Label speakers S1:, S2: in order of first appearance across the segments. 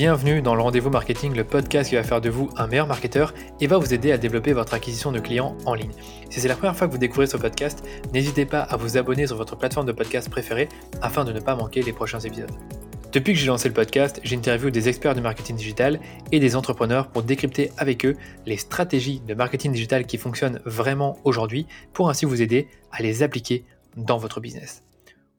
S1: Bienvenue dans le Rendez-vous Marketing, le podcast qui va faire de vous un meilleur marketeur et va vous aider à développer votre acquisition de clients en ligne. Si c'est la première fois que vous découvrez ce podcast, n'hésitez pas à vous abonner sur votre plateforme de podcast préférée afin de ne pas manquer les prochains épisodes. Depuis que j'ai lancé le podcast, j'interviewe des experts du marketing digital et des entrepreneurs pour décrypter avec eux les stratégies de marketing digital qui fonctionnent vraiment aujourd'hui pour ainsi vous aider à les appliquer dans votre business.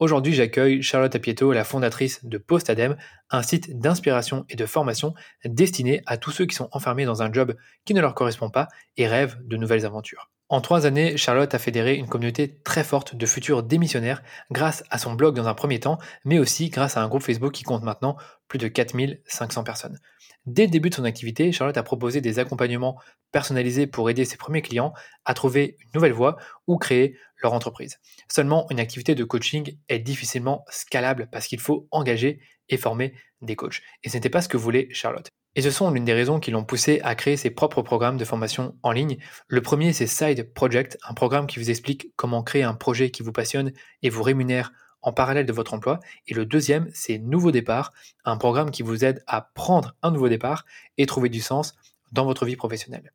S1: Aujourd'hui, j'accueille Charlotte Apieto, la fondatrice de Postadem, un site d'inspiration et de formation destiné à tous ceux qui sont enfermés dans un job qui ne leur correspond pas et rêvent de nouvelles aventures. En trois années, Charlotte a fédéré une communauté très forte de futurs démissionnaires grâce à son blog dans un premier temps, mais aussi grâce à un groupe Facebook qui compte maintenant plus de 4500 personnes. Dès le début de son activité, Charlotte a proposé des accompagnements personnalisés pour aider ses premiers clients à trouver une nouvelle voie ou créer leur entreprise. Seulement, une activité de coaching est difficilement scalable parce qu'il faut engager et former des coachs. Et ce n'était pas ce que voulait Charlotte. Et ce sont l'une des raisons qui l'ont poussé à créer ses propres programmes de formation en ligne. Le premier, c'est Side Project, un programme qui vous explique comment créer un projet qui vous passionne et vous rémunère en parallèle de votre emploi. Et le deuxième, c'est Nouveau Départ, un programme qui vous aide à prendre un nouveau départ et trouver du sens dans votre vie professionnelle.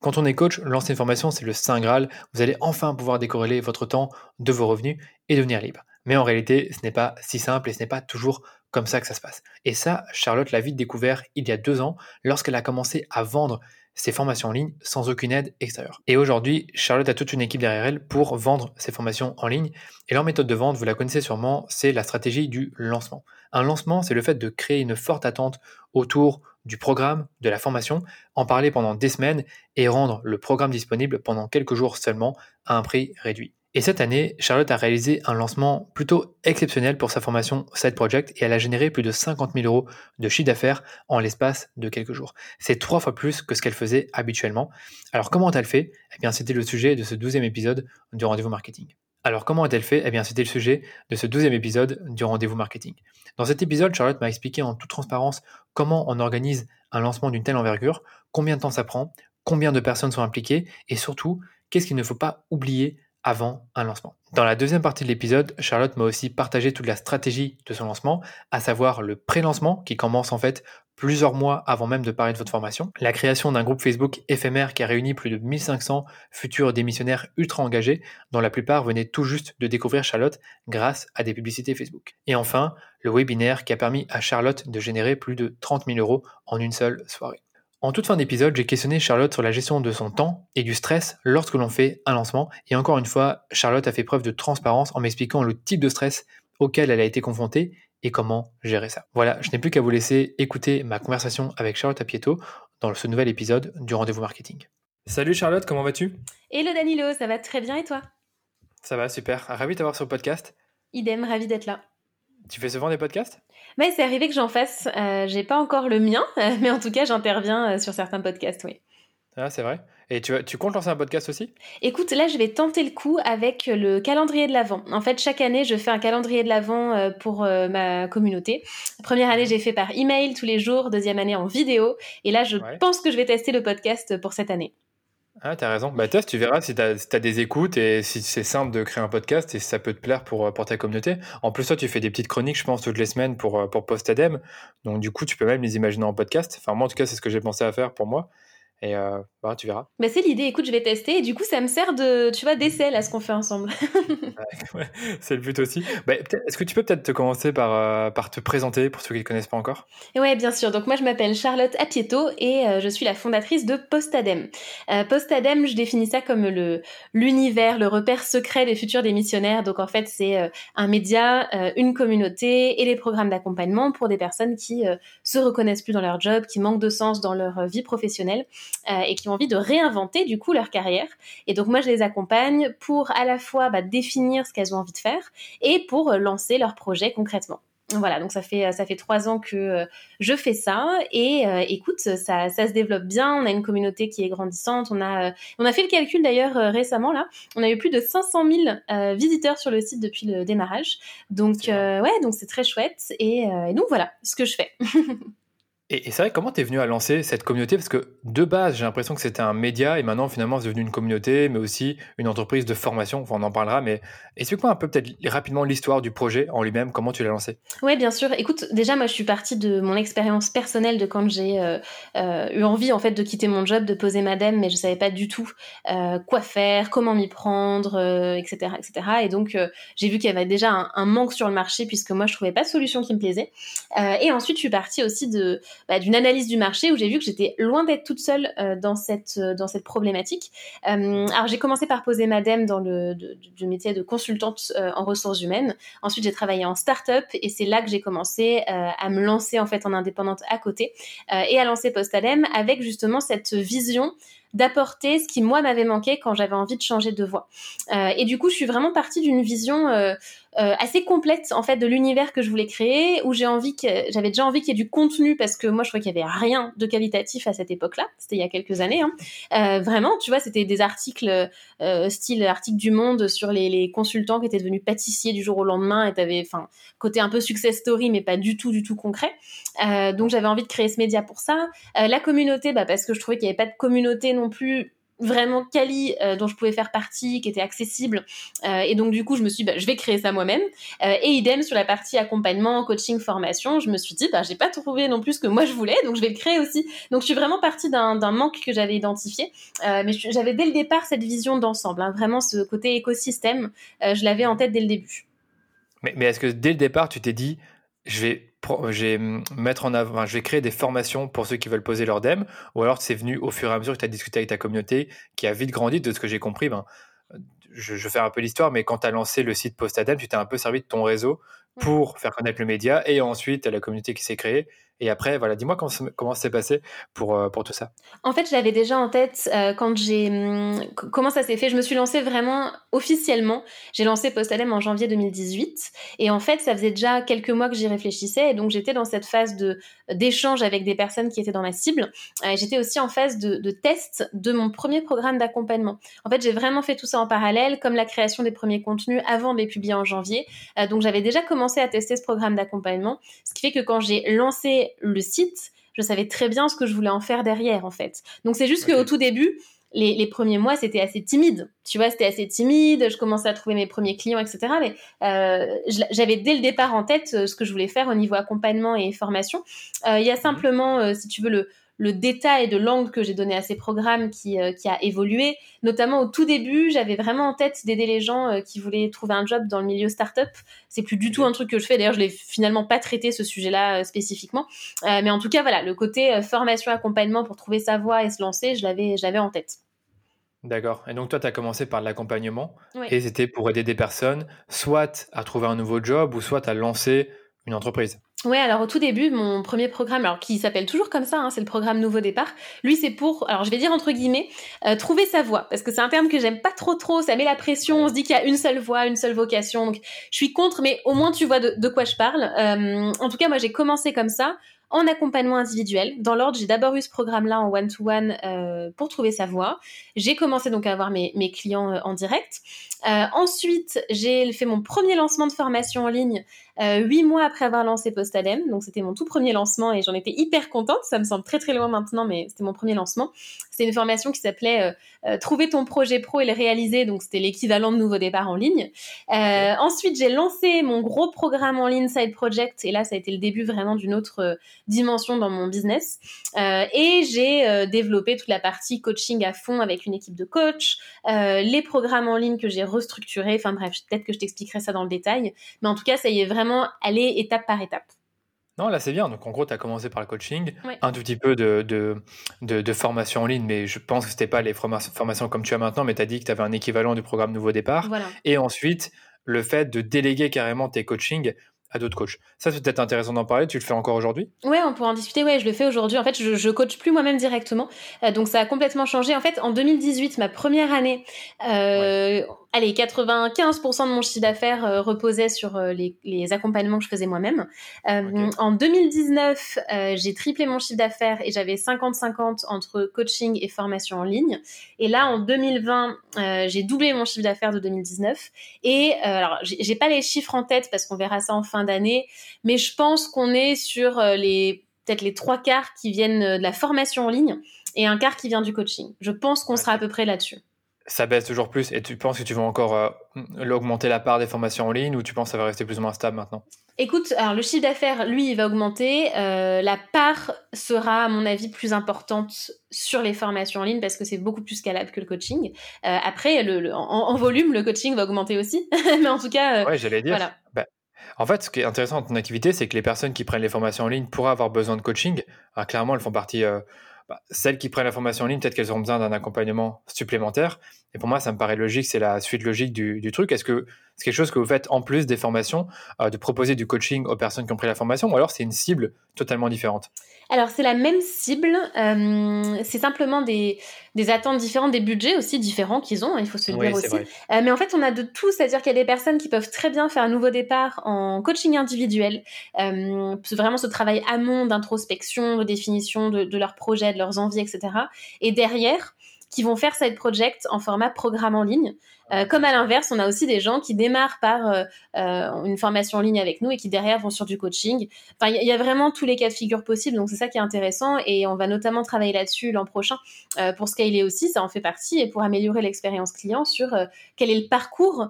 S1: Quand on est coach, lancer une formation, c'est le Saint Graal. Vous allez enfin pouvoir décorréler votre temps de vos revenus et devenir libre. Mais en réalité, ce n'est pas si simple et ce n'est pas toujours comme ça que ça se passe. Et ça, Charlotte l'a vite découvert il y a deux ans lorsqu'elle a commencé à vendre ses formations en ligne sans aucune aide extérieure. Et aujourd'hui, Charlotte a toute une équipe derrière elle pour vendre ses formations en ligne. Et leur méthode de vente, vous la connaissez sûrement, c'est la stratégie du lancement. Un lancement, c'est le fait de créer une forte attente autour du programme, de la formation, en parler pendant des semaines et rendre le programme disponible pendant quelques jours seulement à un prix réduit. Et cette année, Charlotte a réalisé un lancement plutôt exceptionnel pour sa formation Side Project et elle a généré plus de 50 000 euros de chiffre d'affaires en l'espace de quelques jours. C'est trois fois plus que ce qu'elle faisait habituellement. Alors comment a-t-elle fait? Eh bien, c'était le sujet de ce douzième épisode du rendez-vous marketing. Alors comment a-t-elle fait? Eh bien, c'était le sujet de ce douzième épisode du rendez-vous marketing. Dans cet épisode, Charlotte m'a expliqué en toute transparence comment on organise un lancement d'une telle envergure, combien de temps ça prend, combien de personnes sont impliquées et surtout, qu'est-ce qu'il ne faut pas oublier avant un lancement. Dans la deuxième partie de l'épisode, Charlotte m'a aussi partagé toute la stratégie de son lancement, à savoir le pré-lancement qui commence en fait plusieurs mois avant même de parler de votre formation, la création d'un groupe Facebook éphémère qui a réuni plus de 1500 futurs démissionnaires ultra engagés, dont la plupart venaient tout juste de découvrir Charlotte grâce à des publicités Facebook. Et enfin, le webinaire qui a permis à Charlotte de générer plus de 30 000 euros en une seule soirée. En toute fin d'épisode, j'ai questionné Charlotte sur la gestion de son temps et du stress lorsque l'on fait un lancement. Et encore une fois, Charlotte a fait preuve de transparence en m'expliquant le type de stress auquel elle a été confrontée et comment gérer ça. Voilà, je n'ai plus qu'à vous laisser écouter ma conversation avec Charlotte Apieto dans ce nouvel épisode du Rendez-vous Marketing. Salut Charlotte, comment vas-tu?
S2: Hello Danilo, ça va très bien et toi?
S1: Ça va, super. Ravi de t'avoir sur le podcast.
S2: Idem, ravi d'être là.
S1: Tu fais souvent des podcasts?
S2: Mais c'est arrivé que j'en fasse. Euh, j'ai pas encore le mien, mais en tout cas, j'interviens euh, sur certains podcasts, oui.
S1: Ah, c'est vrai. Et tu, tu, comptes lancer un podcast aussi?
S2: Écoute, là, je vais tenter le coup avec le calendrier de l'Avent. En fait, chaque année, je fais un calendrier de l'Avent euh, pour ma communauté. première année, j'ai fait par email tous les jours. Deuxième année, en vidéo. Et là, je pense que je vais tester le podcast pour cette année.
S1: Ah, t'as raison. Bah, tu verras si t'as as des écoutes et si c'est simple de créer un podcast et si ça peut te plaire pour, pour ta communauté. En plus, toi, tu fais des petites chroniques, je pense, toutes les semaines pour, pour Postadem. Donc, du coup, tu peux même les imaginer en podcast. Enfin, moi, en tout cas, c'est ce que j'ai pensé à faire pour moi. Et euh, bah, tu verras.
S2: Bah, c'est l'idée, écoute, je vais tester. Et du coup, ça me sert de, tu vois, d'essai à ce qu'on fait ensemble.
S1: c'est le but aussi. Bah, Est-ce que tu peux peut-être te commencer par, euh, par te présenter pour ceux qui ne connaissent pas encore?
S2: Oui, bien sûr. Donc, moi, je m'appelle Charlotte Apieto et euh, je suis la fondatrice de Postadem. Postadem, je définis ça comme le l'univers, le repère secret des futurs démissionnaires. Donc, en fait, c'est un média, une communauté et les programmes d'accompagnement pour des personnes qui se reconnaissent plus dans leur job, qui manquent de sens dans leur vie professionnelle. Euh, et qui ont envie de réinventer du coup leur carrière. Et donc moi je les accompagne pour à la fois bah, définir ce qu'elles ont envie de faire et pour euh, lancer leur projet concrètement. Voilà, donc ça fait ça fait trois ans que euh, je fais ça et écoute, ça, ça se développe bien. On a une communauté qui est grandissante. On a on a fait le calcul d'ailleurs récemment là. On a eu plus de 500 000 visiteurs sur le site depuis le démarrage. Donc ouais, donc c'est très chouette et, et donc voilà ce que je fais.
S1: Et, c'est vrai, comment tu es venu à lancer cette communauté? Parce que de base, j'ai l'impression que c'était un média et maintenant, finalement, c'est devenu une communauté, mais aussi une entreprise de formation. on en parlera, mais explique-moi un peu peut-être rapidement l'histoire du projet en lui-même, comment tu l'as lancé?
S2: Oui, bien sûr. Écoute, déjà, moi, je suis partie de mon expérience personnelle de quand j'ai euh, euh, eu envie, en fait, de quitter mon job, de poser madame, mais je savais pas du tout euh, quoi faire, comment m'y prendre, etc., etc. Et donc, j'ai vu qu'il y avait déjà un, un, manque sur le marché puisque moi, je trouvais pas de solution qui me plaisait. et ensuite, je suis partie aussi de bah, d'une analyse du marché où j'ai vu que j'étais loin d'être toute seule euh, dans cette euh, dans cette problématique. Euh, alors j'ai commencé par poser madame dans le du métier de consultante en ressources humaines. Ensuite j'ai travaillé en start-up et c'est là que j'ai commencé à me lancer en fait en indépendante à côté et à lancer Postalem avec justement cette vision d'apporter ce qui moi m'avait manqué quand j'avais envie de changer de voie. Et du coup, je suis vraiment partie d'une vision assez complète en fait de l'univers que je voulais créer, où j'ai envie que j'avais déjà envie qu'il y ait du contenu parce que moi je crois qu'il y avait rien de qualitatif à cette époque-là. C'était il y a quelques années. Hein. vraiment, tu vois, c'était des articles style article du Monde sur les, consultants qui étaient devenus pâtissiers du jour au lendemain et t'avais, enfin, côté un peu success story mais pas du tout du tout concret. donc j'avais envie de créer ce média pour ça. la communauté, bah, parce que je trouvais qu'il n'y avait pas de communauté non plus vraiment quali euh, dont je pouvais faire partie, qui était accessible. Euh, et donc du coup, je me suis dit, bah, je vais créer ça moi-même. Euh, et idem sur la partie accompagnement, coaching, formation, je me suis dit, bah, j'ai pas trouvé non plus ce que moi je voulais, donc je vais le créer aussi. Donc je suis vraiment partie d'un manque que j'avais identifié, mais j'avais dès le départ cette vision d'ensemble, hein, vraiment ce côté écosystème, je l'avais en tête dès le début.
S1: Mais, mais est-ce que dès le départ, tu t'es dit, je vais j'ai mettre en avant, je vais créer des formations pour ceux qui veulent poser leur DEM, ou alors c'est venu au fur et à mesure que tu as discuté avec ta communauté, qui a vite grandi, de ce que j'ai compris, ben, je, je, fais un peu l'histoire, mais quand tu as lancé le site Postadem, tu t'es un peu servi de ton réseau pour faire connaître le média, et ensuite la communauté qui s'est créée, et après, voilà, dis-moi comment, ça s'est passé pour, euh, pour tout ça.
S2: En fait, je l'avais déjà en tête euh, quand j'ai. Hum, comment ça s'est fait Je me suis lancée vraiment officiellement. J'ai lancé Postalem en janvier 2018. Et en fait, ça faisait déjà quelques mois que j'y réfléchissais. Et donc, j'étais dans cette phase d'échange avec des personnes qui étaient dans ma cible. Euh, j'étais aussi en phase de, de test de mon premier programme d'accompagnement. En fait, j'ai vraiment fait tout ça en parallèle, comme la création des premiers contenus avant de les publier en janvier. donc, j'avais déjà commencé à tester ce programme d'accompagnement. Ce qui fait que quand j'ai lancé le site, je savais très bien ce que je voulais en faire derrière, en fait. Donc c'est juste qu'au tout début, les, premiers mois, c'était assez timide. Tu vois, c'était assez timide. Je commençais à trouver mes premiers clients, etc. Mais euh, j'avais dès le départ en tête euh, ce que je voulais faire au niveau accompagnement et formation. Euh, il y a mhm. simplement, si tu veux, le, le détail de l'angle que j'ai donné à ces programmes qui, euh, qui, a évolué. Notamment au tout début, j'avais vraiment en tête d'aider les gens euh, qui voulaient trouver un job dans le milieu startup. C'est plus du tout un truc que je fais. D'ailleurs, je l'ai finalement pas traité ce sujet-là euh, spécifiquement. mais en tout cas, voilà, le côté formation, accompagnement pour trouver sa voie et se lancer, je l'avais, j'avais en tête.
S1: D'accord. Et donc toi, tu as commencé par l'accompagnement et c'était pour aider des personnes, soit à trouver un nouveau job ou soit à lancer une entreprise.
S2: Ouais, alors au tout début, mon premier programme, alors qui s'appelle toujours comme ça, hein, c'est le programme Nouveau Départ. Lui, c'est pour, alors je vais dire entre guillemets, euh, trouver sa voie, parce que c'est un terme que j'aime pas trop trop. Ça met la pression. On se dit qu'il y a une seule voie, une seule vocation. Donc, je suis contre, mais au moins tu vois de, quoi je parle. Euh, en tout cas, moi, j'ai commencé comme ça en accompagnement individuel. Dans l'ordre, j'ai d'abord eu ce programme-là en one-to-one euh, pour trouver sa voie. J'ai commencé donc à avoir mes, clients en direct. Ensuite, j'ai fait mon premier lancement de formation en ligne huit mois après avoir lancé Donc c'était mon tout premier lancement et j'en étais hyper contente. Ça me semble très très loin maintenant, mais c'était mon premier lancement. C'était une formation qui s'appelait Trouver ton projet pro et le réaliser. Donc c'était l'équivalent de Nouveau Départ en ligne. Ensuite, j'ai lancé mon gros programme en ligne Side Project et là, ça a été le début vraiment d'une autre dimension dans mon business. Euh, et j'ai euh, développé toute la partie coaching à fond avec une équipe de coach, euh, les programmes en ligne que j'ai restructurés. Enfin bref, peut-être que je t'expliquerai ça dans le détail. Mais en tout cas, ça y est vraiment aller étape par étape.
S1: Non, là c'est bien. Donc en gros, tu as commencé par le coaching, un tout petit peu de, de, de, formation en ligne, mais je pense que c'était pas les formations comme tu as maintenant, mais tu as dit que tu avais un équivalent du programme Nouveau Départ. Et ensuite, le fait de déléguer carrément tes coachings à d'autres coachs. Ça, c'est peut-être intéressant d'en parler. Tu le fais encore aujourd'hui?
S2: Ouais, on pourra en discuter. Ouais, je le fais aujourd'hui. En fait, je, je coach plus moi-même directement. Euh, donc, ça a complètement changé. En fait, en 2018, ma première année, euh, allez, 95% de mon chiffre d'affaires euh, reposait sur euh, les, les, accompagnements que je faisais moi-même. Euh, en 2019, j'ai triplé mon chiffre d'affaires et j'avais 50-50 entre coaching et formation en ligne. Et là, en 2020, j'ai doublé mon chiffre d'affaires de 2019. Et alors, j'ai pas les chiffres en tête parce qu'on verra ça en fin d'année, mais je pense qu'on est sur les peut-être les trois quarts qui viennent de la formation en ligne et un quart qui vient du coaching. Je pense qu'on sera à peu près là-dessus
S1: ça baisse toujours plus et tu penses que tu vas encore euh, augmenter la part des formations en ligne ou tu penses que ça va rester plus ou moins stable maintenant?
S2: Écoute, alors le chiffre d'affaires, lui, il va augmenter. Euh, la part sera, à mon avis, plus importante sur les formations en ligne parce que c'est beaucoup plus scalable que le coaching. Euh, après, le, en, volume, le coaching va augmenter aussi. Mais en tout cas,
S1: ouais, j'allais dire. Voilà. Bah, en fait, ce qui est intéressant dans ton activité, c'est que les personnes qui prennent les formations en ligne pourraient avoir besoin de coaching. Alors, clairement, elles font partie bah, celles qui prennent la formation en ligne, peut-être qu'elles auront besoin d'un accompagnement supplémentaire. Et pour moi, ça me paraît logique, c'est la suite logique du, truc. Est-ce que c'est quelque chose que vous faites en plus des formations, euh, de proposer du coaching aux personnes qui ont pris la formation, ou alors c'est une cible totalement différente?
S2: Alors c'est la même cible, euh, c'est simplement des, des, attentes différentes, des budgets aussi différents qu'ils ont, hein, il faut se le dire aussi. Euh, mais en fait, on a de tout, c'est-à-dire qu'il y a des personnes qui peuvent très bien faire un nouveau départ en coaching individuel, vraiment ce travail amont d'introspection, de définition de, de leurs projets, de leurs envies, etc. Et derrière, qui vont faire side project en format programme en ligne. Euh, comme à l'inverse, on a aussi des gens qui démarrent par euh, euh, une formation en ligne avec nous et qui derrière vont sur du coaching. Enfin, il y, a vraiment tous les cas de figure possibles, donc c'est ça qui est intéressant et on va notamment travailler là-dessus l'an prochain pour scaler aussi, ça en fait partie, et pour améliorer l'expérience client sur quel est le parcours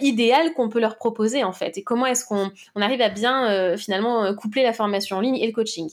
S2: idéal qu'on peut leur proposer en fait et comment est-ce qu'on on arrive à bien finalement coupler la formation en ligne et le coaching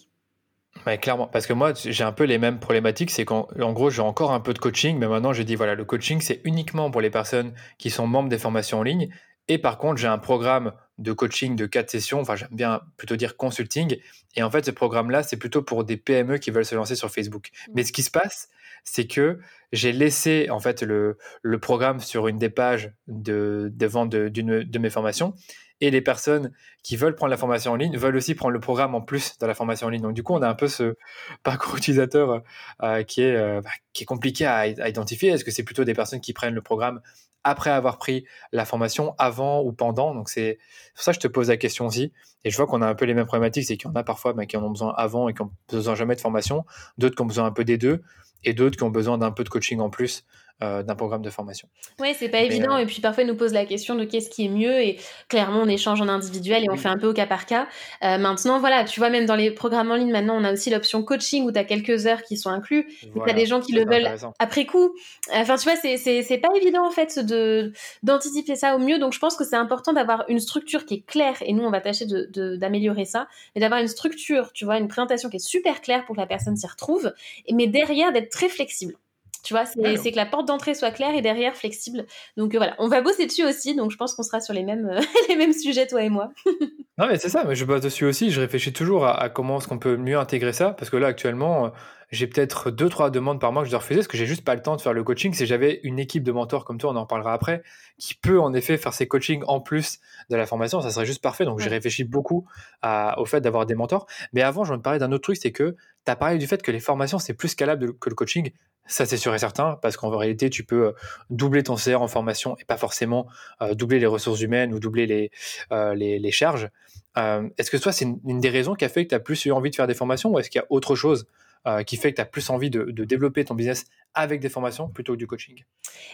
S1: clairement, parce que moi, j'ai un peu les mêmes problématiques. C'est qu'en en gros, j'ai encore un peu de coaching, mais maintenant, je dis voilà, le coaching, c'est uniquement pour les personnes qui sont membres des formations en ligne. Et par contre, j'ai un programme de coaching de quatre sessions, enfin, j'aime bien plutôt dire consulting. Et en fait, ce programme-là, c'est plutôt pour des PME qui veulent se lancer sur Facebook. Mmh. Mais ce qui se passe, c'est que j'ai laissé en fait le, le, programme sur une des pages de, de vente d'une de mes formations et les personnes qui veulent prendre la formation en ligne veulent aussi prendre le programme en plus de la formation en ligne. Donc du coup, on a un peu ce parcours utilisateur euh, qui, est, euh, bah, qui est compliqué à, à identifier. Est-ce que c'est plutôt des personnes qui prennent le programme après avoir pris la formation, avant ou pendant? Donc c'est pour ça que je te pose la question aussi. Et je vois qu'on a un peu les mêmes problématiques, c'est qu'il y en a parfois bah, qui en ont besoin avant et qui n'ont besoin jamais de formation, d'autres qui ont besoin un peu des deux et d'autres qui ont besoin d'un peu de coaching en plus euh, d'un programme de formation.
S2: Oui, c'est pas évident. Euh, et puis parfois, ils nous posent la question de qu'est-ce qui est mieux. Et clairement, on échange en individuel et on fait un peu au cas par cas. Euh, maintenant, voilà, tu vois, même dans les programmes en ligne, maintenant, on a aussi l'option coaching où tu as quelques heures qui sont inclus. tu as des gens qui le veulent après coup. Enfin, tu vois, c'est pas évident en fait d'anticiper ça au mieux. Donc, je pense que c'est important d'avoir une structure qui est claire. Et nous, on va tâcher d'améliorer de, ça. Mais d'avoir une structure, tu vois, une présentation qui est super claire pour que la personne s'y retrouve. Mais derrière, d'être très flexible. Tu vois, c'est que la porte d'entrée soit claire et derrière flexible. Donc euh, voilà, on va bosser dessus aussi. Donc je pense qu'on sera sur les mêmes, euh, les mêmes sujets, toi et moi.
S1: non, mais c'est ça. Mais je bosse dessus aussi. Je réfléchis toujours à, comment est-ce qu'on peut mieux intégrer ça. Parce que là, actuellement, euh, j'ai peut-être deux, trois demandes par mois que je dois refuser parce que j'ai juste pas le temps de faire le coaching. Si j'avais une équipe de mentors comme toi, on en parlera après, qui peut en effet faire ses coachings en plus de la formation, ça serait juste parfait. Donc j'ai réfléchi beaucoup au fait d'avoir des mentors. Mais avant, je te parler d'un autre truc, c'est que tu as parlé du fait que les formations, c'est plus scalable que le coaching. Ça, c'est sûr et certain, parce qu'en réalité, tu peux euh, doubler ton CR en formation et pas forcément euh, doubler les ressources humaines ou doubler les, euh, les, charges. est-ce que toi, c'est une, des raisons qui a fait que tu as plus eu envie de faire des formations ou est-ce qu'il y a autre chose qui fait que tu as plus envie de, développer ton business avec des formations plutôt que du coaching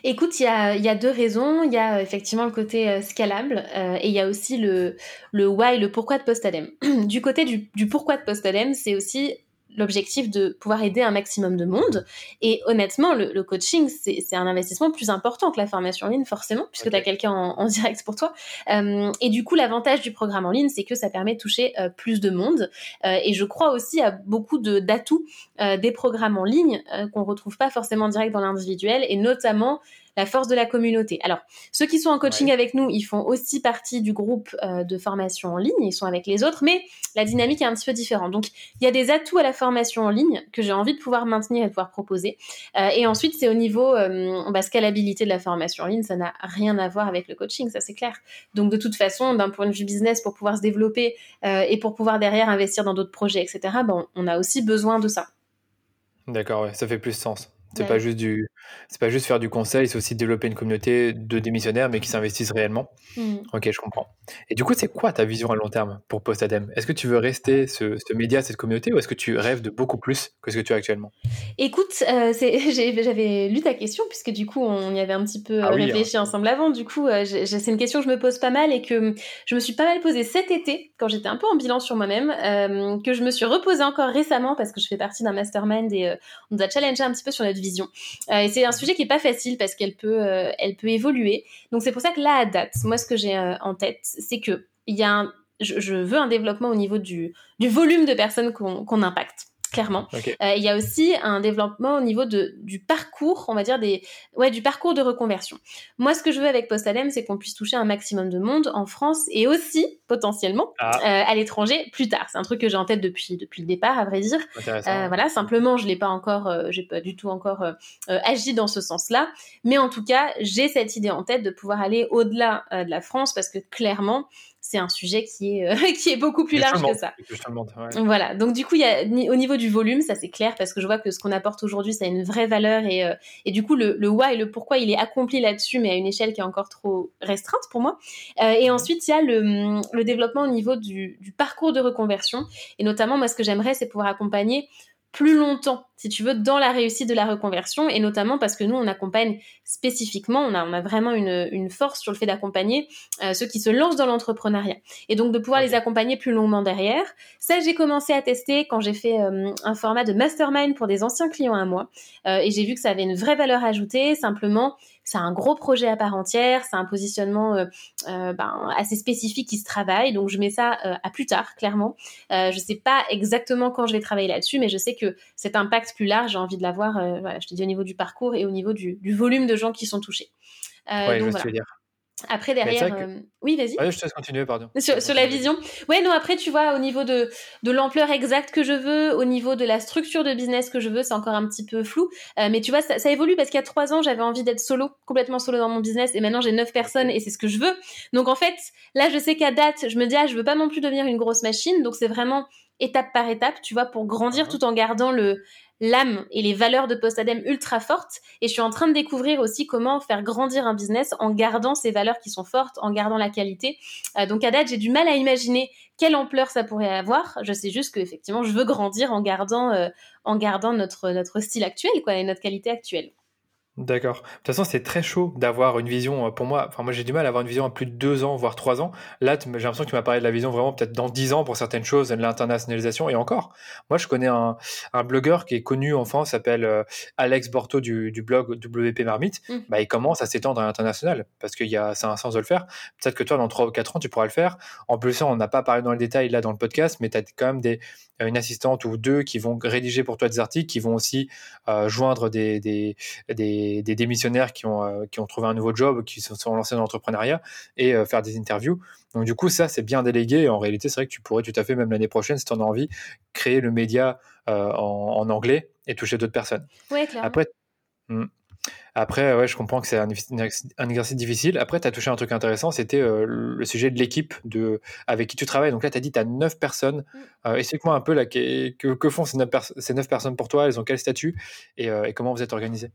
S2: Écoute, il y a, deux raisons. Il y a effectivement le côté scalable et il y a aussi le, le why, le pourquoi de Postadem. du côté du, du pourquoi de Postadem, c'est aussi l'objectif de pouvoir aider un maximum de monde. Et honnêtement, le, coaching, c'est un investissement plus important que la formation en ligne, forcément, puisque tu as quelqu'un en, direct pour toi. Euh, et du coup, l'avantage du programme en ligne, c'est que ça permet de toucher euh, plus de monde. Euh, et je crois aussi à beaucoup d'atouts des programmes en ligne qu'on retrouve pas forcément direct dans l'individuel, et notamment la force de la communauté. Alors, ceux qui sont en coaching avec nous, ils font aussi partie du groupe euh, de formation en ligne, ils sont avec les autres, mais la dynamique est un petit peu différente. Donc, il y a des atouts à la formation en ligne que j'ai envie de pouvoir maintenir et de pouvoir proposer. Euh, et ensuite, c'est au niveau euh, bah, scalabilité de la formation en ligne, ça n'a rien à voir avec le coaching, ça c'est clair. Donc, de toute façon, d'un point de vue business, pour pouvoir se développer et pour pouvoir derrière investir dans d'autres projets, etc., bon, on a aussi besoin de ça.
S1: D'accord, ouais, ça fait plus sens C'est pas juste du, c'est pas juste faire du conseil, c'est aussi développer une communauté de démissionnaires, mais qui s'investissent réellement. Mmh. Ok, je comprends. Et du coup, c'est quoi ta vision à long terme pour Postadem? Est-ce que tu veux rester ce, ce, média, cette communauté, ou est-ce que tu rêves de beaucoup plus que ce que tu as actuellement?
S2: Écoute, euh, j'avais lu ta question puisque du coup, on y avait un petit peu ah réfléchi hein. ensemble avant. Du coup, euh, c'est une question que je me pose pas mal et que je me suis pas mal posée cet été quand j'étais un peu en bilan sur moi-même, euh, que je me suis reposée encore récemment parce que je fais partie d'un mastermind et euh, on nous a challengé un petit peu sur notre vision. Euh, et c'est un sujet qui est pas facile parce qu'elle peut, elle peut évoluer. Donc c'est pour ça que là, à date, moi, ce que j'ai en tête, c'est que il y a un, je, veux un développement au niveau du, du volume de personnes qu'on impacte clairement. Euh, il y a aussi un développement au niveau de, du parcours, on va dire des, ouais, du parcours de reconversion. Moi, ce que je veux avec Postalem, c'est qu'on puisse toucher un maximum de monde en France et aussi potentiellement ah. euh, à l'étranger plus tard. C'est un truc que j'ai en tête depuis depuis le départ, à vrai dire. Euh, voilà, simplement, je l'ai pas encore, j'ai pas du tout encore agi dans ce sens-là, mais en tout cas, j'ai cette idée en tête de pouvoir aller au-delà de la France parce que clairement c'est un sujet qui est, euh, qui est beaucoup plus large que ça. Voilà. Donc, du coup, y a, au niveau du volume, ça c'est clair parce que je vois que ce qu'on apporte aujourd'hui, ça a une vraie valeur et, euh, et du coup, le, le why et le pourquoi, il est accompli là-dessus, mais à une échelle qui est encore trop restreinte pour moi. Euh, et mhm. ensuite, il y a le, le développement au niveau du, du parcours de reconversion. Et notamment, moi, ce que j'aimerais, c'est pouvoir accompagner plus longtemps, si tu veux, dans la réussite de la reconversion, et notamment parce que nous, on accompagne spécifiquement, on a, on a vraiment une, une force sur le fait d'accompagner euh, ceux qui se lancent dans l'entrepreneuriat, et donc de pouvoir les accompagner plus longuement derrière. Ça, j'ai commencé à tester quand j'ai fait euh, un format de mastermind pour des anciens clients à moi, euh, et j'ai vu que ça avait une vraie valeur ajoutée, simplement c'est un gros projet à part entière, c'est un positionnement euh, euh, ben, assez spécifique qui se travaille, donc je mets ça euh, à plus tard, clairement. je sais pas exactement quand je vais travailler là-dessus, mais je sais que cet impact plus large, j'ai envie de l'avoir, voilà, je te dis au niveau du parcours et au niveau du, volume de gens qui sont touchés.
S1: Ouais, donc, je dire.
S2: Après, derrière. Euh, oui, vas-y.
S1: je te laisse continuer, pardon.
S2: Sur, sur, la vision. Ouais, non, après, tu vois, au niveau de, de l'ampleur exacte que je veux, au niveau de la structure de business que je veux, c'est encore un petit peu flou. Euh, mais tu vois, ça, ça évolue parce qu'il y a trois ans, j'avais envie d'être solo, complètement solo dans mon business. Et maintenant, j'ai neuf personnes et c'est ce que je veux. Donc, en fait, là, je sais qu'à date, je me dis, ah, je veux pas non plus devenir une grosse machine. Donc, c'est vraiment étape par étape, tu vois, pour grandir tout en gardant le, l'âme et les valeurs de Postadem ultra fortes. Et je suis en train de découvrir aussi comment faire grandir un business en gardant ces valeurs qui sont fortes, en gardant la qualité. Euh, donc à date, j'ai du mal à imaginer quelle ampleur ça pourrait avoir. Je sais juste qu'effectivement, je veux grandir en gardant, euh, en gardant notre, notre style actuel quoi, et notre qualité actuelle.
S1: D'accord. De toute façon, c'est très chaud d'avoir une vision. Euh, pour moi, enfin, moi, j'ai du mal à avoir une vision à plus de deux ans, voire trois ans. Là, j'ai l'impression que tu m'as parlé de la vision vraiment peut-être dans dix ans pour certaines choses, de l'internationalisation et encore. Moi, je connais un, un blogueur qui est connu en France, s'appelle euh, Alex Borto du, du blog WP Marmite. Mmh. Bah, il commence à s'étendre à l'international parce qu'il y a, c'est un sens de le faire. Peut-être que toi, dans trois ou quatre ans, tu pourras le faire. En plus, on n'a pas parlé dans le détail là dans le podcast, mais tu as quand même des, une assistante ou deux qui vont rédiger pour toi des articles, qui vont aussi euh, joindre des, des, des, des, démissionnaires qui ont, euh, qui ont trouvé un nouveau job, qui se sont lancés dans l'entrepreneuriat et euh, faire des interviews. Donc du coup, ça, c'est bien délégué. Et en réalité, c'est vrai que tu pourrais tout à fait, même l'année prochaine, si tu en as envie, créer le média en, en, anglais et toucher d'autres personnes.
S2: Oui, clairement.
S1: Après, hmm. Après, ouais, je comprends que c'est un, un, exercice difficile. Après, tu as touché un truc intéressant, c'était euh, le sujet de l'équipe de, avec qui tu travailles. Donc là, tu as dit tu as 9 personnes. Mm. Euh, explique-moi un peu là, que, que, font ces 9, ces 9, personnes pour toi, elles ont quel statut? Et, euh, et comment vous êtes organisé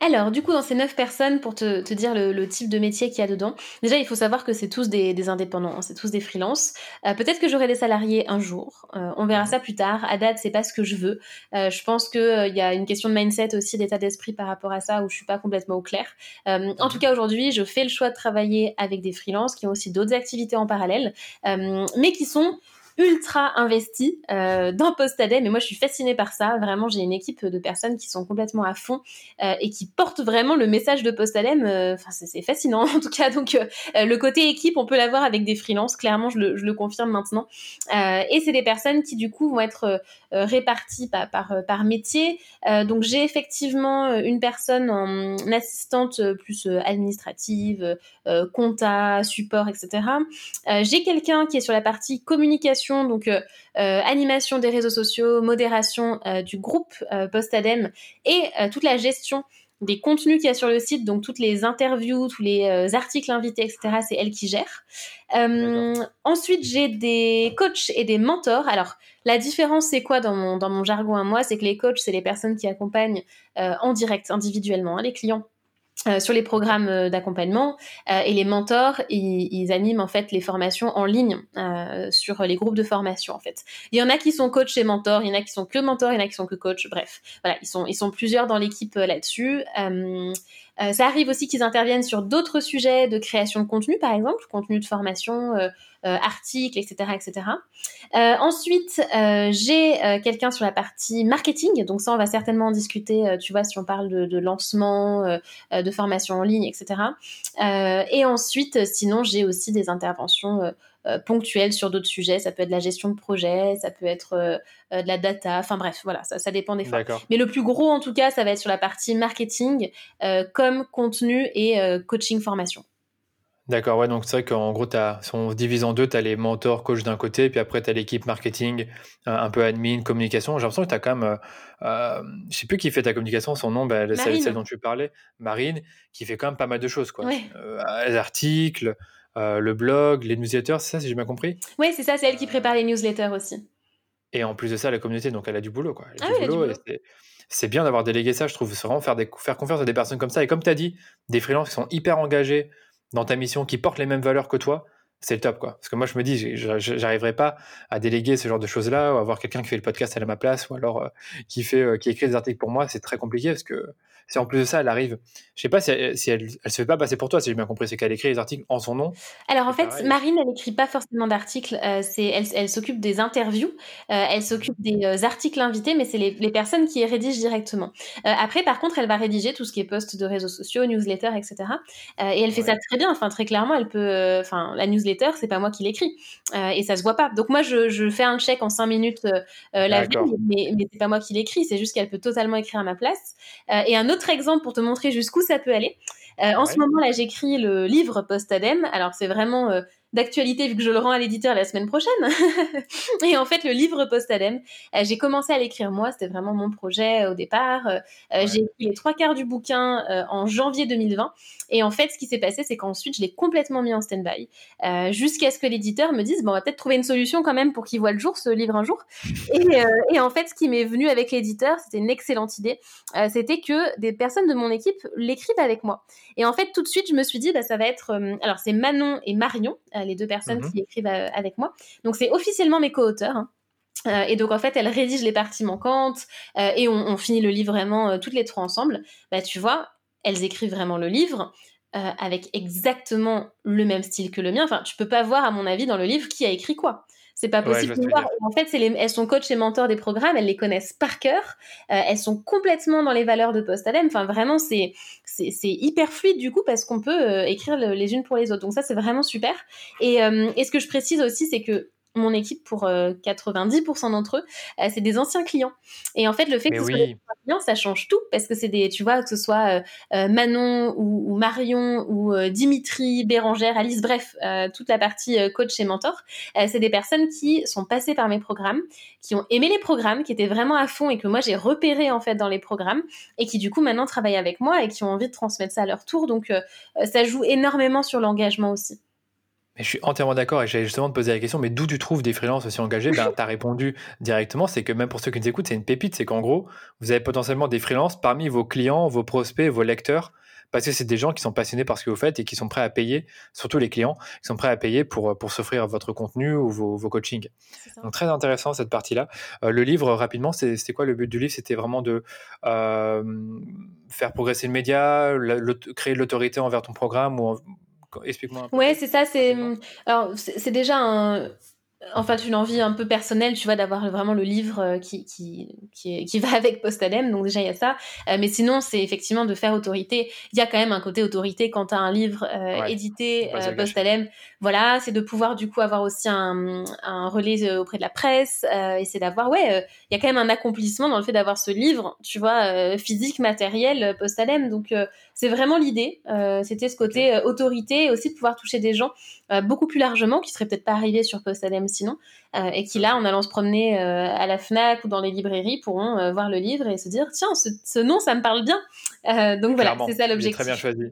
S2: Alors, du coup, dans ces 9 personnes, pour te, te dire le, type de métier qu'il y a dedans, déjà, il faut savoir que c'est tous des, des indépendants, hein, c'est tous des freelances. Peut-être que j'aurai des salariés un jour, on verra ça plus tard. À date, c'est pas ce que je veux. je pense qu'il y a une question de mindset aussi, d'état d'esprit par rapport à ça, où je suis pas complètement au clair. Euh, en tout cas, aujourd'hui, je fais le choix de travailler avec des freelances qui ont aussi d'autres activités en parallèle, euh, mais qui sont ultra investi euh, dans Postadem et moi je suis fascinée par ça. Vraiment, j'ai une équipe de personnes qui sont complètement à fond euh, et qui portent vraiment le message de Postadem. Euh, enfin, c'est fascinant en tout cas. Donc euh, le côté équipe, on peut l'avoir avec des freelances. Clairement, je le, je le confirme maintenant. et c'est des personnes qui du coup vont être réparties par, par, par métier. donc j'ai effectivement une personne en assistante plus administrative, compta, support, etc. j'ai quelqu'un qui est sur la partie communication donc euh, euh, animation des réseaux sociaux, modération euh, du groupe Postadem et toute la gestion des contenus qu'il y a sur le site, donc toutes les interviews, tous les articles invités, etc. C'est elle qui gère. ensuite, j'ai des coachs et des mentors. Alors, la différence, c'est quoi dans mon, dans mon jargon à moi? C'est que les coachs, c'est les personnes qui accompagnent en direct, individuellement, hein, les clients euh, sur les programmes euh, d'accompagnement euh, et les mentors, ils, animent en fait les formations en ligne sur les groupes de formation en fait. Il y en a qui sont coachs et mentors, il y en a qui sont que mentors, il y en a qui sont que coachs. Bref, voilà, ils sont ils sont plusieurs dans l'équipe là-dessus. Euh, ça arrive aussi qu'ils interviennent sur d'autres sujets de création de contenu, par exemple, contenu de formation, euh, euh, articles, etc., etc. ensuite, j'ai quelqu'un sur la partie marketing, donc ça, on va certainement en discuter, tu vois, si on parle de, de lancement, de formation en ligne, etc. et ensuite, sinon, j'ai aussi des interventions euh, ponctuelles sur d'autres sujets. Ça peut être la gestion de projet, ça peut être euh, euh, de la data. Enfin bref, voilà, ça, ça dépend des fois. Mais le plus gros, en tout cas, ça va être sur la partie marketing, comme contenu et coaching formation.
S1: D'accord, ouais, donc c'est vrai qu'en gros, as, si on divise en deux, tu as les mentors, coach d'un côté, puis après tu as l'équipe marketing, un peu admin, communication. J'ai l'impression que tu as quand même, euh, je sais plus qui fait ta communication, son nom, bah, celle, celle, dont tu parlais, Marine, qui fait quand même pas mal de choses, quoi. les articles, euh, le blog, les newsletters, c'est ça, si j'ai bien compris?
S2: Oui, c'est ça, c'est elle qui prépare les newsletters aussi.
S1: Et en plus de ça, la communauté, donc elle a du boulot. Quoi. Ah du boulot, C'est bien d'avoir délégué ça, je trouve. C'est vraiment faire, des, faire confiance à des personnes comme ça. Et comme tu as dit, des freelances qui sont hyper engagés dans ta mission, qui portent les mêmes valeurs que toi, c'est le top. quoi. Parce que moi, je me dis, j'arriverai pas à déléguer ce genre de choses-là, ou avoir quelqu'un qui fait le podcast à ma place, ou alors euh, qui, fait, euh, qui écrit des articles pour moi. C'est très compliqué parce que si en plus de ça, elle arrive, je sais pas si, elle, si elle, se fait pas passer pour toi, si j'ai bien compris, c'est qu'elle écrit les articles en son nom.
S2: Alors en fait, Marine, elle écrit pas forcément d'articles, euh, c'est elle, elle s'occupe des interviews, euh, elle s'occupe des euh, articles invités, mais c'est les, les, personnes qui rédigent directement. après, par contre, elle va rédiger tout ce qui est post de réseaux sociaux, newsletter, etc. et elle fait ça très bien. Enfin, très clairement, elle peut. Enfin, la newsletter, c'est pas moi qui l'écris, et ça se voit pas. Donc moi, je, je fais un check en cinq minutes la veille, mais, mais c'est pas moi qui l'écris. C'est juste qu'elle peut totalement écrire à ma place. et un autre autre exemple pour te montrer jusqu'où ça peut aller. Euh, en ce moment, là, j'écris le livre post-ADEME. Alors, c'est vraiment euh, d'actualité vu que je le rends à l'éditeur la semaine prochaine. et en fait, le livre post-ADEME, euh, j'ai commencé à l'écrire moi. C'était vraiment mon projet au départ. J'ai écrit les trois quarts du bouquin en janvier 2020. Et en fait, ce qui s'est passé, c'est qu'ensuite, je l'ai complètement mis en stand-by jusqu'à ce que l'éditeur me dise, bon, on va peut-être trouver une solution quand même pour qu'il voit le jour, ce livre un jour. Et, et en fait, ce qui m'est venu avec l'éditeur, c'était une excellente idée. c'était que des personnes de mon équipe l'écrivent avec moi. Et en fait, tout de suite, je me suis dit, bah, ça va être. Euh, alors, c'est Manon et Marion, euh, les deux personnes mhm. qui écrivent euh, avec moi. Donc, c'est officiellement mes co-auteurs. Hein. et donc en fait, elles rédigent les parties manquantes et on, finit le livre vraiment toutes les trois ensemble. Bah tu vois, elles écrivent vraiment le livre avec exactement le même style que le mien. Enfin, tu peux pas voir à mon avis dans le livre qui a écrit quoi. C'est pas possible de voir. En fait, les, elles sont coach et mentors des programmes, elles les connaissent par cœur, euh, elles sont complètement dans les valeurs de Post-ADEME. Enfin, vraiment, c'est c'est hyper fluide du coup parce qu'on peut euh, écrire les unes pour les autres. Donc ça, c'est vraiment super. Et, euh, et ce que je précise aussi, c'est que mon équipe pour 90% euh, d'entre eux, euh, c'est des anciens clients. Et en fait, le fait que ce soit des clients, ça change tout parce que c'est des, tu vois, que ce soit euh, Manon ou, Marion ou Dimitri, Bérangère, Alice, bref, toute la partie coach et mentor, c'est des personnes qui sont passées par mes programmes, qui ont aimé les programmes, qui étaient vraiment à fond et que moi j'ai repéré en fait dans les programmes et qui du coup maintenant travaillent avec moi et qui ont envie de transmettre ça à leur tour. Donc ça joue énormément sur l'engagement aussi.
S1: Mais je suis entièrement d'accord et j'allais justement te poser la question, mais d'où tu trouves des freelances aussi engagés? Ben, Tu as répondu directement, c'est que même pour ceux qui nous écoutent, c'est une pépite, c'est qu'en gros, vous avez potentiellement des freelances parmi vos clients, vos prospects, vos lecteurs, parce que c'est des gens qui sont passionnés par ce que vous faites et qui sont prêts à payer, surtout les clients, qui sont prêts à payer pour, pour s'offrir votre contenu ou vos, vos coachings. Donc très intéressant cette partie-là. Euh, le livre, rapidement, c'était quoi le but du livre? C'était vraiment de euh, faire progresser le média, créer l'autorité envers ton programme ou Explique-moi.
S2: Ouais, c'est ça. C'est alors c'est déjà un en fait une envie un peu personnelle, tu vois, d'avoir vraiment le livre euh, qui, qui, qui, qui va avec Postadem. Donc déjà, il y a ça. Euh, mais sinon, c'est effectivement de faire autorité. Il y a quand même un côté autorité quand tu as un livre euh, édité Postadem. Voilà, c'est de pouvoir du coup avoir aussi un, un relais auprès de la presse et c'est d'avoir, ouais, il y a quand même un accomplissement dans le fait d'avoir ce livre, tu vois, physique, matériel, post-ADEME. Donc c'est vraiment l'idée. C'était ce côté autorité et aussi de pouvoir toucher des gens beaucoup plus largement qui seraient peut-être pas arrivés sur post-ADEME sinon et qui là, en allant se promener à la Fnac ou dans les librairies, pourront voir le livre et se dire tiens, ce, ce nom, ça me parle bien. donc voilà, c'est ça l'objectif.
S1: Très bien choisi.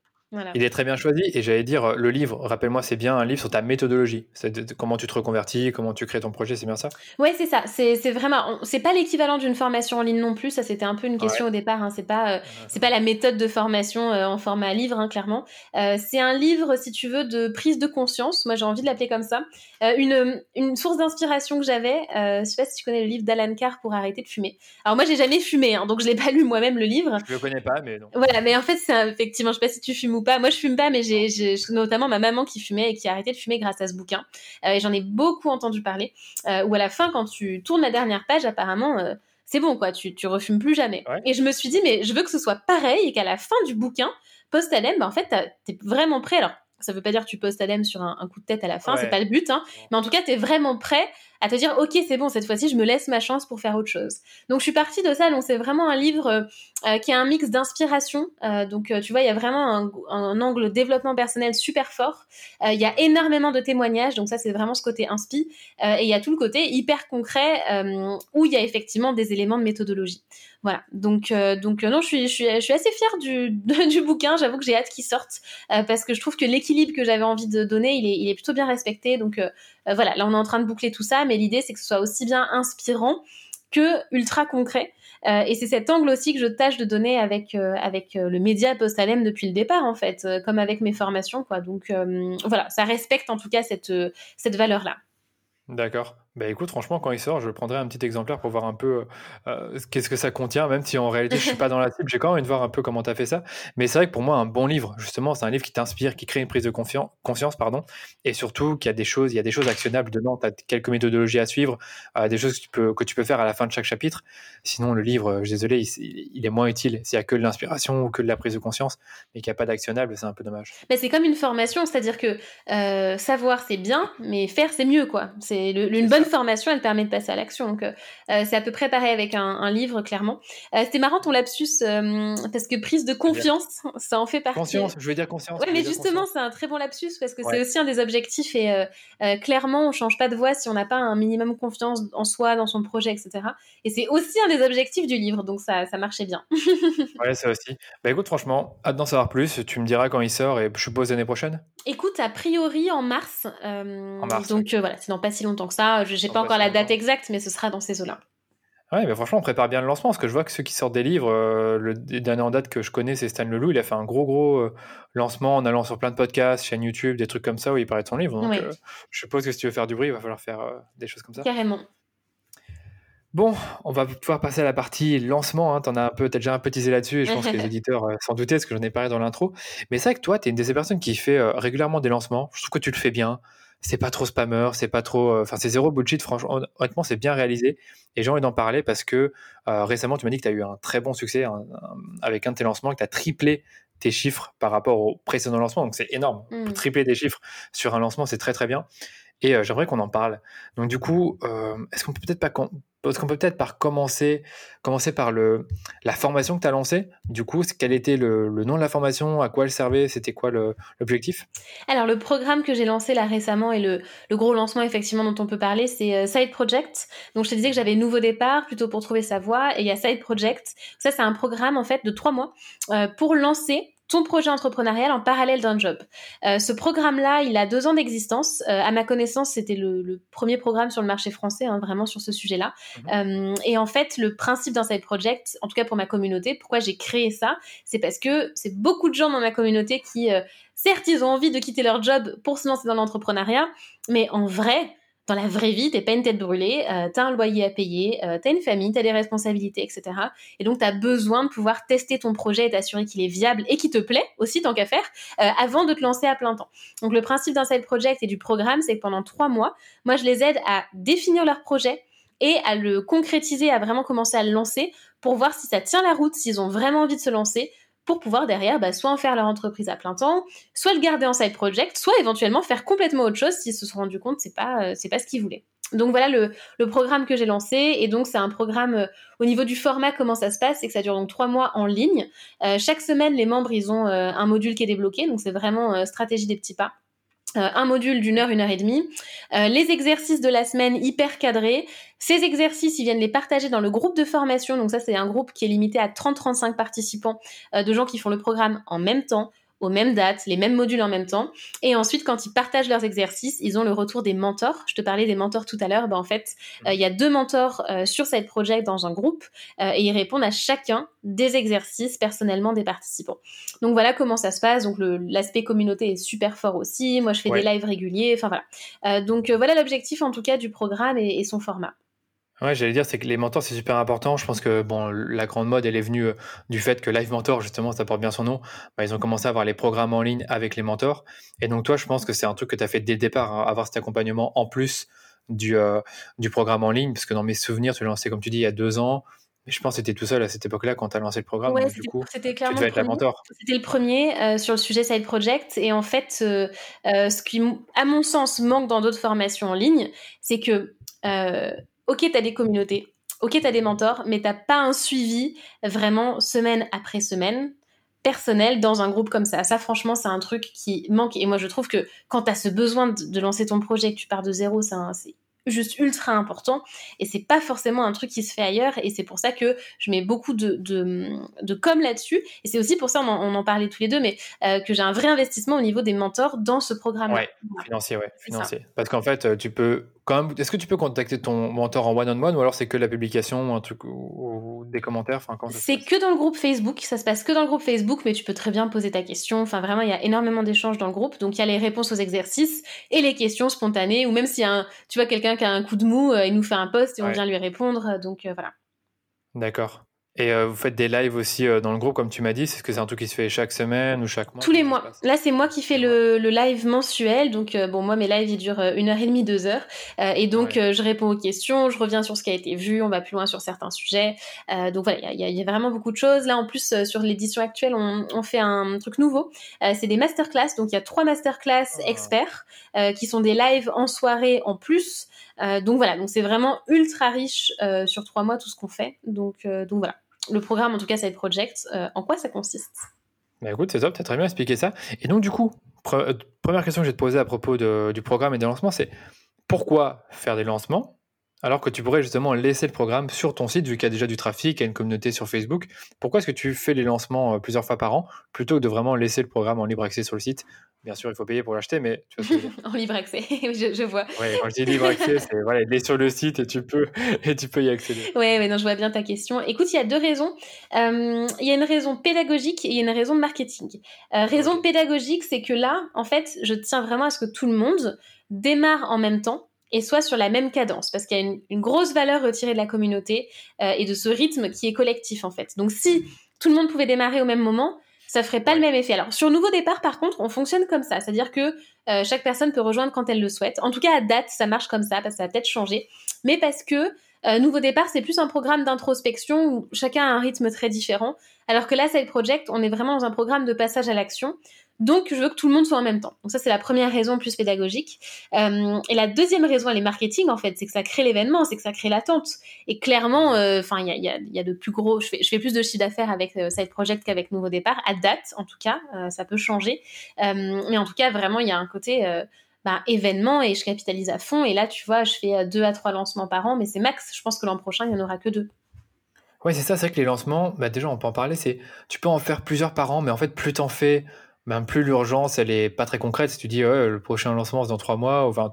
S1: Il est très bien choisi et j'allais dire le livre, rappelle-moi, c'est bien un livre sur ta méthodologie. C'est comment tu te reconvertis, comment tu crées ton projet, c'est bien ça?
S2: Oui, c'est ça. C'est vraiment, c'est pas l'équivalent d'une formation en ligne non plus. Ça, c'était un peu une question au départ. Hein. C'est pas, euh, c'est pas la méthode de formation euh, en format livre, hein, clairement. Euh, c'est un livre, si tu veux, de prise de conscience. Moi, j'ai envie de l'appeler comme ça. une, une source d'inspiration que j'avais. je sais pas si tu connais le livre d'Alan Carr pour arrêter de fumer. Alors moi, j'ai jamais fumé, hein, donc je l'ai pas lu moi-même le livre.
S1: Je le connais pas, mais non.
S2: Voilà, mais en fait, c'est effectivement, je sais pas si tu fumes pas. Moi, je fume pas, mais j'ai notamment ma maman qui fumait et qui a arrêté de fumer grâce à ce bouquin. Euh, et j'en ai beaucoup entendu parler. Euh, où à la fin, quand tu tournes la dernière page, apparemment, euh, c'est bon, quoi. Tu, tu refumes plus jamais. Et je me suis dit, mais je veux que ce soit pareil et qu'à la fin du bouquin, post-ADEME, bah, en fait, t'es vraiment prêt. Alors, ça veut pas dire que tu post-ADEME sur un, coup de tête à la fin, c'est pas le but, hein. Mais en tout cas, t'es vraiment prêt à te dire ok c'est bon cette fois-ci je me laisse ma chance pour faire autre chose. Donc je suis partie de ça donc c'est vraiment un livre euh, euh, qui a un mix d'inspiration euh, donc tu vois il y a vraiment un, angle développement personnel super fort. Il y a énormément de témoignages donc ça c'est vraiment ce côté inspi et il y a tout le côté hyper concret où il y a effectivement des éléments de méthodologie. Voilà, donc donc non, je suis, je suis je suis assez fière du du bouquin. J'avoue que j'ai hâte qu'il sorte parce que je trouve que l'équilibre que j'avais envie de donner, il est il est plutôt bien respecté. Donc voilà, là on est en train de boucler tout ça, mais l'idée c'est que ce soit aussi bien inspirant que ultra concret. Euh, et c'est cet angle aussi que je tâche de donner avec euh, avec euh, le média post depuis le départ en fait, comme avec mes formations quoi. Donc voilà, ça respecte en tout cas cette cette valeur là.
S1: D'accord. Bah écoute, franchement, quand il sort, je prendrai un petit exemplaire pour voir un peu euh, qu'est-ce que ça contient, même si en réalité je suis pas dans la cible, j'ai quand même envie de voir un peu comment tu as fait ça. Mais c'est vrai que pour moi, un bon livre, justement, c'est un livre qui t'inspire, qui crée une prise de conscience, pardon, et surtout qu'il y a des choses, il y a des choses actionnables dedans. Tu as quelques méthodologies à suivre, euh, des choses que tu peux que tu peux faire à la fin de chaque chapitre. Sinon, le livre, je suis désolé, il, est moins utile s'il y a que de l'inspiration ou que de la prise de conscience, mais qu'il n'y a pas d'actionnable, c'est un peu dommage.
S2: C'est comme une formation, c'est-à-dire que euh, savoir c'est bien, mais faire c'est mieux, quoi. C'est une bonne formation, elle permet de passer à l'action. Donc, euh, euh, c'est à peu près pareil avec un, livre, clairement. Euh, c'était marrant ton lapsus, parce que prise de confiance, ça en fait partie.
S1: Conscience, je veux dire conscience.
S2: Oui, mais justement, c'est un très bon lapsus, parce que c'est aussi un des objectifs. Et clairement, on change pas de voie si on n'a pas un minimum confiance en soi, dans son projet, etc. Et c'est aussi un des objectifs du livre, donc ça, ça marchait bien.
S1: ouais, ça aussi. Bah écoute, franchement, hâte d'en savoir plus. Tu me diras quand il sort, et je suppose l'année prochaine?
S2: Écoute, a priori en mars. en mars donc voilà, c'est dans pas si longtemps que ça. Je n'ai pas encore la date exacte, mais ce sera dans ces eaux-là.
S1: Ouais, mais franchement, on prépare bien le lancement parce que je vois que ceux qui sortent des livres, euh, le dernier en date que je connais, c'est Stan Leloup. Il a fait un gros, gros euh, lancement en allant sur plein de podcasts, chaînes YouTube, des trucs comme ça où il parlait de son livre. Donc, euh, je suppose que si tu veux faire du bruit, il va falloir faire des choses comme ça.
S2: Carrément.
S1: Bon, on va pouvoir passer à la partie lancement. Hein. Tu as un peu, as déjà un peu teasé là-dessus et je pense que les éditeurs s'en doutaient parce que j'en ai parlé dans l'intro. Mais c'est vrai que toi, tu es une de ces personnes qui fait régulièrement des lancements. Je trouve que tu le fais bien c'est pas trop spammer, c'est pas trop, euh, enfin c'est zéro bullshit. Franchement, honnêtement, c'est bien réalisé. Et j'ai envie d'en parler parce que euh, récemment, tu m'as dit que tu as eu un très bon succès avec un de tes lancements, que tu as triplé tes chiffres par rapport au précédent lancement. Donc c'est énorme. Mmh. Tripler des chiffres sur un lancement, c'est très très bien. Et euh, j'aimerais qu'on en parle. Donc du coup, est-ce qu'on peut peut-être pas parce qu'on peut peut-être par commencer, commencer par le, la formation que tu as lancée? Du coup, quel était le, nom de la formation? À quoi elle servait? C'était quoi l'objectif?
S2: Alors, le programme que j'ai lancé là récemment et le, le, gros lancement effectivement dont on peut parler, c'est euh, Side Project. Donc, je te disais que j'avais Nouveau Départ plutôt pour trouver sa voie. Et il y a Side Project. Ça, c'est un programme en fait de trois mois euh, pour lancer ton projet entrepreneurial en parallèle d'un job. Euh, ce programme-là, il a deux ans d'existence. Euh, à ma connaissance, c'était le, premier programme sur le marché français, hein, vraiment sur ce sujet-là. Mhm. Euh, et en fait, le principe d'un side project, en tout cas pour ma communauté, pourquoi j'ai créé ça, c'est parce que c'est beaucoup de gens dans ma communauté qui, certes, ils ont envie de quitter leur job pour se lancer dans l'entrepreneuriat, mais en vrai, dans la vraie vie, t'es pas une tête brûlée, euh, t'as un loyer à payer, euh, t'as une famille, t'as des responsabilités, etc. Et donc t'as besoin de pouvoir tester ton projet et t'assurer qu'il est viable et qu'il te plaît aussi tant qu'à faire euh, avant de te lancer à plein temps. Donc le principe d'un side project et du programme, c'est que pendant trois mois, moi je les aide à définir leur projet et à le concrétiser, à vraiment commencer à le lancer pour voir si ça tient la route, s'ils ont vraiment envie de se lancer pour pouvoir derrière bah, soit en faire leur entreprise à plein temps, soit le garder en side project, soit éventuellement faire complètement autre chose s'ils se sont rendus compte c'est pas, c'est pas ce qu'ils voulaient. Donc voilà le, programme que j'ai lancé. Et donc c'est un programme euh, au niveau du format, comment ça se passe, c'est que ça dure donc trois mois en ligne. Euh, chaque semaine, les membres, ils ont euh, un module qui est débloqué. Donc c'est vraiment stratégie des petits pas. Un module d'une heure, une heure et demie. les exercices de la semaine hyper cadrés. Ces exercices, ils viennent les partager dans le groupe de formation. Donc ça, c'est un groupe qui est limité à 30-35 participants de gens qui font le programme en même temps aux mêmes dates, les mêmes modules en même temps. Et ensuite, quand ils partagent leurs exercices, ils ont le retour des mentors. Je te parlais des mentors tout à l'heure. Ben, en fait, euh, il y a deux mentors euh, sur cette project dans un groupe euh, et ils répondent à chacun des exercices personnellement des participants. Donc voilà comment ça se passe. Donc l'aspect communauté est super fort aussi. Moi, je fais des lives réguliers. Enfin voilà. donc voilà l'objectif en tout cas du programme et son format.
S1: Ouais, j'allais dire, c'est que les mentors, c'est super important. Je pense que bon, la grande mode, elle est venue euh, du fait que Live Mentor, justement, ça porte bien son nom. Bah, ils ont commencé à avoir les programmes en ligne avec les mentors. Et donc, toi, je pense que c'est un truc que tu as fait dès le départ, hein, avoir cet accompagnement en plus du, euh, du programme en ligne. Parce que dans mes souvenirs, tu l'as lancé, comme tu dis, il y a deux ans. Mais je pense que tu étais tout seul à cette époque-là quand tu as lancé le programme.
S2: Ouais, c'était clairement tu le mentor. C'était le premier euh, sur le sujet Side Project. Et en fait, ce qui, à mon sens, manque dans d'autres formations en ligne, c'est que ok, tu as des communautés, ok, tu as des mentors, mais t'as pas un suivi vraiment semaine après semaine personnel dans un groupe comme ça. Ça, franchement, c'est un truc qui manque. Et moi, je trouve que quand tu as ce besoin de, lancer ton projet, que tu pars de zéro, c'est juste ultra important et c'est pas forcément un truc qui se fait ailleurs et c'est pour ça que je mets beaucoup de, de, com là-dessus et c'est aussi pour ça on en, parlait tous les deux mais euh, que j'ai un vrai investissement au niveau des mentors dans ce programme
S1: ouais, financier ouais financier parce qu'en fait euh, tu peux est-ce que tu peux contacter ton mentor en one-on-one ou alors c'est que la publication ou un truc ou, des commentaires? Enfin,
S2: C'est que dans le groupe Facebook, ça se passe que dans le groupe Facebook, mais tu peux très bien poser ta question. Enfin, vraiment, il y a énormément d'échanges dans le groupe. Donc, il y a les réponses aux exercices et les questions spontanées, ou même si un, tu vois quelqu'un qui a un coup de mou, euh, il nous fait un post et on vient lui répondre. Donc, euh, voilà.
S1: D'accord. Et euh, vous faites des lives aussi euh, dans le groupe, comme tu m'as dit. Est-ce que c'est un truc qui se fait chaque semaine ou chaque mois
S2: Tous les mois. Là, c'est moi qui fais le, le live mensuel. Donc, euh, bon, moi, mes lives, ils durent une heure et demie, deux heures. et donc, je réponds aux questions, je reviens sur ce qui a été vu, on va plus loin sur certains sujets. donc, voilà, il y, y, a vraiment beaucoup de choses. Là, en plus, sur l'édition actuelle, on, on, fait un truc nouveau. c'est des masterclass. Donc, il y a trois masterclass ah. experts qui sont des lives en soirée en plus. Donc, voilà, c'est vraiment ultra riche sur trois mois tout ce qu'on fait. Donc, donc voilà le programme, en tout cas Side Project, euh, en quoi ça consiste?
S1: Bah écoute, c'est top, tu as très bien expliqué ça. Et donc, du coup, euh, première question que je vais te poser à propos du programme et des lancements, c'est pourquoi faire des lancements? Alors que tu pourrais justement laisser le programme sur ton site vu qu'il y a déjà du trafic, il y a une communauté sur Facebook Pourquoi est-ce que tu fais les lancements euh, plusieurs fois par an plutôt que de vraiment laisser le programme en libre accès sur le site? Bien sûr, il faut payer pour l'acheter, mais tu
S2: vois En libre accès, je, vois.
S1: Oui, quand je dis libre accès, c'est voilà, il est sur le site et tu peux, et tu peux y accéder.
S2: Oui, ouais, non, je vois bien ta question. Écoute, il y a deux raisons. Euh, il y a une raison pédagogique et il y a une raison de marketing. Euh, raison pédagogique, c'est que là, en fait, je tiens vraiment à ce que tout le monde démarre en même temps et soit sur la même cadence, parce qu'il y a une, grosse valeur retirée de la communauté euh, et de ce rythme qui est collectif en fait. Donc si tout le monde pouvait démarrer au même moment, ça ferait pas le même effet. Alors sur nouveau départ, par contre, on fonctionne comme ça, c'est-à-dire que euh, chaque personne peut rejoindre quand elle le souhaite. En tout cas, à date, ça marche comme ça, parce que ça va peut-être changer, mais parce que euh, nouveau départ, c'est plus un programme d'introspection où chacun a un rythme très différent, alors que là, Side Project, on est vraiment dans un programme de passage à l'action. Donc, je veux que tout le monde soit en même temps. Donc ça, c'est la première raison plus pédagogique. Euh, et la deuxième raison, elle est marketing, en fait, c'est que ça crée l'événement, c'est que ça crée l'attente. Et clairement, euh, enfin, il y a, y a, de plus gros... Je fais, plus de chiffre d'affaires avec euh, Side Project qu'avec Nouveau Départ, à date, en tout cas. ça peut changer. mais en tout cas, vraiment, il y a un côté... Bah, événement et je capitalise à fond. Et là, tu vois, je fais deux à trois lancements par an, mais c'est max. Je pense que l'an prochain, il n'y en aura que deux.
S1: Oui, c'est ça, c'est vrai que les lancements, bah déjà, on peut en parler, c'est tu peux en faire plusieurs par an, mais en fait, plus t'en fais, même plus l'urgence, elle est pas très concrète. Si tu dis, le prochain lancement, c'est dans trois mois, enfin,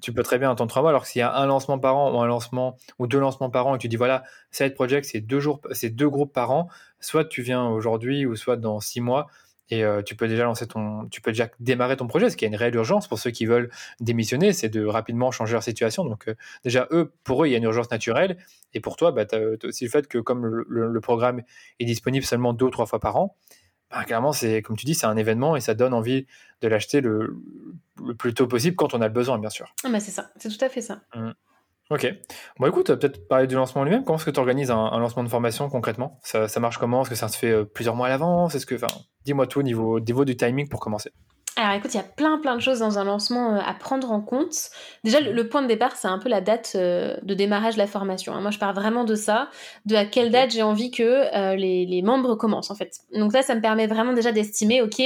S1: tu, peux très bien attendre trois mois. Alors que s'il y a un lancement par an ou un lancement ou deux lancements par an et tu dis, voilà, Side Project, c'est deux jours, c'est deux groupes par an. Soit tu viens aujourd'hui ou soit dans six mois et euh, tu peux déjà lancer ton, tu peux déjà démarrer ton projet. Ce qui est une réelle urgence pour ceux qui veulent démissionner, c'est de rapidement changer leur situation. Donc, euh, déjà, eux, pour eux, il y a une urgence naturelle. Et pour toi, bah, tu as aussi le fait que comme le programme est disponible seulement deux ou trois fois par an, bah, clairement, c'est comme tu dis, c'est un événement et ça donne envie de l'acheter le, plus tôt possible quand on a le besoin, bien sûr.
S2: Ah bah c'est ça, c'est tout à fait ça. Mmh.
S1: Ok. Bon, écoute, peut-être parler du lancement lui-même. Comment est-ce que tu organises un, lancement de formation concrètement? Ça, marche comment? Est-ce que ça se fait euh, plusieurs mois à l'avance? Est-ce que, enfin, dis-moi tout au niveau, niveau du timing pour commencer.
S2: Alors écoute, il y a plein plein de choses dans un lancement euh, à prendre en compte. Déjà, le, point de départ, c'est un peu la date euh, de démarrage de la formation. Hein. Moi, je pars vraiment de ça, de à quelle date j'ai envie que les, les, membres commencent en fait. Donc là, ça me permet vraiment déjà d'estimer, ok,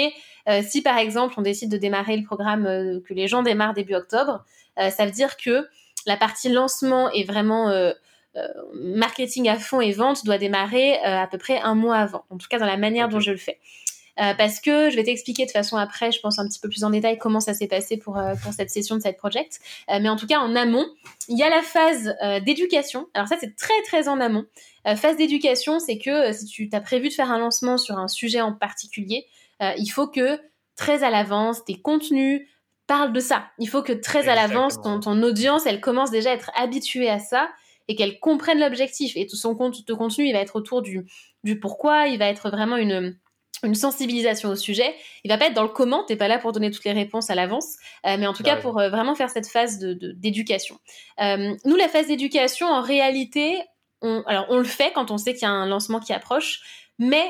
S2: si par exemple on décide de démarrer le programme, que les gens démarrent début octobre, ça veut dire que la partie lancement est vraiment euh, euh, marketing à fond et vente doit démarrer euh, à peu près un mois avant, en tout cas dans la manière dont je le fais. Parce que je vais t'expliquer de façon après, je pense un petit peu plus en détail comment ça s'est passé pour, pour cette session de cette project. mais en tout cas, en amont, il y a la phase d'éducation. Alors ça, c'est très très en amont. phase d'éducation, c'est que si tu as prévu de faire un lancement sur un sujet en particulier, il faut que très à l'avance, tes contenus, parle de ça. Il faut que très à l'avance, ton, audience, elle commence déjà à être habituée à ça et qu'elle comprenne l'objectif. Et tout son compte, de contenu, il va être autour du, du pourquoi, il va être vraiment une, une sensibilisation au sujet. Il va pas être dans le comment, t'es pas là pour donner toutes les réponses à l'avance, euh, mais en tout cas pour euh, vraiment faire cette phase d'éducation. De, euh, nous, la phase d'éducation, en réalité, on, alors on le fait quand on sait qu'il y a un lancement qui approche, mais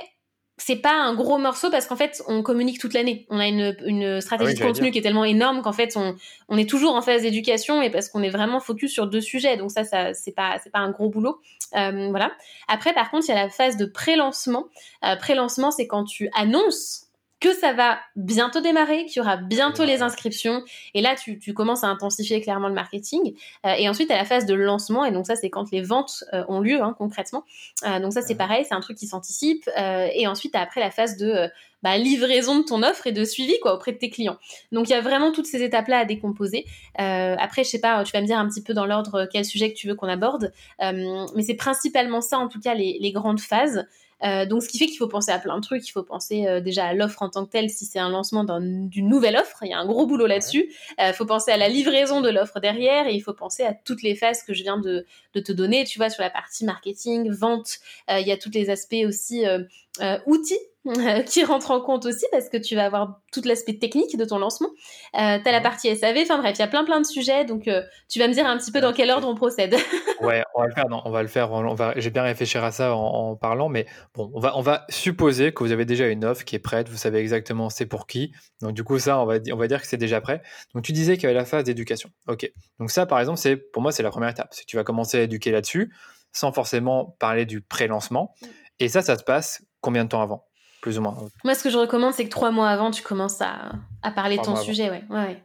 S2: c'est pas un gros morceau parce qu'en fait on communique toute l'année. On a une, une stratégie ah de contenu qui est tellement énorme qu'en fait on, on est toujours en phase d'éducation et parce qu'on est vraiment focus sur deux sujets. Donc ça, ça c'est pas c'est pas un gros boulot. Euh, voilà. Après par contre il y a la phase de pré-lancement. Euh, pré-lancement c'est quand tu annonces que ça va bientôt démarrer, qu'il y aura bientôt les inscriptions. Et là, tu, tu, commences à intensifier clairement le marketing. Euh, et ensuite, à la phase de lancement, et donc ça, c'est quand les ventes euh, ont lieu hein, concrètement. Euh, donc ça, c'est pareil, c'est un truc qui s'anticipe. et ensuite, après la phase de bah, livraison de ton offre et de suivi quoi auprès de tes clients. Donc il y a vraiment toutes ces étapes-là à décomposer. après, je sais pas, tu vas me dire un petit peu dans l'ordre quel sujet que tu veux qu'on aborde, mais c'est principalement ça, en tout cas, les, les grandes phases. Euh, donc, ce qui fait qu'il faut penser à plein de trucs. Il faut penser euh, déjà à l'offre en tant que telle, si c'est un lancement d'une nouvelle offre. Il y a un gros boulot là-dessus. Il euh, faut penser à la livraison de l'offre derrière et il faut penser à toutes les phases que je viens de, de te donner. Tu vois, sur la partie marketing, vente, il y a tous les aspects aussi outils qui rentre en compte aussi parce que tu vas avoir tout l'aspect technique de ton lancement. Euh, tu as la partie SAV, enfin bref, il y a plein plein de sujets, donc euh, tu vas me dire un petit peu dans quel ordre on procède.
S1: ouais, on va le faire, on va le faire, on va, j'ai bien réfléchir à ça en, parlant, mais bon, on va, on va supposer que vous avez déjà une offre qui est prête, vous savez exactement c'est pour qui, donc du coup ça, on va, on va dire que c'est déjà prêt. Donc tu disais qu'il y avait la phase d'éducation, ok. Donc ça par exemple, c'est pour moi c'est la première étape, c'est que tu vas commencer à éduquer là-dessus, sans forcément parler du pré-lancement, mm. et ça, ça se passe combien de temps avant? Plus ou moins.
S2: Moi, ce que je recommande, c'est que trois mois avant, tu commences à, à parler de ton sujet. Ouais. ouais.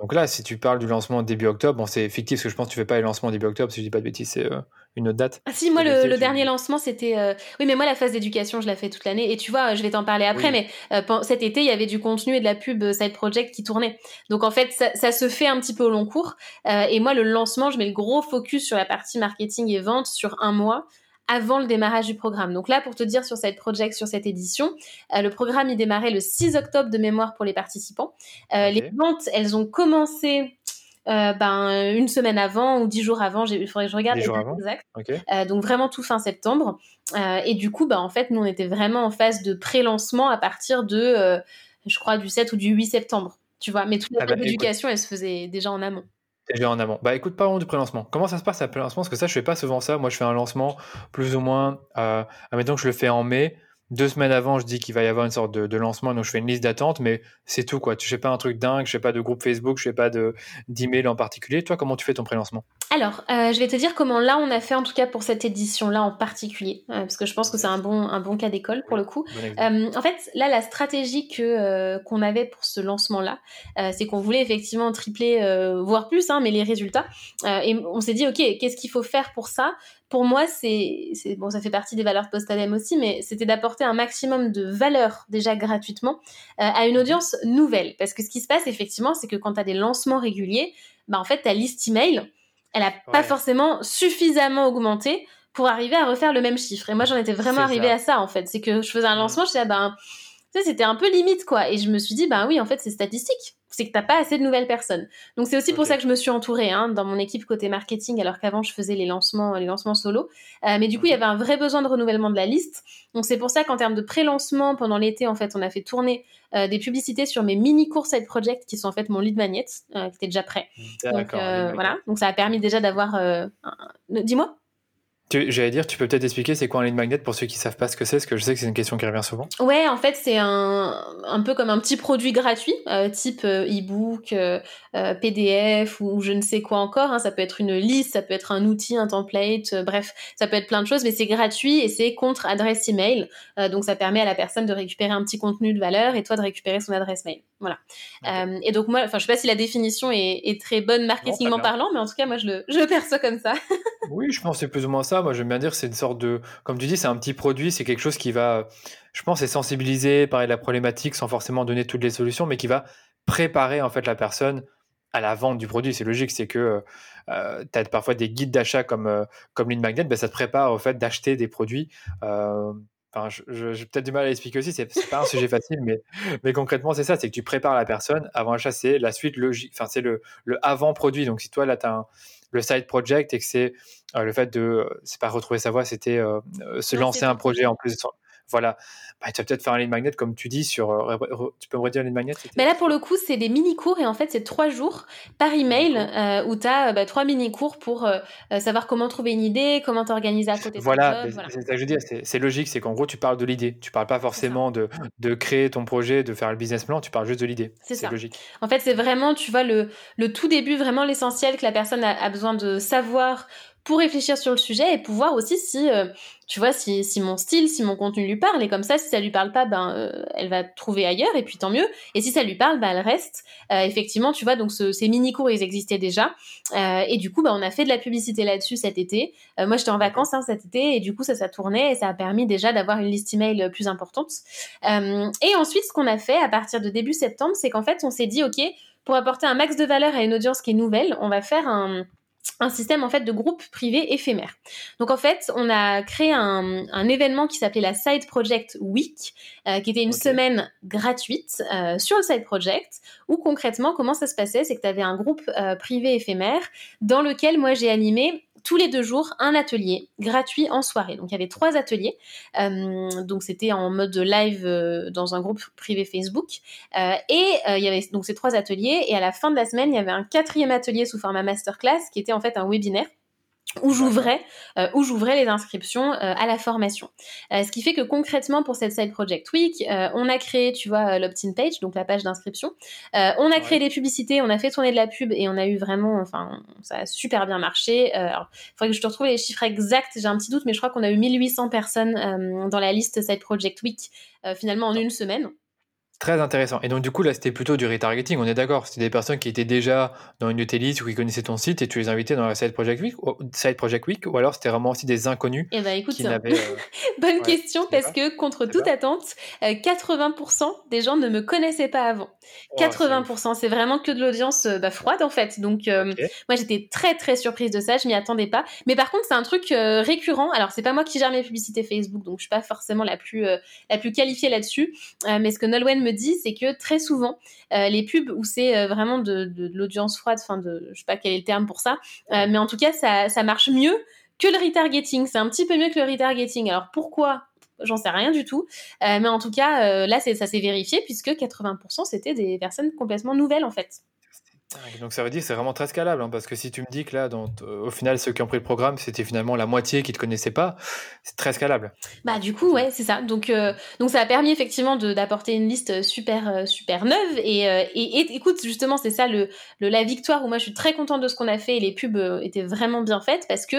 S1: Donc là, si tu parles du lancement début octobre, bon, c'est fictif parce que je pense que tu fais pas les lancements début octobre, si je dis pas de bêtises, c'est euh, une autre date.
S2: Ah si, moi, le, dernier lancement, c'était... Euh, oui, mais moi, la phase d'éducation, je la fais toute l'année. Et tu vois, je vais t'en parler après, mais euh, cet été, il y avait du contenu et de la pub Side Project qui tournait. Donc, en fait, ça, ça se fait un petit peu au long cours. et moi, le lancement, je mets le gros focus sur la partie marketing et vente sur un mois avant le démarrage du programme. Donc là, pour te dire sur cette project, sur cette édition, euh, le programme il démarrait le 6 octobre de mémoire pour les participants. Euh, les ventes, elles ont commencé euh, ben, une semaine avant ou dix jours avant. Il faudrait que je regarde exact. donc vraiment tout fin septembre. et du coup, ben, en fait, nous on était vraiment en phase de pré-lancement à partir de, je crois, du 7 ou du 8 septembre. Tu vois, mais toute la ah bah, éducation, elle se faisait déjà en amont.
S1: Déjà en amont. Bah écoute, parlons du pré-lancement. Comment ça se passe à pré-lancement? Parce que ça, je fais pas souvent ça. Moi, je fais un lancement plus ou moins, euh, admettons que je le fais en mai. Deux semaines avant, je dis qu'il va y avoir une sorte de, lancement, donc je fais une liste d'attente, mais c'est tout quoi. Tu fais pas un truc dingue, je fais pas de groupe Facebook, je fais pas de d'email en particulier. Toi, comment tu fais ton pré-lancement?
S2: Alors, euh, je vais te dire comment là on a fait en tout cas pour cette édition-là en particulier, euh, parce que je pense que c'est un bon un bon cas d'école pour le coup. Euh, en fait, là la stratégie que qu'on avait pour ce lancement-là, c'est qu'on voulait effectivement tripler, voire plus, hein, mais les résultats. et on s'est dit ok, qu'est-ce qu'il faut faire pour ça? Pour moi, c'est bon, ça fait partie des valeurs post-ADEM aussi, mais c'était d'apporter un maximum de valeur déjà gratuitement euh, à une audience nouvelle. Parce que ce qui se passe effectivement, c'est que quand tu as des lancements réguliers, bah en fait ta liste email, elle a pas forcément suffisamment augmenté pour arriver à refaire le même chiffre. Et moi, j'en étais vraiment arrivée à ça en fait. C'est que je faisais un lancement, je disais, ah, ben, c'était un peu limite quoi. Et je me suis dit, bah oui, en fait, c'est statistique c'est que t'as pas assez de nouvelles personnes. Donc c'est aussi pour ça que je me suis entourée hein, dans mon équipe côté marketing, alors qu'avant je faisais les lancements, les lancements solo. Euh, mais du coup, il y avait un vrai besoin de renouvellement de la liste. Donc c'est pour ça qu'en termes de pré-lancement, pendant l'été, en fait, on a fait tourner euh, des publicités sur mes mini courses side project qui sont en fait mon lead magnet, euh, qui était déjà prêt. Donc voilà. Donc ça a permis déjà d'avoir Dis-moi.
S1: J'allais dire, tu peux peut-être expliquer c'est quoi un lead magnet pour ceux qui savent pas ce que c'est, parce que je sais que c'est une question qui revient souvent.
S2: Ouais, en fait, c'est un, un peu comme un petit produit gratuit, euh, type euh, e-book, euh, PDF ou je ne sais quoi encore. Hein. Ça peut être une liste, ça peut être un outil, un template, bref, ça peut être plein de choses, mais c'est gratuit et c'est contre adresse email. donc ça permet à la personne de récupérer un petit contenu de valeur et toi de récupérer son adresse mail. Voilà. et donc moi, enfin, je sais pas si la définition est, est très bonne marketingment parlant, mais en tout cas, moi, je le, je le perçois comme ça.
S1: oui, je pense que c'est plus ou moins ça moi, j'aime bien dire, c'est une sorte de, comme tu dis, c'est un petit produit, c'est quelque chose qui va, je pense, est sensibiliser, parler de la problématique sans forcément donner toutes les solutions, mais qui va préparer en fait la personne à la vente du produit. C'est logique, c'est que euh, tu as parfois des guides d'achat comme, euh, comme Lead Magnet, ben, ça te prépare au fait d'acheter des produits. Euh, Enfin, j'ai peut-être du mal à l'expliquer aussi, c'est pas un sujet facile, mais, mais concrètement, c'est ça, c'est que tu prépares la personne avant l'achat, c'est la suite logique, enfin, c'est le, le avant-produit. Donc, si toi, là, tu as un, le side project et que c'est euh, le fait de, c'est pas retrouver sa voix, c'était euh, euh, se lancer un projet en plus. Voilà, bah, tu vas peut-être faire un lead magnet comme tu dis sur. tu peux me redire un lead magnet
S2: Mais là pour le coup c'est des mini cours et en fait c'est trois jours par email où tu as bah, trois mini cours pour savoir comment trouver une idée, comment t'organiser à côté.
S1: Voilà, c'est ça que je veux dire, c'est logique, c'est qu'en gros tu parles de l'idée, tu parles pas forcément de, de créer ton projet, de faire le business plan, tu parles juste de l'idée. C'est logique.
S2: En fait c'est vraiment tu vois le, le tout début vraiment l'essentiel que la personne a, a besoin de savoir pour réfléchir sur le sujet et pouvoir aussi si euh, tu vois si, si, mon style si mon contenu lui parle. Et comme ça si ça lui parle pas ben euh, elle va trouver ailleurs et puis tant mieux. Et si ça lui parle ben elle reste. Euh, effectivement tu vois donc ces mini cours ils existaient déjà. Et du coup ben on a fait de la publicité là-dessus cet été. Moi j'étais en vacances hein, cet été et du coup ça ça tournait et ça a permis déjà d'avoir une liste email plus importante. Et ensuite ce qu'on a fait à partir de début septembre c'est qu'en fait on s'est dit ok pour apporter un max de valeur à une audience qui est nouvelle on va faire un un système en fait de groupe privé éphémère. Donc en fait, on a créé un, un événement qui s'appelait la Side Project Week, euh, qui était une semaine gratuite euh, sur le Side Project, où concrètement comment ça se passait, c'est que tu avais un groupe euh, privé éphémère dans lequel moi j'ai animé tous les deux jours un atelier gratuit en soirée. Donc il y avait trois ateliers. Euh, donc c'était en mode live euh, dans un groupe privé Facebook. Euh, et il y avait donc ces trois ateliers. Et à la fin de la semaine, il y avait un quatrième atelier sous format masterclass qui était en fait un webinaire où j'ouvrais euh, où j'ouvrais les inscriptions euh, à la formation. Euh, ce qui fait que concrètement pour cette side project week, on a créé, tu vois, l'opt-in page, donc la page d'inscription. on a créé des publicités, on a fait tourner de la pub et on a eu vraiment, enfin, ça a super bien marché. alors, il faudrait que je te retrouve les chiffres exacts. J'ai un petit doute, mais je crois qu'on a eu 1800 personnes dans la liste side project week finalement en une semaine.
S1: Très intéressant. Et donc, du coup, là, c'était plutôt du retargeting, on est d'accord. C'était des personnes qui étaient déjà dans une de ou qui connaissaient ton site et tu les invitais dans la Side Project Week, ou, Side Project Week, ou alors c'était vraiment aussi des inconnus.
S2: Eh ben, écoute, euh, bonne question parce que contre toute attente, 80% euh, des gens ne me connaissaient pas avant. 80%, c'est vraiment que de l'audience euh, bah, froide en fait. Donc, moi, j'étais très très surprise de ça, je m'y attendais pas. Mais par contre, c'est un truc récurrent. Alors, c'est pas moi qui gère mes publicités Facebook, donc je suis pas forcément la plus, la plus qualifiée là-dessus. mais ce que Nolwenn dit, c'est que très souvent, euh, les pubs où c'est euh, vraiment de, l'audience froide, enfin de, je sais pas quel est le terme pour ça, euh, mais en tout cas, ça, marche mieux que le retargeting. C'est un petit peu mieux que le retargeting. Alors pourquoi? J'en sais rien du tout. mais en tout cas, là, ça s'est vérifié puisque 80% c'était des personnes complètement nouvelles en fait.
S1: Donc ça veut dire que c'est vraiment très scalable, hein, parce que si tu me dis que là, au final, ceux qui ont pris le programme, c'était finalement la moitié qui ne te connaissaient pas, c'est très scalable.
S2: Bah du coup, ouais, c'est ça. Donc, euh, donc ça a permis effectivement d'apporter une liste super, euh, super neuve. Et, euh, et, écoute, justement, c'est ça le, la victoire où moi je suis très contente de ce qu'on a fait et les pubs étaient vraiment bien faites parce que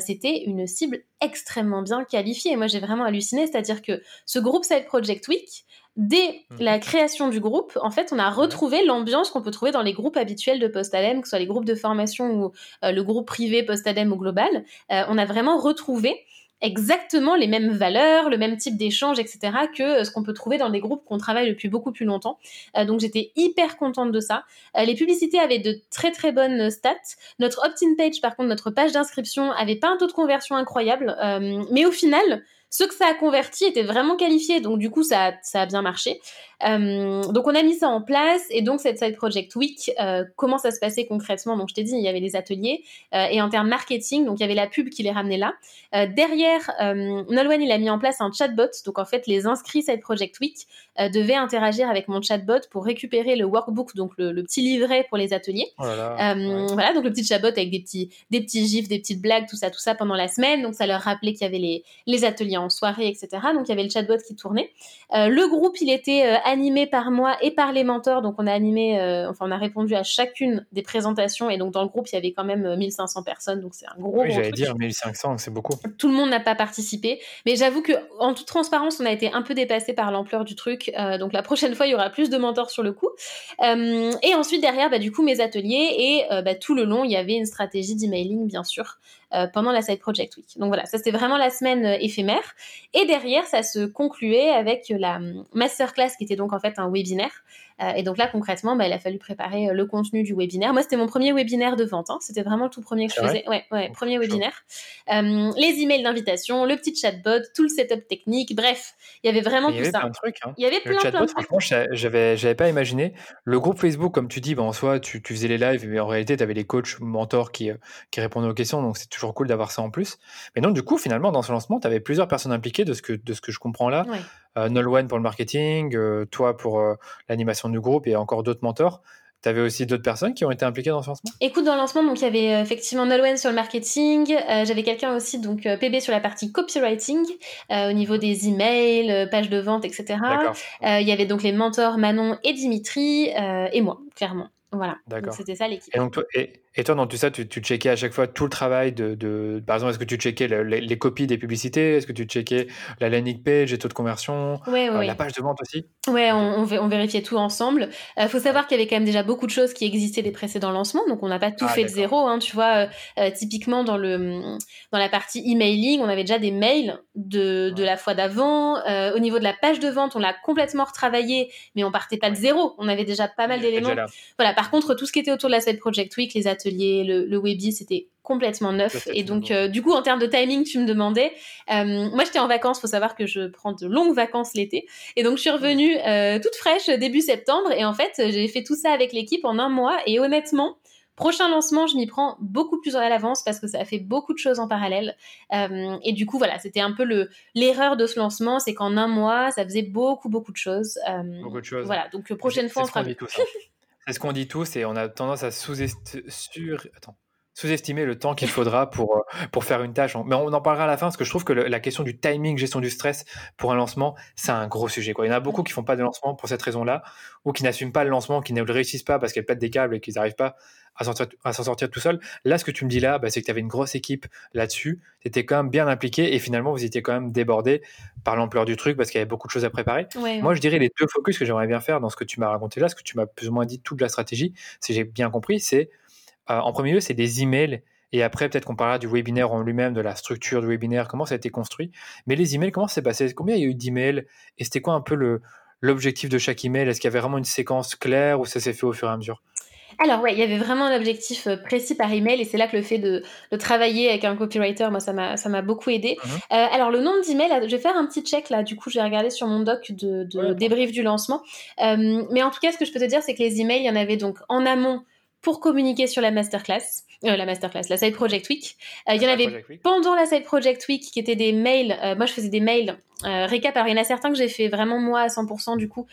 S2: c'était une cible extrêmement bien qualifiée. Et moi j'ai vraiment halluciné, c'est-à-dire que ce groupe Side Project Week, dès mhm. la création du groupe, en fait, on a retrouvé l'ambiance qu'on peut trouver dans les groupes habituels de Postadem, que ce soit les groupes de formation ou euh, le groupe privé Postadem ou global. Euh, on a vraiment retrouvé exactement les mêmes valeurs, le même type d'échange, etc., que euh, ce qu'on peut trouver dans des groupes qu'on travaille depuis beaucoup plus longtemps. donc j'étais hyper contente de ça. les publicités avaient de très très bonnes stats. Notre opt-in page, par contre, notre page d'inscription, avait pas un taux de conversion incroyable, mais au final, ceux que ça a converti étaient vraiment qualifiés, donc du coup ça, ça a bien marché. Euh, donc on a mis ça en place et donc cette Side Project Week, euh, comment ça se passait concrètement? Donc je t'ai dit, il y avait les ateliers euh, et en termes marketing, donc il y avait la pub qui les ramenait là. Euh, derrière, Nolwenn il a mis en place un chatbot, donc en fait les inscrits Side Project Week devaient interagir avec mon chatbot pour récupérer le workbook, donc le, le petit livret pour les ateliers.
S1: Oh là là, ouais.
S2: Voilà, donc le petit chatbot avec des petits, des petits gifs, des petites blagues, tout ça, tout ça pendant la semaine. Donc ça leur rappelait qu'il y avait les, les ateliers en soirée, etc. Donc il y avait le chatbot qui tournait. le groupe, il était animé par moi et par les mentors. Donc on a animé, euh, enfin on a répondu à chacune des présentations et donc dans le groupe il y avait quand même 1500 personnes, donc c'est un gros.
S1: Oui,
S2: gros
S1: j'allais dire 1500, c'est beaucoup.
S2: Tout le monde n'a pas participé, mais j'avoue que en toute transparence on a été un peu dépassé par l'ampleur du truc. Euh, donc la prochaine fois il y aura plus de mentors sur le coup. Euh, et ensuite derrière bah, du coup mes ateliers et euh, bah, tout le long il y avait une stratégie d'emailing bien sûr euh, pendant la Side Project Week. Donc voilà, ça c'était vraiment la semaine euh, éphémère. Et derrière, ça se concluait avec la hum, masterclass qui était donc en fait un webinaire. Euh, et donc là, concrètement, bah, il a fallu préparer euh, le contenu du webinaire. Moi, c'était mon premier webinaire de vente. Hein. C'était vraiment le tout premier que je faisais. Ouais, ouais,
S1: Oh,
S2: premier webinaire. Euh, les emails d'invitation, le petit chatbot, tout le setup technique. Bref, il y avait vraiment
S1: Mais il y
S2: tout
S1: avait
S2: ça.
S1: plein de trucs. Hein.
S2: Il y avait
S1: Le
S2: plein, plein
S1: chatbot,
S2: de trucs.
S1: franchement, j'a- j'avais, j'avais pas imaginé. Le groupe Facebook, comme tu dis, bah, en soi, tu, tu faisais les lives, mais en réalité, tu avais les coachs, mentors qui, qui répondaient aux questions, donc c'est toujours cool d'avoir ça en plus. Mais donc, du coup, finalement, dans ce lancement, tu avais plusieurs personnes impliquées de ce que, de ce que je comprends là.
S2: Ouais.
S1: Euh, Nolwenn pour le marketing, euh, toi pour euh, l'animation du groupe et encore d'autres mentors. Tu avais aussi d'autres personnes qui ont été impliquées dans ce lancement?
S2: Écoute, dans le lancement, donc il y avait effectivement Nolwenn sur le marketing, euh, j'avais quelqu'un aussi, donc PB sur la partie copywriting, euh, au niveau des emails, pages de vente, etc. Euh, il y avait donc les mentors Manon et Dimitri, et moi, clairement. Voilà,
S1: D'accord.
S2: c'était ça l'équipe.
S1: Et donc, toi, et, et toi, dans tout ça, tu, tu checkais à chaque fois tout le travail de, de par exemple, est-ce que tu checkais le- les, les copies des publicités? Est-ce que tu checkais la landing page, les taux de conversion,
S2: Ouais, ouais,
S1: euh, la page de vente aussi?
S2: Ouais, on, on, vé- on vérifiait tout ensemble. Euh, faut savoir qu'il y avait quand même déjà beaucoup de choses qui existaient des précédents lancements, donc on n'a pas tout
S1: Ah,
S2: fait de zéro. Hein, tu vois, euh, typiquement dans le dans la partie emailing, on avait déjà des mails de, de
S1: Ouais.
S2: la fois d'avant. Au niveau de la page de vente, on l'a complètement retravaillé, mais on partait pas de zéro. On avait déjà pas mal
S1: Il
S2: d'éléments. Voilà. Par contre, tout ce qui était autour de la Side Project Week, les ateliers, le, le Webi, c'était complètement neuf. Et donc, euh, du coup, en termes de timing, tu me demandais. Euh, moi, j'étais en vacances. Faut savoir que je prends de longues vacances l'été. Et donc, je suis revenue euh, toute fraîche début septembre. Et en fait, j'ai fait tout ça avec l'équipe en un mois. Et honnêtement, prochain lancement, je m'y prends beaucoup plus à l'avance parce que ça a fait beaucoup de choses en parallèle. Euh, et du coup, voilà, c'était un peu le l'erreur de ce lancement, c'est qu'en un mois, ça faisait beaucoup, beaucoup de choses. Euh,
S1: Beaucoup de choses.
S2: Voilà. Donc, prochaine fois, on fera mieux.
S1: C'est ce qu'on dit tous et on a tendance à sous-estimer sur... Attends. Sous-estimer le temps qu'il faudra pour, euh, pour faire une tâche. Mais on en parlera à la fin parce que je trouve que le- la question du timing, gestion du stress pour un lancement, c'est un gros sujet. Quoi. Il y en a beaucoup qui font pas de lancement pour cette raison-là ou qui n'assument pas le lancement, qui ne le réussissent pas parce qu'elles pètent des câbles et qu'ils n'arrivent pas à s'en sortir, tout seul. Là, ce que tu me dis là, bah, c'est que tu avais une grosse équipe là-dessus. Tu étais quand même bien impliqué et finalement, vous étiez quand même débordé par l'ampleur du truc parce qu'il y avait beaucoup de choses à préparer.
S2: Ouais,
S1: Moi, je dirais les deux focus que j'aimerais bien faire dans ce que tu m'as raconté là, ce que tu m'as plus ou moins dit toute la stratégie, si j'ai bien compris, c'est en premier lieu, c'est des emails. Et après, peut-être qu'on parlera du webinaire en lui-même, de la structure du webinaire, comment ça a été construit. Mais les emails, comment ça s'est passé? Combien il y a eu d'emails? Et c'était quoi un peu le, l'objectif de chaque email? Est-ce qu'il y avait vraiment une séquence claire ou ça s'est fait au fur et à mesure?
S2: Alors ouais, il y avait vraiment un objectif euh, précis par email et c'est là que le fait de, de travailler avec un copywriter, moi ça m'a ça m'a beaucoup aidé.
S1: Mhm.
S2: Euh, alors le nombre d'emails, je vais faire un petit check là. Du coup, je vais regarder sur mon doc de, de
S1: Ouais.
S2: débrief du lancement. Euh, mais en tout cas, ce que je peux te dire, c'est que les emails, il y en avait donc en amont pour communiquer sur la masterclass, euh, la masterclass, la Side Project Week. Euh, il y en avait pendant la Side Project Week qui étaient des mails. euh, moi, je faisais des mails récap. Alors, il y en a certains que j'ai fait vraiment moi à 100% du coup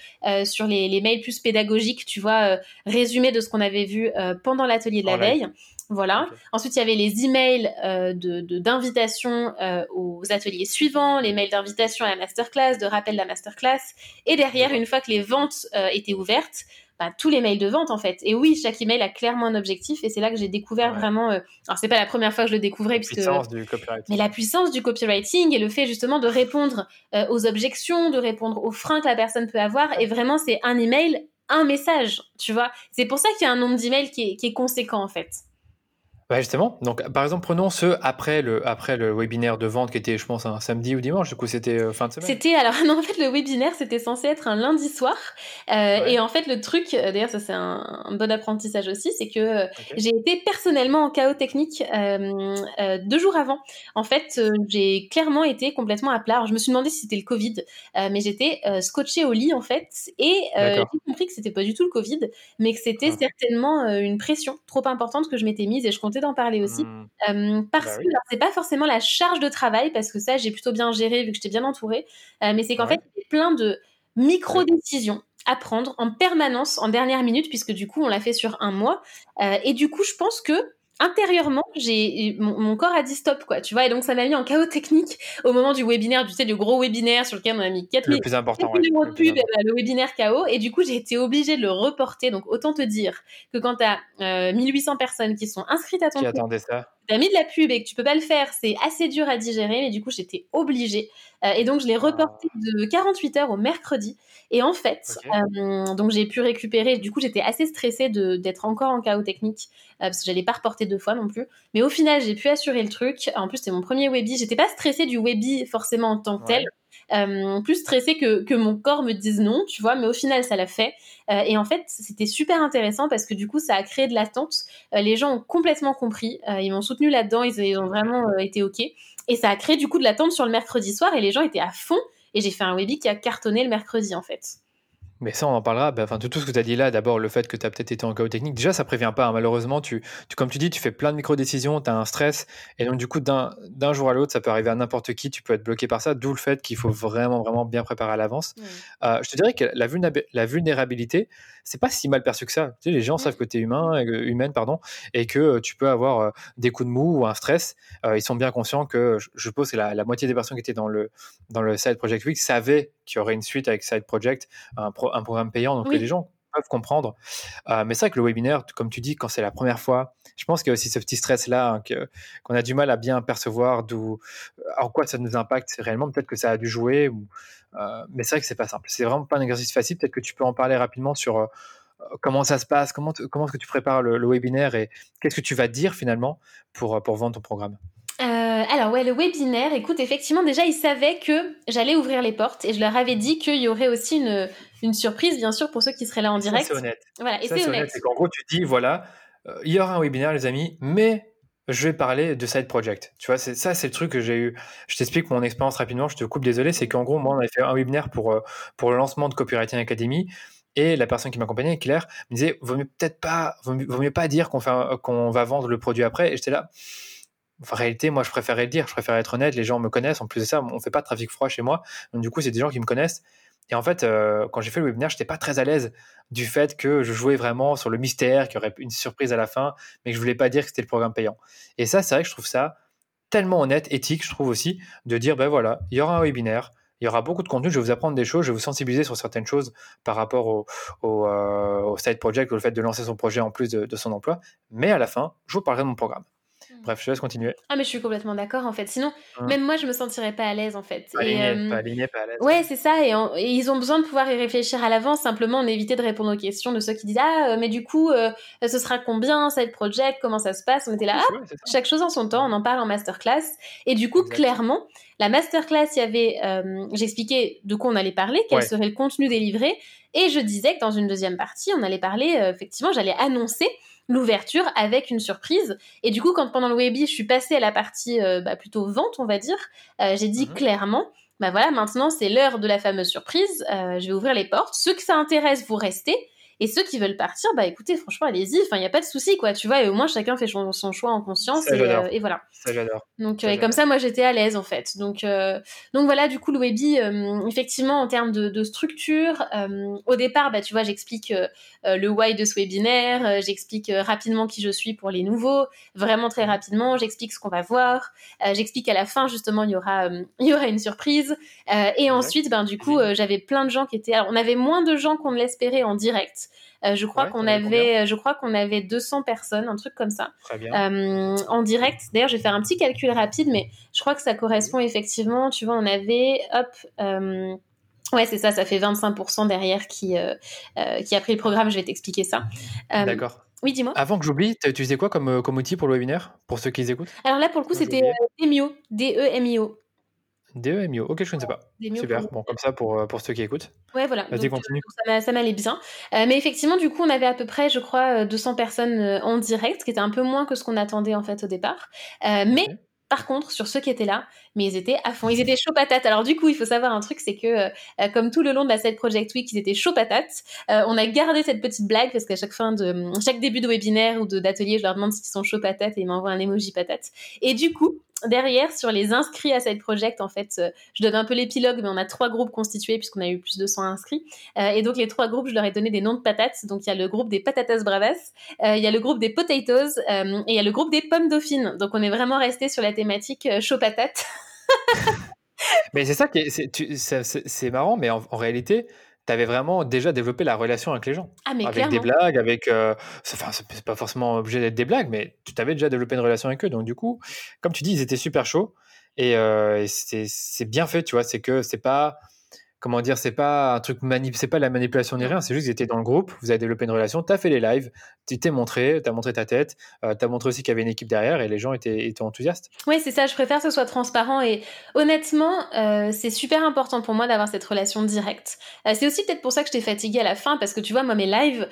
S2: sur les, les mails plus pédagogiques, tu vois, résumé de ce qu'on avait vu pendant l'atelier de la veille. Voilà. Ensuite, il y avait les emails euh, de de- d'invitation euh, aux ateliers suivants, les mails d'invitation à la masterclass, de rappel de la masterclass. Et derrière, une fois que les ventes euh, étaient ouvertes, bah, tous les mails de vente en fait. Et oui, chaque email a clairement un objectif. Et c'est là que j'ai découvert
S1: Ouais.
S2: vraiment. euh, Alors, c'est pas la première fois que je le découvrais,
S1: La
S2: puisque
S1: puissance du
S2: mais la puissance du copywriting et le fait justement de répondre euh, aux objections, de répondre aux freins que la personne peut avoir. Et vraiment, c'est un email, un message, tu vois. C'est pour ça qu'il y a un nombre d'emails qui est, qui est conséquent, en fait.
S1: Bah justement, donc par exemple, prenons ceux après le, après le webinaire de vente qui était, je pense, un samedi ou dimanche, du coup c'était euh, fin de semaine.
S2: C'était, alors non, en fait, le webinaire c'était censé être un lundi soir. Euh, Et en fait, le truc, euh, d'ailleurs, ça c'est un, bon apprentissage aussi, c'est que euh, j'ai été personnellement en chaos technique deux jours avant. En fait, j'ai clairement été complètement à plat. Alors, je me suis demandé si c'était le Covid, mais j'étais scotchée au lit en fait. Et j'ai compris que c'était pas du tout le Covid, mais que c'était ah. certainement une pression trop importante que je m'étais mise et je comptais d'en parler aussi. Mmh. Euh, parce bah que c'est pas forcément la charge de travail, parce que ça, j'ai plutôt bien géré vu que j'étais bien entourée. Euh, mais c'est qu'en fait, il y a plein de micro-décisions à prendre en permanence en dernière minute, puisque du coup, on l'a fait sur un mois. Euh, et du coup, je pense que intérieurement, j'ai mon, corps a dit stop quoi, tu vois, et donc ça m'a mis en chaos technique au moment du webinaire, tu sais, le gros webinaire sur lequel on a mis 4
S1: le plus important,
S2: ouais, le, pub, le, webinaire chaos, et du coup j'ai été obligée de le reporter. Donc autant te dire que quand tu as 1800 personnes qui sont inscrites à ton
S1: qui attendaient ça,
S2: as mis de la pub et que tu peux pas le faire, c'est assez dur à digérer, mais du coup j'étais obligée, euh, et donc je l'ai ah. reporté de 48 heures au mercredi. Et en fait, euh, donc j'ai pu récupérer. Du coup, j'étais assez stressée d'être encore en chaos technique euh, parce que j'allais pas reporter deux fois non plus. Mais au final, j'ai pu assurer le truc. En plus, c'était mon premier webi. J'étais pas stressée du webi forcément en tant que tel. Euh, plus stressée que, que mon corps me dise non, tu vois, mais au final, ça l'a fait. et en fait, c'était super intéressant parce que du coup, ça a créé de l'attente. les gens ont complètement compris. ils m'ont soutenu là-dedans. Ils, ils, ont vraiment été OK. Et ça a créé du coup de l'attente sur le mercredi soir et les gens étaient à fond. Et j'ai fait un webi qui a cartonné le mercredi, en fait.
S1: Mais ça, on en parlera. Bah, enfin, tout ce que tu as dit là, d'abord, le fait que tu as peut-être été en chaos technique, déjà, ça prévient pas. Hein. Malheureusement, tu, tu, comme tu dis, tu fais plein de micro-décisions, tu as un stress. Et donc, du coup, d'un jour à l'autre, ça peut arriver à n'importe qui. Tu peux être bloqué par ça. D'où le fait qu'il faut vraiment, vraiment bien préparer à l'avance. Euh, je te dirais que la, la vulnérabilité, c'est pas si mal perçu que ça. Tu sais, les gens savent que tu es humain, euh, humaine, pardon, et que euh, tu peux avoir des coups de mou ou un stress. ils sont bien conscients que, je, je suppose que la, la, moitié des personnes qui étaient dans le, dans le Side Project Week savaient qu'il y aurait une suite avec Side Project, un, un programme payant. Donc, les gens peuvent comprendre. mais c'est vrai que le webinaire, comme tu dis, quand c'est la première fois, je pense qu'il y a aussi ce petit stress-là hein, qu'on a du mal à bien percevoir, d'où, en quoi ça nous impacte réellement. Peut-être que ça a dû jouer, ou, euh, mais c'est vrai que c'est pas simple. C'est vraiment pas un exercice facile. Peut-être que tu peux en parler rapidement sur euh, comment ça se passe, comment, comment est-ce que tu prépares le, webinaire et qu'est-ce que tu vas dire finalement pour, euh, pour vendre ton programme?
S2: Alors ouais, le webinaire, écoute, effectivement, déjà, ils savaient que j'allais ouvrir les portes et je leur avais dit qu'il y aurait aussi une, une, surprise, bien sûr, pour ceux qui seraient là en direct.
S1: C'est honnête.
S2: Voilà, et
S1: c'est
S2: honnête.
S1: C'est qu'en gros, tu dis, voilà, il y aura un webinaire, les amis, mais je vais parler de side project. Tu vois, c'est ça, c'est le truc que j'ai eu. Je t'explique mon expérience rapidement. Je te coupe, désolé. C'est qu'en gros, moi, on avait fait un webinaire pour euh, pour le lancement de Copywriting Academy. Et la personne qui m'accompagnait, Claire, me disait, vaut mieux peut-être pas, vaut mieux, pas dire qu'on fait, qu'on va vendre le produit après. Et j'étais là. En réalité, moi, je préférais le dire. Je préférais être honnête. Les gens me connaissent. En plus de ça, on fait pas de trafic froid chez moi. Donc, du coup, c'est des gens qui me connaissent. Et en fait, euh, quand j'ai fait le webinaire, j'étais pas très à l'aise du fait que je jouais vraiment sur le mystère, qu'il y aurait une surprise à la fin, mais que je voulais pas dire que c'était le programme payant. Et ça, c'est vrai que je trouve ça tellement honnête, éthique, je trouve aussi, de dire, ben voilà, il y aura un webinaire, il y aura beaucoup de contenu, je vais vous apprendre des choses, je vais vous sensibiliser sur certaines choses par rapport au, au, euh, side project, au fait de lancer son projet en plus de son emploi, mais à la fin, je vous parlerai de mon programme. Bref, je te laisse continuer.
S2: Ah, mais je suis complètement d'accord en fait. Sinon, hein. même moi, je me sentirais pas à l'aise en fait.
S1: Pas aligné, euh, pas, aligné pas, à l'aise.
S2: Ouais, c'est ça. Et, ils ont besoin de pouvoir y réfléchir à l'avance. Simplement, on éviter de répondre aux questions de ceux qui disent Ah, euh, mais du coup, euh, ce sera combien cette project Comment ça se passe? On était là. Ah, chaque chose en son temps. On en parle en masterclass. Et du coup, clairement, la masterclass, il y avait. J'expliquais de quoi on allait parler, quel serait le contenu délivré. Et je disais que dans une deuxième partie, on allait parler, effectivement, j'allais annoncer l'ouverture avec une surprise. Et du coup, quand pendant le webi, je suis passée à la partie euh, bah, plutôt vente, on va dire, euh, j'ai dit mhm. clairement, bah voilà, maintenant c'est l'heure de la fameuse surprise, euh, je vais ouvrir les portes. Ceux que ça intéresse, vous restez. Et ceux qui veulent partir, bah écoutez, franchement, allez-y. Enfin, il n'y a pas de souci, quoi. Tu vois, et au moins chacun fait son, choix en conscience.
S1: et,
S2: et, voilà.
S1: Ça, j'adore.
S2: Donc, et comme ça, moi, j'étais à l'aise, en fait. Donc, donc voilà, du coup, le Webi, effectivement, en termes de, de structure, au départ, bah, tu vois, j'explique le why de ce webinaire, j'explique rapidement qui je suis pour les nouveaux, vraiment très rapidement. J'explique ce qu'on va voir. j'explique à la fin, justement, il y aura, il y aura une surprise. et ensuite, ben, du coup, j'avais plein de gens qui étaient. Alors, on avait moins de gens qu'on ne l'espérait en direct. Euh, je crois qu'on avait, je crois qu'on avait 200 personnes, un truc comme ça,
S1: euh,
S2: en direct. D'ailleurs, je vais faire un petit calcul rapide, mais je crois que ça correspond effectivement. Tu vois, on avait, hop. Euh, ouais, c'est ça, ça fait 25% derrière qui, qui a pris le programme. Je vais t'expliquer ça.
S1: D'accord.
S2: Oui, dis-moi.
S1: Avant que j'oublie, tu utilisé quoi comme, comme outil pour le webinaire Pour ceux qui les écoutent?
S2: Alors là, pour le coup, c'était Demio. D-E-M-I-O.
S1: DEMIO, ok, je ne sais pas. Super, bon, comme ça pour, pour ceux qui écoutent.
S2: Ouais, voilà.
S1: Vas-y, continue.
S2: ça m'allait bien. mais effectivement, du coup, on avait à peu près, je crois, 200 personnes en direct, ce qui était un peu moins que ce qu'on attendait en fait au départ. mais par contre, sur ceux qui étaient là, mais ils étaient à fond, ils étaient chaud patates. Alors du coup, il faut savoir un truc, c'est que euh, euh, comme tout le long de la Side Project Week, ils étaient chaud patates. Euh, on a gardé cette petite blague parce qu'à chaque fin de chaque début de webinaire ou d'atelier, je leur demande s'ils sont chaud patates et ils m'envoient un emoji patate. Et du coup, derrière, sur les inscrits à Side Project, en fait, je donne un peu l'épilogue, mais on a trois groupes constitués puisqu'on a eu plus de 100 inscrits. et donc, les trois groupes, je leur ai donné des noms de patates. Donc, il y a le groupe des patatas bravas, il y a le groupe des potatoes et il y a le groupe des pommes dauphines. Donc, on est vraiment resté sur la thématique chaud patate.
S1: mais c'est ça qui est, c'est marrant, mais en, réalité, tu avais vraiment déjà développé la relation avec les gens.
S2: Ah, mais
S1: avec des blagues, avec. Euh, enfin, c'est pas forcément obligé d'être des blagues, mais tu t'avais déjà développé une relation avec eux. Donc, du coup, comme tu dis, ils étaient super chauds. Et, euh, et c'est bien fait, tu vois. C'est que c'est pas comment dire, c'est pas un truc manip, c'est pas la manipulation ni rien, c'est juste que étaient dans le groupe, vous avez développé une relation, tu as fait les lives, tu t'es montré, tu as montré ta tête, euh, tu as montré aussi qu'il y avait une équipe derrière et les gens étaient, étaient enthousiastes.
S2: Oui, c'est ça, je préfère que ce soit transparent et honnêtement, euh, c'est super important pour moi d'avoir cette relation directe. Euh, c'est aussi peut-être pour ça que j'étais fatiguée à la fin parce que tu vois, moi, mes lives,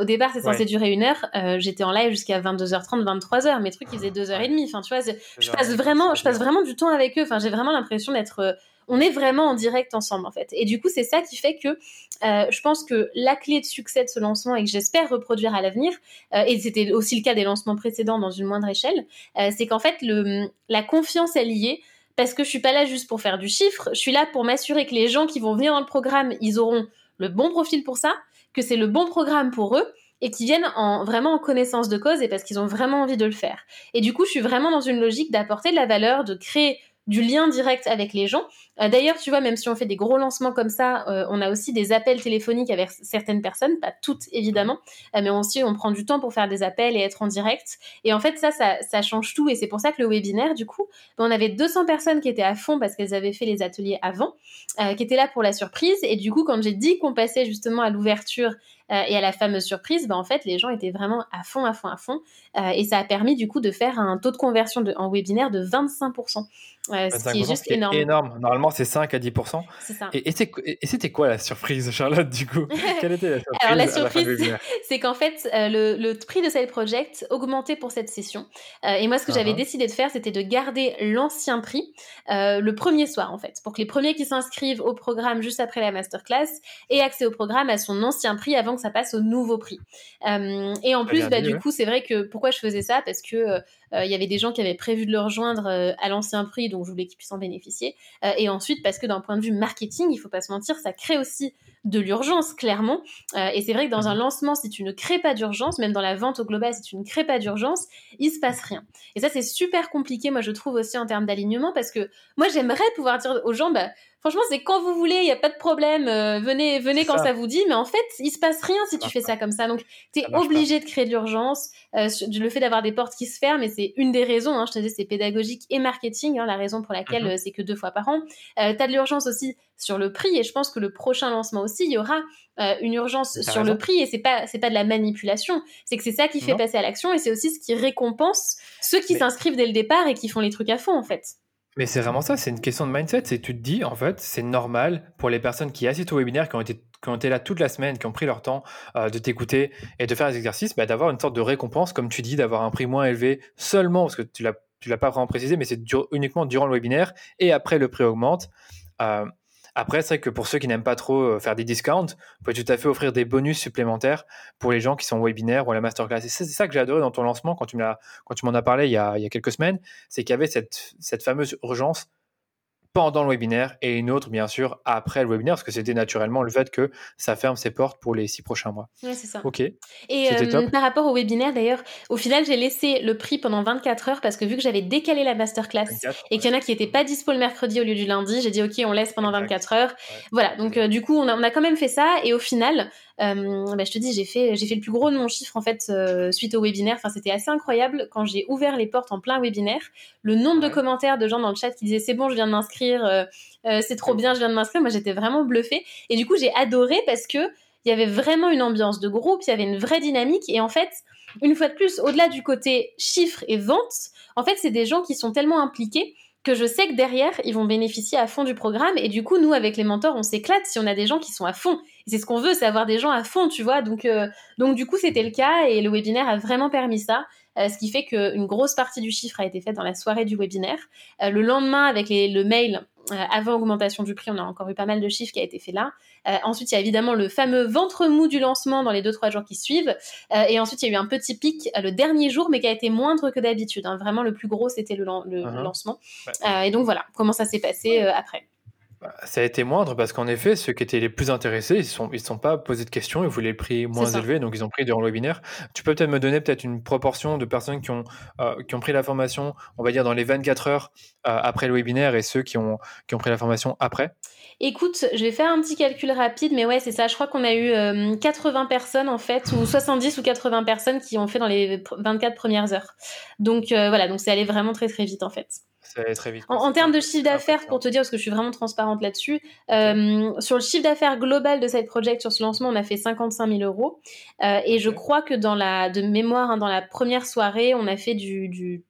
S2: au départ, c'est censé durer une heure, j'étais en live jusqu'à 22h30, 23h, mes trucs, ils faisaient deux heures et demie. Enfin, tu vois, je passe vraiment, je passe vraiment du temps avec eux. Enfin, j'ai vraiment l'impression d'être on est vraiment en direct ensemble en fait. Et du coup, c'est ça qui fait que euh, je pense que la clé de succès de ce lancement et que j'espère reproduire à l'avenir, euh, et c'était aussi le cas des lancements précédents dans une moindre échelle, euh, c'est qu'en fait le, la confiance est liée parce que je suis pas là juste pour faire du chiffre, je suis là pour m'assurer que les gens qui vont venir dans le programme, ils auront le bon profil pour ça, que c'est le bon programme pour eux et qui viennent en vraiment en connaissance de cause et parce qu'ils ont vraiment envie de le faire. Et du coup, je suis vraiment dans une logique d'apporter de la valeur, de créer du lien direct avec les gens. Euh, d'ailleurs, tu vois, même si on fait des gros lancements comme ça, euh, on a aussi des appels téléphoniques avec certaines personnes, pas toutes évidemment, euh, mais aussi on prend du temps pour faire des appels et être en direct. Et en fait, ça, ça, change tout. Et c'est pour ça que le webinaire, du coup, ben, on avait 200 personnes qui étaient à fond parce qu'elles avaient fait les ateliers avant, qui étaient là pour la surprise. Et du coup, quand j'ai dit qu'on passait justement à l'ouverture et à la fameuse surprise, ben, en fait, les gens étaient vraiment à fond, à fond, à fond. et ça a permis du coup de faire un taux de conversion de, en webinaire de 25%. ce qui est juste énorme.
S1: énorme. Normalement, c'est 5 à 10%.
S2: C'est ça.
S1: Et, et c'était quoi la surprise, Charlotte, du coup? Quelle était la surprise
S2: Alors, la surprise, c'est qu'en fait, euh, le, le, prix de Side Project augmentait pour cette session. Euh, et moi, ce que j'avais uh-huh. décidé de faire, c'était de garder l'ancien prix euh, le premier soir, en fait, pour que les premiers qui s'inscrivent au programme juste après la masterclass aient accès au programme à son ancien prix avant que ça passe au nouveau prix. et en plus, bah, du coup, c'est vrai que pourquoi je faisais ça? Parce que il y avait des gens qui avaient prévu de le rejoindre à l'ancien prix, donc je voulais qu'ils puissent en bénéficier. et ensuite, parce que d'un point de vue marketing, il faut pas se mentir, ça crée aussi de l'urgence, clairement. Euh, et c'est vrai que dans un lancement, si tu ne crées pas d'urgence, même dans la vente au global, si tu ne crées pas d'urgence, il se passe rien. Et ça, c'est super compliqué, moi, je trouve aussi en termes d'alignement, parce que moi, j'aimerais pouvoir dire aux gens, bah, franchement, c'est quand vous voulez, il n'y a pas de problème, euh, venez, venez quand ça. vous dit, mais en fait, il se passe rien si tu fais ça comme ça. Donc, tu es obligé de créer de l'urgence. Euh, le fait d'avoir des portes qui se ferment, et c'est une des raisons, hein, je te dis, c'est pédagogique et marketing, hein, la raison pour laquelle mhm. c'est que deux fois par an. Euh, tu as de l'urgence aussi sur le prix, et je pense que le prochain lancement aussi, il y aura une urgence sur le prix, et c'est pas, c'est pas de la manipulation, c'est que c'est ça qui fait passer à l'action, et c'est aussi ce qui récompense ceux qui s'inscrivent dès le départ et qui font les trucs à fond, en fait.
S1: Mais c'est vraiment ça, c'est une question de mindset. C'est tu te dis, en fait, c'est normal pour les personnes qui assistent au webinaire, qui ont été, qui ont été là toute la semaine, qui ont pris leur temps euh, de t'écouter et de faire des exercices, bah, d'avoir une sorte de récompense, comme tu dis, d'avoir un prix moins élevé seulement, parce que tu l'as, tu l'as pas vraiment précisé, mais c'est uniquement durant le webinaire et après le prix augmente. Euh, après, c'est vrai que pour ceux qui n'aiment pas trop euh, faire des discounts, vous pouvez tout à fait offrir des bonus supplémentaires pour les gens qui sont webinaires ou à la masterclass. Et c'est ça que j'ai adoré dans ton lancement quand tu m'en as parlé il y a, quelques semaines, c'est qu'il y avait cette fameuse urgence pendant le webinaire et une autre, bien sûr, après le webinaire, parce que c'était naturellement le fait que ça ferme ses portes pour les six prochains mois.
S2: Oui, c'est ça.
S1: OK.
S2: Et euh, par rapport au webinaire, d'ailleurs, au final, j'ai laissé le prix pendant 24 heures parce que vu que j'avais décalé la masterclass et qu'il y en a qui n'étaient pas dispo le mercredi au lieu du lundi, j'ai dit OK, on laisse pendant 24 heures. Voilà, donc euh, du coup, on a, on a, quand même fait ça et au final, euh, bah, je te dis, j'ai fait, j'ai fait le plus gros de mon chiffre en fait euh, suite au webinaire. Enfin, c'était assez incroyable quand j'ai ouvert les portes en plein webinaire. Le nombre de commentaires de gens dans le chat qui disaient c'est bon, je viens de m'inscrire, euh, c'est trop bien, je viens de m'inscrire. Moi, j'étais vraiment bluffée. Et du coup, j'ai adoré parce que il y avait vraiment une ambiance de groupe, il y avait une vraie dynamique. Et en fait, une fois de plus, au-delà du côté chiffres et ventes, en fait, c'est des gens qui sont tellement impliqués que je sais que derrière, ils vont bénéficier à fond du programme. Et du coup, nous, avec les mentors, on s'éclate si on a des gens qui sont à fond. C'est ce qu'on veut, c'est avoir des gens à fond, tu vois. Donc, euh, donc du coup, c'était le cas et le webinaire a vraiment permis ça. Euh, ce qui fait qu'une grosse partie du chiffre a été faite dans la soirée du webinaire. Euh, le lendemain, avec le mail, avant augmentation du prix, on a encore eu pas mal de chiffres qui a été fait là. ensuite, il y a évidemment le fameux ventre mou du lancement dans les 2-3 jours qui suivent. et ensuite, il y a eu un petit pic le dernier jour, mais qui a été moindre que d'habitude. Hein. Vraiment, le plus gros, c'était le, uh-huh. lancement. et donc voilà, comment ça s'est passé après.
S1: Ça a été moindre parce qu'en effet, ceux qui étaient les plus intéressés, ils ne sont, ils sont pas posé de questions, ils voulaient le prix moins élevé, donc ils ont pris durant le webinaire. Tu peux peut-être me donner peut-être une proportion de personnes qui ont, euh, qui ont pris la formation, on va dire dans les 24 heures euh, après le webinaire et ceux qui ont, qui ont pris la formation après?
S2: Écoute, je vais faire un petit calcul rapide, mais ouais, c'est ça. Je crois qu'on a eu 80 euh, personnes en fait, ou 70 ou 80 personnes qui ont fait dans les 24 premières heures. Donc voilà, donc c'est allé vraiment très très vite en fait
S1: très vite.
S2: En, termes de chiffre d'affaires, pour te dire, parce que je suis vraiment transparente là-dessus, euh, sur le chiffre d'affaires global de Side Project, sur ce lancement, on a fait 55 000 euros. Euh, et je crois que dans la, de mémoire, hein, dans la première soirée, on a fait du, du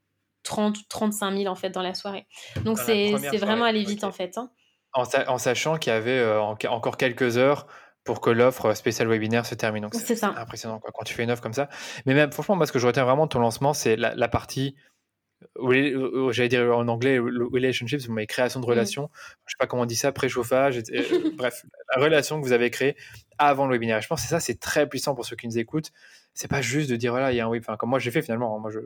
S2: 30 35 000 en fait dans la soirée. Donc c'est vraiment allé vite en fait. Hein.
S1: En, sachant qu'il y avait euh, encore quelques heures pour que l'offre spéciale webinaire se termine. Donc c'est impressionnant quoi, quand tu fais une offre comme ça. Mais même, franchement, moi, ce que je retiens vraiment de ton lancement, c'est la, partie j'allais dire en anglais relationships, mais création de mmh. relations. Je sais pas comment on dit ça, préchauffage. Euh, bref, la relation que vous avez créée avant le webinaire. Je pense que ça, c'est très puissant pour ceux qui nous écoutent. C'est pas juste de dire voilà, il y a un web. Enfin, comme moi j'ai fait finalement. Moi, je,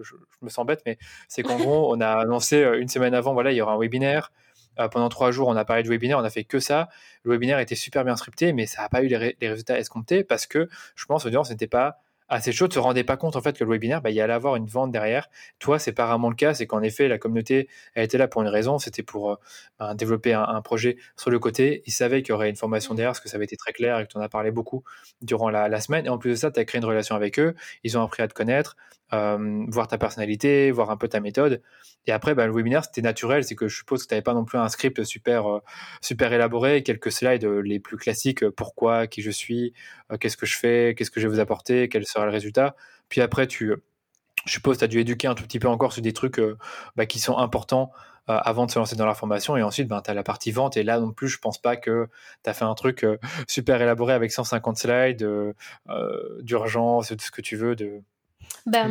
S1: me sens bête, mais c'est qu'en gros, on a annoncé euh, une semaine avant, voilà, il y aura un webinaire. Euh, pendant trois jours, on a parlé de webinaire, on a fait que ça. Le webinaire était super bien scripté, mais ça n'a pas eu les, les, résultats escomptés parce que je pense, l'audience n'était pas assez chaud, ne se rendait pas compte en fait que le webinaire, bah, il y allait avoir une vente derrière. Toi, c'est pas vraiment le cas, c'est qu'en effet, la communauté, elle était là pour une raison, c'était pour euh, bah, développer un, projet sur le côté. Ils savaient qu'il y aurait une formation mmh. derrière, parce que ça avait été très clair et que tu en as parlé beaucoup durant la, semaine. Et en plus de ça, tu as créé une relation avec eux, ils ont appris à te connaître, euh, voir ta personnalité, voir un peu ta méthode. Et après, bah, le webinaire, c'était naturel, c'est que je suppose que tu n'avais pas non plus un script super, euh, super élaboré, quelques slides les plus classiques, pourquoi, qui je suis, qu'est-ce que je fais, qu'est-ce que je vais vous apporter, quel sera le résultat. Puis après, tu, je suppose, tu as dû éduquer un tout petit peu encore sur des trucs euh, bah, qui sont importants euh, avant de se lancer dans la formation. Et ensuite, ben, tu as la partie vente. Et là non plus, je pense pas que tu as fait un truc euh, super élaboré avec 150 slides, d'urgence, de ce que tu veux,
S2: bah,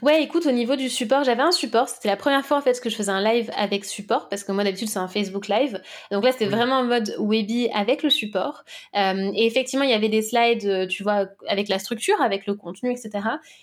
S2: ouais, écoute, au niveau du support, j'avais un support. C'était la première fois en fait que je faisais un live avec support parce que moi d'habitude c'est un Facebook live. Donc là c'était vraiment en mode Webi avec le support. Euh, et effectivement il y avait des slides, euh, tu vois, avec la structure, avec le contenu, etc.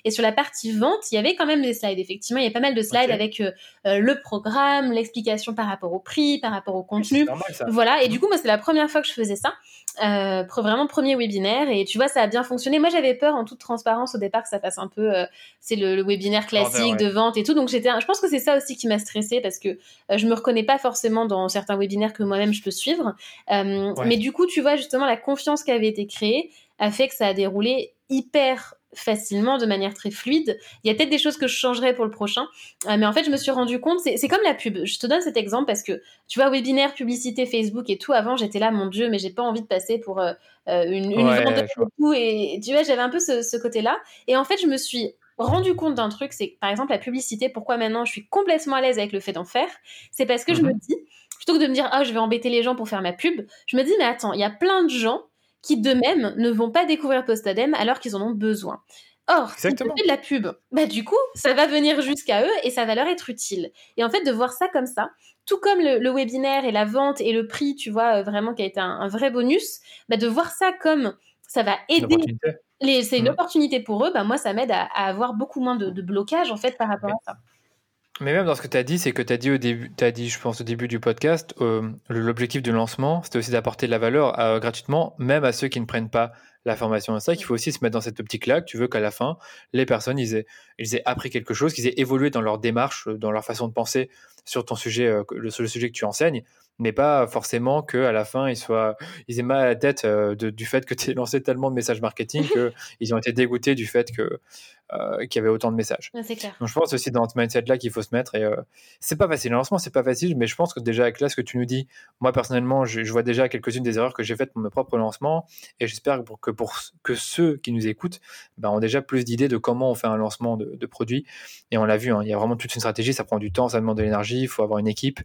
S2: Et sur la partie vente, il y avait quand même des slides. Effectivement, il y a pas mal de slides avec euh, le programme, l'explication par rapport au prix, par rapport au contenu. Voilà. Et du coup moi c'est la première fois que je faisais ça. vraiment premier webinaire et tu vois ça a bien fonctionné. Moi j'avais peur en toute transparence au départ que ça fasse un peu c'est le, webinaire classique de vente et tout. Donc j'étais, je pense que c'est ça aussi qui m'a stressée parce que euh, je me reconnais pas forcément dans certains webinaires que moi-même je peux suivre. Euh, mais du coup, tu vois justement la confiance qui avait été créée a fait que ça a déroulé hyper facilement, de manière très fluide. Il y a peut-être des choses que je changerais pour le prochain, euh, mais en fait, je me suis rendu compte, c'est comme la pub. Je te donne cet exemple parce que, tu vois, webinaire, publicité, Facebook et tout, avant, j'étais là, mon Dieu, mais j'ai pas envie de passer pour une, une vente et tout. Et tu vois, j'avais un peu ce, ce côté-là. Et en fait, je me suis rendu compte d'un truc, c'est par exemple la publicité, pourquoi maintenant je suis complètement à l'aise avec le fait d'en faire, c'est parce que je me mhm. dis, plutôt que de me dire, ah, je vais embêter les gens pour faire ma pub, je me dis, mais attends, il y a plein de gens qui d'eux-mêmes ne vont pas découvrir Postadem alors qu'ils en ont besoin. Or, si tu fais de la pub, bah du coup, ça va venir jusqu'à eux et ça va leur être utile. Et en fait, de voir ça comme ça, tout comme le, webinaire et la vente et le prix, tu vois, euh, vraiment qui a été un, vrai bonus, bah de voir ça comme ça va aider c'est une opportunité pour eux, bah moi ça m'aide à, avoir beaucoup moins de, blocage en fait par rapport à ça.
S1: Mais même dans ce que tu as dit, c'est que tu as dit au début, as dit, je pense au début du podcast, euh, l'objectif du lancement, c'était aussi d'apporter de la valeur gratuitement, même à ceux qui ne prennent pas la formation. C'est ça qu'il faut aussi se mettre dans cette optique-là, que tu veux qu'à la fin, les personnes, ils aient, ils aient appris quelque chose, qu'ils aient évolué dans leur démarche, dans leur façon de penser sur ton sujet, euh, sur le sujet que tu enseignes mais pas forcément qu'à la fin, ils, soient, ils aient mal à la tête euh, du fait que tu aies lancé tellement de messages marketing qu'ils ont été dégoûtés du fait euh, qu'il y avait autant de messages.
S2: clair.
S1: Donc je pense aussi dans ce mindset-là qu'il faut se mettre. Et c'est pas facile. Le lancement, c'est pas facile, mais je pense que déjà avec là, ce que tu nous dis, moi personnellement, je, vois déjà quelques-unes des erreurs que j'ai faites pour mes propres lancements. Et j'espère que pour, que ceux qui nous écoutent ben, ont déjà plus d'idées de comment on fait un lancement de, de produit. Et on l'a vu, hein, il y a vraiment toute une stratégie. Ça prend du temps, ça demande de l'énergie. Il faut avoir une équipe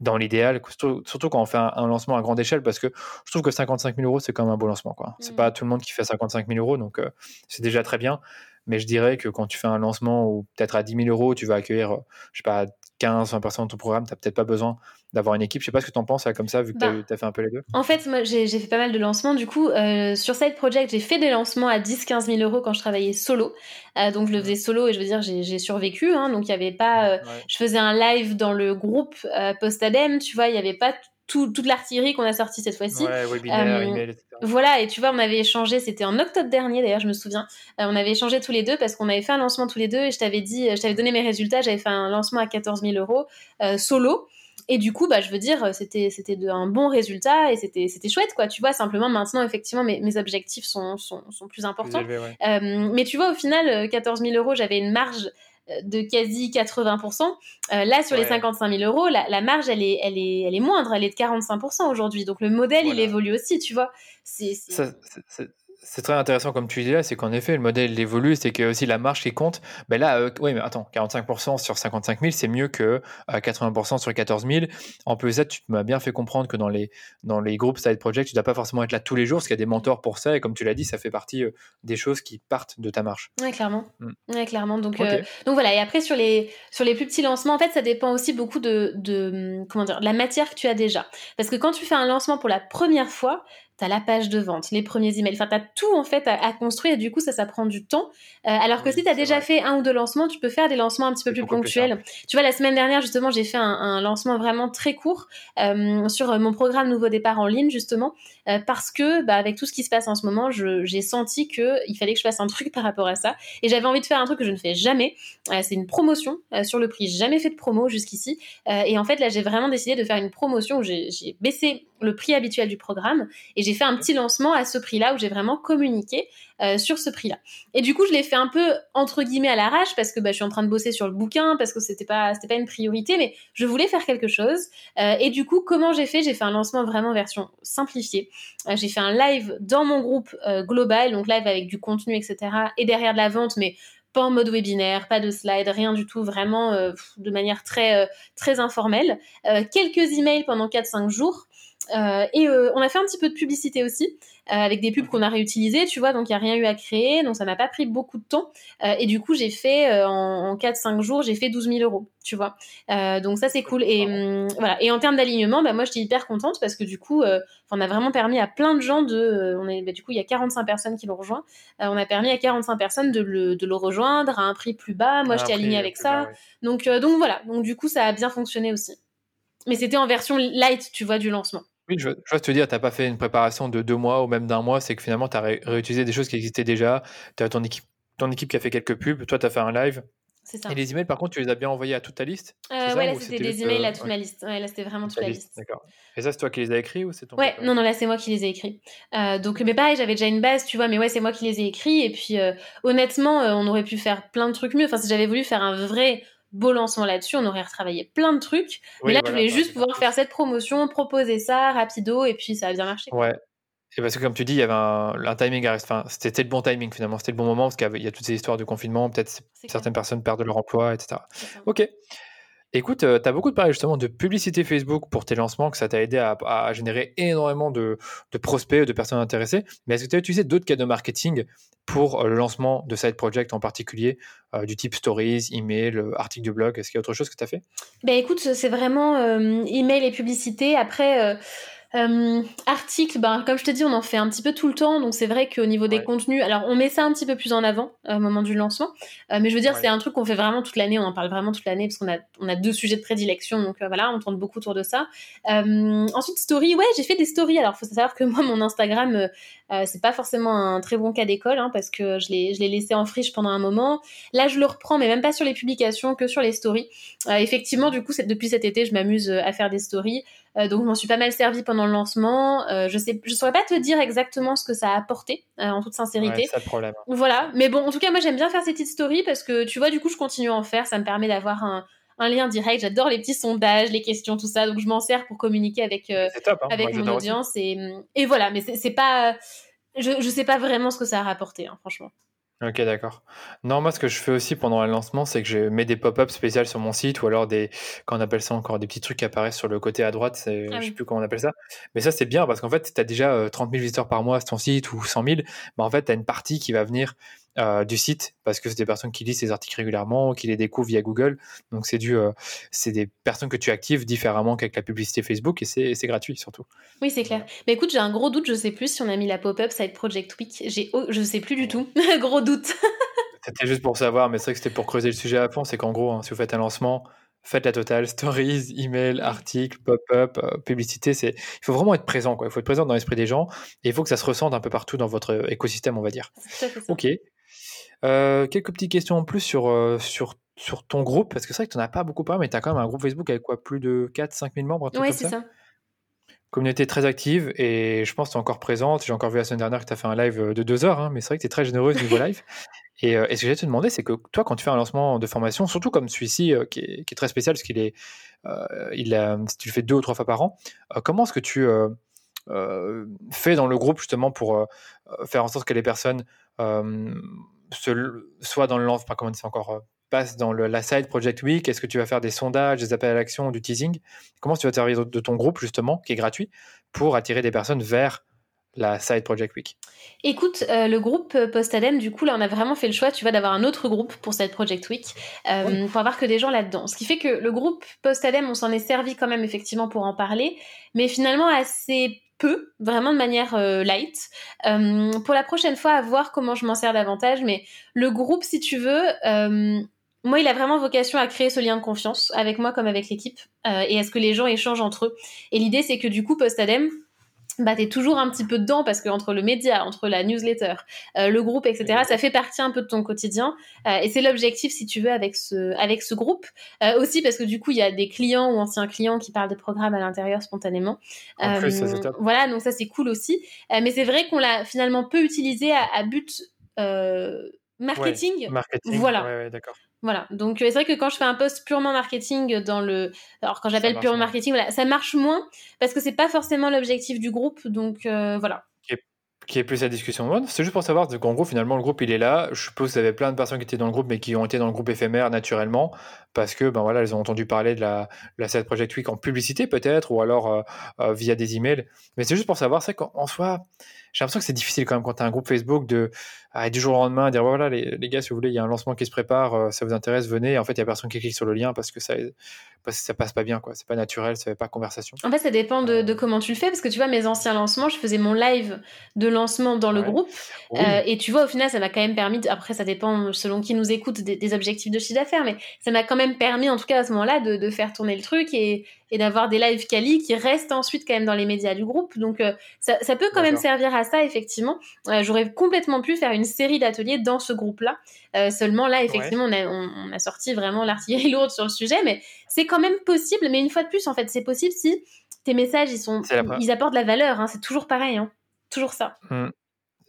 S1: dans l'idéal, surtout, quand on fait un, lancement à grande échelle, parce que je trouve que 55 000 euros, c'est quand même un beau lancement. Ce C'est mmh. pas tout le monde qui fait 55 000 euros, donc euh, c'est déjà très bien. Mais je dirais que quand tu fais un lancement où peut-être à 10 000 euros, tu vas accueillir, je sais pas, 15, 20 personnes dans ton programme, tu n'as peut-être pas besoin d'avoir une équipe. Je sais pas ce que tu en penses comme ça, vu que tu as, bah, fait un peu les deux.
S2: En fait, moi, j'ai fait pas mal de lancements. Du coup, euh, sur Side Project, j'ai fait des lancements à 10, 15 000 euros quand je travaillais solo. Euh, donc, je le faisais solo et je veux dire, j'ai survécu. Hein, donc, il y avait pas. Euh, je faisais un live dans le groupe Post-Adem, tu vois, il y avait pas toute l'artillerie qu'on a sortie cette fois-ci.
S1: Ouais, webinaire, email, etc.
S2: Voilà, et tu vois, on avait échangé, c'était en octobre dernier d'ailleurs, je me souviens. on avait échangé tous les deux parce qu'on avait fait un lancement tous les deux et je t'avais dit, je t'avais donné mes résultats, j'avais fait un lancement à 14 000 euros solo. Et du coup, bah, je veux dire, c'était c'était un bon résultat et c'était c'était chouette, quoi. Tu vois, simplement maintenant, effectivement, mes, mes objectifs sont, sont, sont plus importants. euh, mais tu vois, au final, 14 000 euros, j'avais une marge euh, de quasi 80%. Euh, là, sur les 55 000 euros, la, la, marge, elle est, elle, est, elle est moindre, elle est de 45% aujourd'hui. Donc le modèle, il évolue aussi, tu vois. C'est
S1: c'est très intéressant comme tu dis là, c'est qu'en effet, le modèle évolue, c'est que aussi la marge qui compte. Ben là, euh, oui, mais attends, 45% sur 55 000, c'est mieux que 80% euh, sur 14 000. En plus ça, tu m'as bien fait comprendre que dans les, dans les groupes side project, tu ne dois pas forcément être là tous les jours, parce qu'il y a des mentors pour ça, et comme tu l'as dit, ça fait partie euh, des choses qui partent de ta marge.
S2: Oui, clairement. Mm. Ouais, clairement. Donc, donc voilà, et après, sur les, sur les plus petits lancements, en fait, ça dépend aussi beaucoup de, de, comment dire, de la matière que tu as déjà. Parce que quand tu fais un lancement pour la première fois, tu la page de vente, les premiers emails, enfin tu as tout en fait à, construire et du coup ça ça prend du temps. Euh, alors que si tu as déjà fait un ou deux lancements, tu peux faire des lancements un petit peu plus ponctuels. tu vois la semaine dernière justement, j'ai fait un, lancement vraiment très court euh, sur mon programme Nouveau départ en ligne justement euh, parce que bah, avec tout ce qui se passe en ce moment, j'ai senti que il fallait que je fasse un truc par rapport à ça et j'avais envie de faire un truc que je ne fais jamais, c'est une promotion sur le prix. J'ai jamais fait de promo jusqu'ici et en fait là j'ai vraiment décidé de faire une promotion où j'ai baissé le prix habituel du programme et j'ai fait un petit lancement à ce prix-là où j'ai vraiment communiqué euh, sur ce prix-là. Et du coup, je l'ai fait un peu entre guillemets à l'arrache parce que bah, je suis en train de bosser sur le bouquin parce que c'était pas c'était pas une priorité, mais je voulais faire quelque chose. Euh, et du coup, comment j'ai fait? J'ai fait un lancement vraiment version simplifiée. Euh, j'ai fait un live dans mon groupe global, donc live avec du contenu, etc. Et derrière de la vente, mais pas en mode webinaire, pas de slide, rien du tout, vraiment de manière très très informelle. quelques emails pendant 4-5 jours. Euh, et euh, on a fait un petit peu de publicité aussi, euh, avec des pubs qu'on a réutilisées, tu vois, donc il n'y a rien eu à créer, donc ça m'a pas pris beaucoup de temps. et du coup, j'ai fait, en, en 4-5 jours, j'ai fait 12 000 euros, tu vois. donc ça, c'est cool. Et hum, voilà. Et en termes d'alignement, bah, moi, j'étais hyper contente parce que du coup, on a vraiment permis à plein de gens de. on est, bah, du coup, il y a 45 personnes qui l'ont rejoint. on a permis à 45 personnes de le, de le rejoindre à un prix plus bas. Moi, j'étais alignée avec ça. Donc, donc voilà. Donc du coup, ça a bien fonctionné aussi. Mais c'était en version light, tu vois, du lancement.
S1: Oui, je, je vois te dire, tu n'as pas fait une préparation de deux mois ou même d'un mois, c'est que finalement, tu as réutilisé des choses qui existaient déjà. Tu as ton équipe, ton équipe qui a fait quelques pubs, toi, tu as fait un live.
S2: Ça.
S1: Et les emails, par contre, tu les as bien envoyés à toute ta liste
S2: euh, Ouais, là, c'était des emails à toute ma liste. Ouais, là, c'était vraiment toute, la liste.
S1: D'accord. Et ça, c'est toi qui les as écrits ou c'est ton
S2: Ouais, non, non, là, c'est moi qui les ai écrits. Euh, donc, mais pareil, j'avais déjà une base, tu vois, mais ouais, c'est moi qui les ai écrits. Et puis, euh, honnêtement, euh, on aurait pu faire plein de trucs mieux. Enfin, si j'avais voulu faire un vrai beau lancement là-dessus, on aurait retravaillé plein de trucs. mais là, je voulais juste pouvoir faire cette promotion, proposer ça rapido, et puis ça a bien marché.
S1: Ouais. Et parce que comme tu dis, il y avait un, timing enfin, c'était le bon timing finalement, c'était le bon moment parce qu'il y, a toutes ces histoires de confinement, peut-être certaines personnes perdent leur emploi, etc. Ok. Écoute, euh, tu as beaucoup parlé justement de publicité Facebook pour tes lancements, que ça t'a aidé à, générer énormément de, prospects, de personnes intéressées. Mais est-ce que tu as utilisé d'autres cas de marketing pour euh, le lancement de Side Project en particulier, euh, du type stories, email, article de blog? Est-ce qu'il y a autre chose que tu as fait?
S2: Ben Écoute, c'est vraiment email et publicité. Après euh, article, ben, comme je te dis, on en fait un petit peu tout le temps, donc c'est vrai qu'au niveau des contenus, alors on met ça un petit peu plus en avant euh, au moment du lancement, euh, mais je veux dire, c'est un truc qu'on fait vraiment toute l'année, on en parle vraiment toute l'année parce qu'on a, on a deux sujets de prédilection, donc voilà, on tourne beaucoup autour de ça. ensuite, story, ouais, j'ai fait des stories, alors faut savoir que moi, mon Instagram, c'est pas forcément un très bon cas d'école, hein, parce que je l'ai, je l'ai laissé en friche pendant un moment. Là, je le reprends, mais même pas sur les publications, que sur les stories. effectivement, du coup, depuis cet été, je m'amuse à faire des stories, donc je m'en suis pas mal servi pendant le lancement. je sais, je saurais pas te dire exactement ce que ça a apporté, en toute sincérité.
S1: Ouais, problème.
S2: Voilà, mais bon, en tout cas, moi j'aime bien faire ces petites stories parce que tu vois, du coup, je continue à en faire. Ça me permet d'avoir un, un lien direct. J'adore les petits sondages, les questions, tout ça. Donc je m'en sers pour communiquer avec hein. avec mon audience et, et voilà. Mais c'est pas, je je sais pas vraiment ce que ça a rapporté, hein, franchement.
S1: Ok, d'accord. Non, moi, ce que je fais aussi pendant le lancement, c'est que je mets des pop-ups spéciales sur mon site ou alors des, quand on appelle ça encore, des petits trucs qui apparaissent sur le côté à droite, c'est, ah je sais plus comment on appelle ça. Mais ça, c'est bien parce qu'en fait, tu as déjà 30 000 visiteurs par mois sur ton site ou 100 000. Mais en fait, tu as une partie qui va venir euh, du site parce que c'est des personnes qui lisent ces articles régulièrement, qui les découvrent via Google. Donc c'est du, euh, c'est des personnes que tu actives différemment qu'avec la publicité Facebook et c'est gratuit surtout.
S2: Oui, c'est clair. Mais écoute, j'ai un gros doute. Je sais plus si on a mis la pop-up Side Project Week. J'ai, oh, je sais plus du tout. gros doute.
S1: c'était juste pour savoir, mais c'est vrai que c'était pour creuser le sujet à fond. C'est qu'en gros, hein, si vous faites un lancement, faites la totale, stories, email, articles, pop-up, euh, publicité. C'est, il faut vraiment être présent, quoi. Il faut être présent dans l'esprit des gens et il faut que ça se ressente un peu partout dans votre écosystème, on va dire. Ok. Euh, quelques petites questions en plus sur, euh, sur, sur ton groupe, parce que c'est vrai que tu n'en as pas beaucoup parlé, mais tu as quand même un groupe Facebook avec quoi Plus de 4-5 000 membres
S2: Oui, c'est ça.
S1: Communauté très active et je pense que tu es encore présente. J'ai encore vu la semaine dernière que tu as fait un live de 2 heures, hein, mais c'est vrai que tu es très généreuse niveau live. Et, ce que j'allais te demander, c'est que toi, quand tu fais un lancement de formation, surtout comme celui-ci, qui, est, qui, est, très spécial, parce qu'il est, il a, si tu le fais deux ou trois fois par an, comment est-ce que tu fais dans le groupe justement pour faire en sorte que les personnes soit dans le lance, enfin, comment c'est encore, passe dans le, la side project week Est-ce que tu vas faire des sondages, des appels à l'action, du teasing? Comment tu vas servir de ton groupe justement, qui est gratuit, pour attirer des personnes vers la Side Project Week?
S2: Écoute, euh, le groupe euh, Postadem, du coup, là, on a vraiment fait le choix, tu vois, d'avoir un autre groupe pour Side Project Week, euh, pour avoir que des gens là-dedans. Ce qui fait que le groupe Postadem, on s'en est servi quand même, effectivement, pour en parler, mais finalement assez peu, vraiment de manière light. pour la prochaine fois, à voir comment je m'en sers davantage, mais le groupe, si tu veux... moi, il a vraiment vocation à créer ce lien de confiance avec moi comme avec l'équipe et à ce que les gens échangent entre eux. Et l'idée, c'est que du coup, Postadem, bah, tu es toujours un petit peu dedans parce que entre le média, entre la newsletter, euh, le groupe, etc., ça fait partie un peu de ton quotidien. Euh, et c'est l'objectif, si tu veux, avec ce, avec ce groupe. Euh, aussi parce que du coup, il y a des clients ou anciens clients qui parlent des programmes à l'intérieur spontanément. voilà, donc ça, c'est cool aussi. mais c'est vrai qu'on l'a finalement peu utilisé à, à but marketing.
S1: marketing.
S2: Voilà.
S1: Ouais, d'accord.
S2: Voilà, donc euh, c'est vrai que quand je fais un post purement marketing dans le, alors quand j'appelle purement marketing, voilà, ça marche moins parce que c'est pas forcément l'objectif du groupe, donc euh, voilà.
S1: Qui est, plus la discussion. C'est juste pour savoir qu'en gros finalement le groupe il est là. Je suppose que vous avez plein de personnes qui étaient dans le groupe mais qui ont été dans le groupe éphémère naturellement parce que ben voilà elles ont entendu parler de la la Set Project Week en publicité peut-être ou alors euh, via des emails. Mais c'est juste pour savoir c'est qu'en soi j'ai l'impression que c'est difficile quand même quand tu as un groupe Facebook de du jour au lendemain dire voilà les, les, gars si vous voulez il y a un lancement qui se prépare euh, ça vous intéresse venez. En fait il y a personne qui clique sur le lien parce que ça parce que ça passe pas bien quoi. C'est pas naturel ça fait pas conversation.
S2: En fait ça dépend de, de, comment tu le fais parce que tu vois mes anciens lancements je faisais mon live de lancement dans le groupe euh, et tu vois au final ça m'a quand même permis après ça dépend selon qui nous écoute des, objectifs de chiffre d'affaires mais ça m'a quand même permis en tout cas à ce moment là de, de faire tourner le truc et, et d'avoir des lives quali qui restent ensuite quand même dans les médias du groupe donc euh, ça, ça, peut quand même servir à ça effectivement j'aurais complètement pu faire une série d'ateliers dans ce groupe-là. Euh, seulement là, effectivement, on, a, on, a, sorti vraiment l'artillerie lourde sur le sujet, mais c'est quand même possible. Mais une fois de plus, en fait, c'est possible si tes messages, ils, sont, ils apportent de la valeur. Hein. c'est toujours pareil, hein. toujours ça.
S1: Mmh.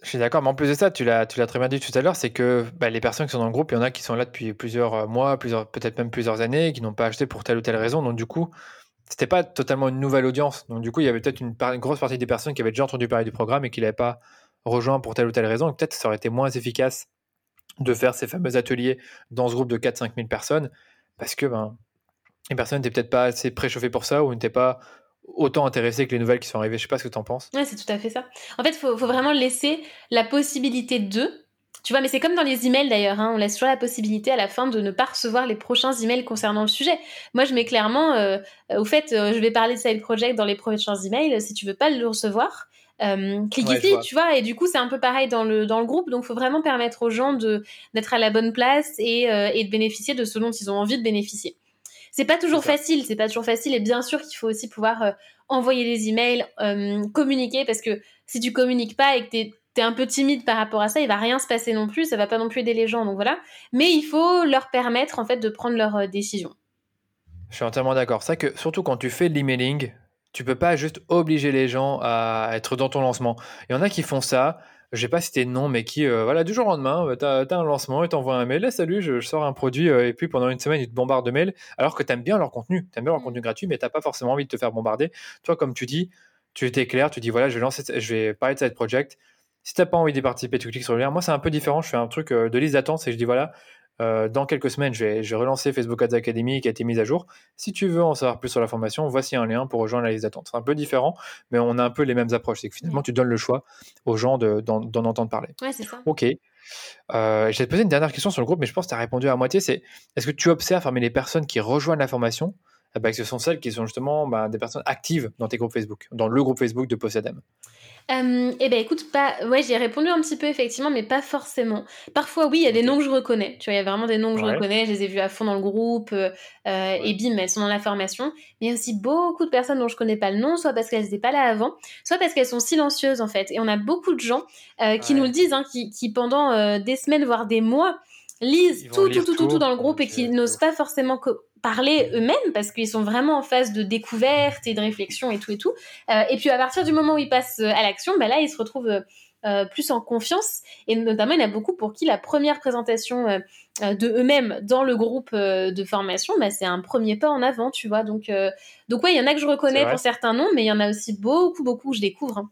S1: Je suis d'accord, mais en plus de ça, tu l'as, tu l'as très bien dit tout à l'heure, c'est que bah, les personnes qui sont dans le groupe, il y en a qui sont là depuis plusieurs euh, mois, plusieurs, peut-être même plusieurs années, qui n'ont pas acheté pour telle ou telle raison. Donc du coup, c'était pas totalement une nouvelle audience. Donc du coup, il y avait peut-être une, grosse partie des personnes qui avaient déjà entendu parler du programme et qui n'avaient pas rejoint pour telle ou telle raison. Peut-être ça aurait été moins efficace de faire ces fameux ateliers dans ce groupe de 4-5 000 personnes parce que ben, les personnes n'étaient peut-être pas assez préchauffées pour ça ou n'étaient pas autant intéressées que les nouvelles qui sont arrivées. Je sais pas ce que tu en penses.
S2: Ouais, c'est tout à fait ça. En fait, il faut, vraiment laisser la possibilité de. Tu vois, mais c'est comme dans les emails d'ailleurs, hein, on laisse toujours la possibilité à la fin de ne pas recevoir les prochains emails concernant le sujet. Moi, je mets clairement, euh, au fait, euh, je vais parler de Side Project dans les prochains emails. Si tu veux pas le recevoir, euh, clique ici, tu vois, et du coup c'est un peu pareil dans le, dans le groupe, donc il faut vraiment permettre aux gens d'être à la bonne place et, euh, et de bénéficier de ce dont ils ont envie de bénéficier. C'est pas toujours facile, c'est pas toujours facile, et bien sûr qu'il faut aussi pouvoir euh, envoyer des emails, euh, communiquer, parce que si tu communiques pas et que t'es es un peu timide par rapport à ça, il va rien se passer non plus, ça va pas non plus aider les gens, donc voilà. Mais il faut leur permettre en fait de prendre leurs décisions.
S1: Je suis entièrement d'accord. C'est que surtout quand tu fais de l'emailing, tu peux pas juste obliger les gens à être dans ton lancement. Il y en a qui font ça. Je sais pas si de nom, mais qui, euh, voilà, du jour au lendemain, euh, tu as, un lancement et t'envoies un mail. salut, je, sors un produit, euh, et puis pendant une semaine, ils te bombardent de mails, alors que tu aimes bien leur contenu. Tu aimes bien leur mmh. contenu gratuit, mais tu pas forcément envie de te faire bombarder. Toi, comme tu dis, tu étais clair, tu dis, voilà, je vais, lancer, je vais parler de cette project. Si tu n'as pas envie d'y participer, tu cliques sur le lien. Moi, c'est un peu différent. Je fais un truc de liste d'attente et je dis, voilà, euh, dans quelques semaines, je vais, relancer Facebook Ads Academy qui a été mise à jour. Si tu veux en savoir plus sur la formation, voici un lien pour rejoindre la liste d'attente. C'est un peu différent, mais on a un peu les mêmes approches. C'est que finalement, tu donnes le choix aux gens d'en entendre parler.
S2: Ouais, c'est ça.
S1: Ok. Euh, je vais te poser une dernière question sur le groupe, mais je pense que tu as répondu à moitié. C'est est-ce que tu observes parmi les personnes qui rejoignent la formation eh ben, que ce sont celles qui sont justement ben, des personnes actives dans tes groupes Facebook, dans le groupe Facebook de Possadem
S2: euh, eh ben écoute, pas, ouais, j'ai répondu un petit peu effectivement, mais pas forcément. Parfois, oui, il y a des noms que je reconnais. Tu vois, il y a vraiment des noms que je reconnais. Je les ai vus à fond dans le groupe euh, euh, et bim, elles sont dans la formation. Mais il y a aussi beaucoup de personnes dont je connais pas le nom, soit parce qu'elles n'étaient pas là avant, soit parce qu'elles sont silencieuses en fait. Et on a beaucoup de gens qui nous le disent, hein, qui, qui pendant des semaines voire des mois lisent tout, tout, tout, tout, tout, dans le groupe et qui n'osent pas forcément parler eux-mêmes parce qu'ils sont vraiment en phase de découverte et de réflexion et tout et tout. Euh, et puis à partir du moment où ils passent euh, à l'action, bah là ils se retrouvent euh, plus en confiance. Et notamment il y en a beaucoup pour qui la première présentation de eux-mêmes dans le groupe de formation, bah, c'est un premier pas en avant, tu vois. Donc donc ouais, il y en a que je reconnais pour certains noms, mais il y en a aussi beaucoup beaucoup que je découvre. Hein.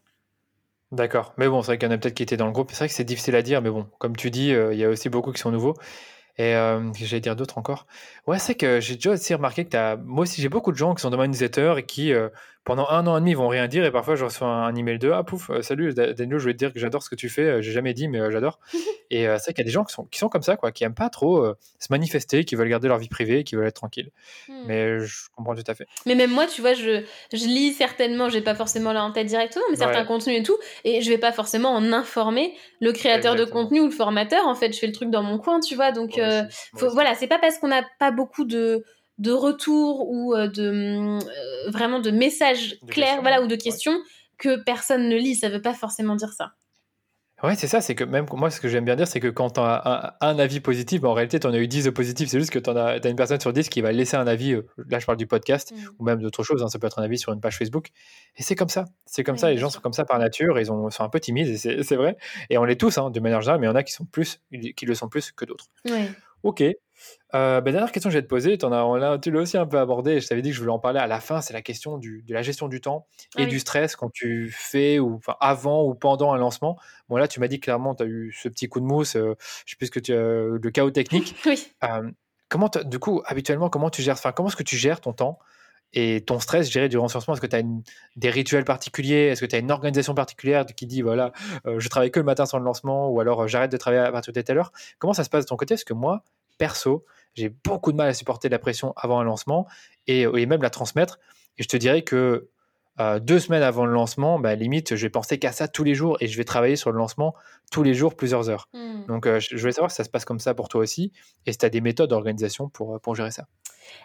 S1: D'accord. Mais bon, c'est vrai qu'il y en a peut-être qui étaient dans le groupe. C'est vrai que c'est difficile à dire, mais bon, comme tu dis, il y a aussi beaucoup qui sont nouveaux. Et euh, j'allais dire d'autres encore. Ouais, c'est que j'ai déjà aussi remarqué que as... moi aussi j'ai beaucoup de gens qui sont dans ma newsletter et qui euh, pendant un an et demi ils vont rien dire et parfois je reçois un, email de ah pouf euh, salut Daniel je vais te dire que j'adore ce que tu fais euh, j'ai jamais dit mais j'adore. Et c'est qu'il y a des gens qui sont, qui sont comme ça quoi qui aiment pas trop se manifester qui veulent garder leur vie privée qui veulent être tranquilles. Hmm. mais je comprends tout à fait.
S2: Mais même moi tu vois je, je lis certainement j'ai pas forcément là en tête directement mais certains contenus et tout et je vais pas forcément en informer le créateur de contenu ou le formateur en fait je fais le truc dans mon coin tu vois donc voilà c'est pas parce qu'on n'a pas beaucoup de de retour ou euh, de euh, vraiment de messages clairs, voilà, ou de questions que personne ne lit. Ça veut pas forcément dire ça.
S1: Ouais, c'est ça, c'est que même moi, ce que j'aime bien dire, c'est que quand tu as un, avis positif, en réalité, tu en as eu 10 positifs, c'est juste que tu as, as, une personne sur 10 qui va laisser un avis, euh, là je parle du podcast, mm. ou même d'autres choses, hein, ça peut être un avis sur une page Facebook, et c'est comme ça, c'est comme ça, les gens sont comme ça par nature, ils sont un peu timides, c'est vrai, et on l'est tous, hein, de manière générale, mais il y en a qui, sont plus, qui le sont plus que d'autres.
S2: Ouais.
S1: Ok, euh, ben, dernière question que je vais te poser, en as, tu l'as aussi un peu abordé, je t'avais dit que je voulais en parler à la fin, c'est la question du, de la gestion du temps et du stress quand tu fais, ou enfin, avant ou pendant un lancement. Bon là, tu m'as dit clairement, tu as eu ce petit coup de mousse, euh, je sais plus ce que tu as, le chaos technique.
S2: oui.
S1: Euh, comment, du coup, habituellement, comment tu gères, enfin, comment est-ce que tu gères ton temps? Et ton stress, je dirais, durant ce lancement, est-ce que tu as des rituels particuliers? Est-ce que tu as une organisation particulière qui dit, voilà, je travaille que le matin sur le lancement ou alors j'arrête de travailler à partir de telle heure? Comment ça se passe de ton côté? Parce que moi, perso, j'ai beaucoup de mal à supporter la pression avant un lancement et, même la transmettre. Et je te dirais que euh, deux semaines avant le lancement, bah, limite, je vais penser qu'à ça tous les jours et je vais travailler sur le lancement tous les jours, plusieurs heures. Hmm. Donc, euh, je voulais savoir si ça se passe comme ça pour toi aussi et si tu as des méthodes d'organisation pour, pour gérer ça.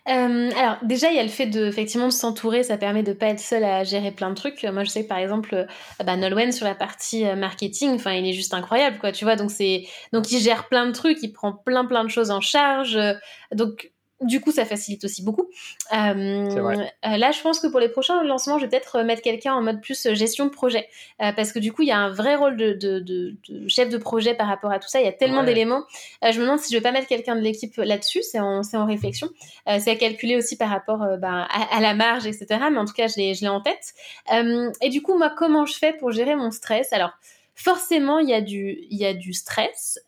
S2: Euh, alors déjà il y a le fait de effectivement de s'entourer, ça permet de pas être seul à gérer plein de trucs. Moi je sais que par exemple euh, bah, Nolwenn sur la partie euh, marketing, enfin il est juste incroyable quoi, tu vois. Donc c'est donc il gère plein de trucs, il prend plein plein de choses en charge. Donc du coup, ça facilite aussi beaucoup. Euh, euh, là, je pense que pour les prochains lancements, je vais peut-être mettre quelqu'un en mode plus euh, gestion de projet. parce que du coup, il y a un vrai rôle de, chef de projet par rapport à tout ça. Il y a tellement d'éléments. je me demande si je vais pas mettre quelqu'un de l'équipe là-dessus. C'est en, en, réflexion. c'est à calculer aussi par rapport ben, à, la marge, etc. Mais en tout cas, je l'ai en tête. et du coup, moi, comment je fais pour gérer mon stress? Alors, forcément, il y a du, il y a du stress.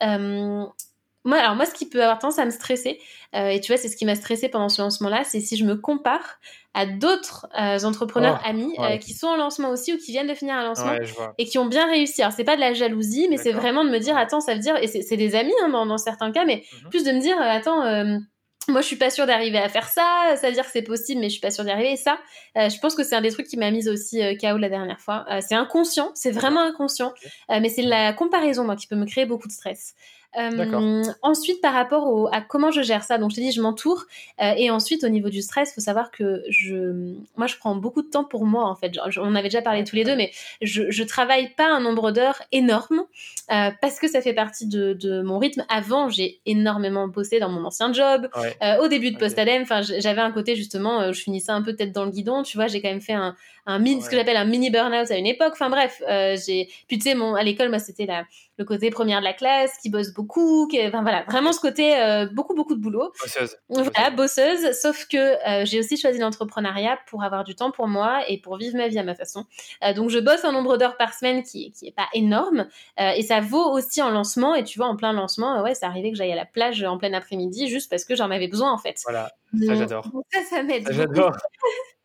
S2: Moi, alors moi, ce qui peut avoir tendance à me stresser, euh, et tu vois, c'est ce qui m'a stressé pendant ce lancement-là, c'est si je me compare à d'autres euh, entrepreneurs oh, amis euh, qui sont en lancement aussi ou qui viennent de finir un lancement et qui ont bien réussi. Alors, c'est pas de la jalousie, mais c'est vraiment de me dire, attends, ça veut dire, et c'est des amis hein, dans, certains cas, mais mhm. plus de me dire, attends, moi, je suis pas sûre d'arriver à faire ça. Ça veut dire que c'est possible, mais je suis pas sûre d'y arriver. Et ça, je pense que c'est un des trucs qui m'a mise aussi KO la dernière fois. c'est inconscient, c'est vraiment inconscient, mais c'est la comparaison, moi, qui peut me créer beaucoup de stress. Euh, ensuite, par rapport à comment je gère ça, donc je te dis, je m'entoure. Euh, et ensuite, au niveau du stress, il faut savoir que je, moi, je prends beaucoup de temps pour moi, en fait. on avait déjà parlé tous les deux, mais je, je travaille pas un nombre d'heures énorme euh, parce que ça fait partie de, de mon rythme. Avant, j'ai énormément bossé dans mon ancien job. au début de Postadem, enfin, j'avais un côté justement, je finissais un peu tête dans le guidon. Tu vois, j'ai quand même fait un, un mini, ce que j'appelle un mini burn-out à une époque. Enfin bref, j'ai. Puis tu sais, mon, à l'école, moi, c'était la le côté première de la classe, qui bosse beaucoup, qui, enfin voilà, vraiment ce côté euh, beaucoup beaucoup de boulot.
S1: Bosseuse.
S2: Voilà, bosseuse. Sauf que euh, j'ai aussi choisi l'entrepreneuriat pour avoir du temps pour moi et pour vivre ma vie à ma façon. Euh, donc je bosse un nombre d'heures par semaine qui qui est pas énorme et ça vaut aussi en lancement. Et tu vois, en plein lancement, ouais, c'est arrivé que j'aille à la plage en plein après-midi juste parce que j'en avais besoin en fait.
S1: Voilà, ça j'adore.
S2: Ça, ça m'aide.
S1: J'adore.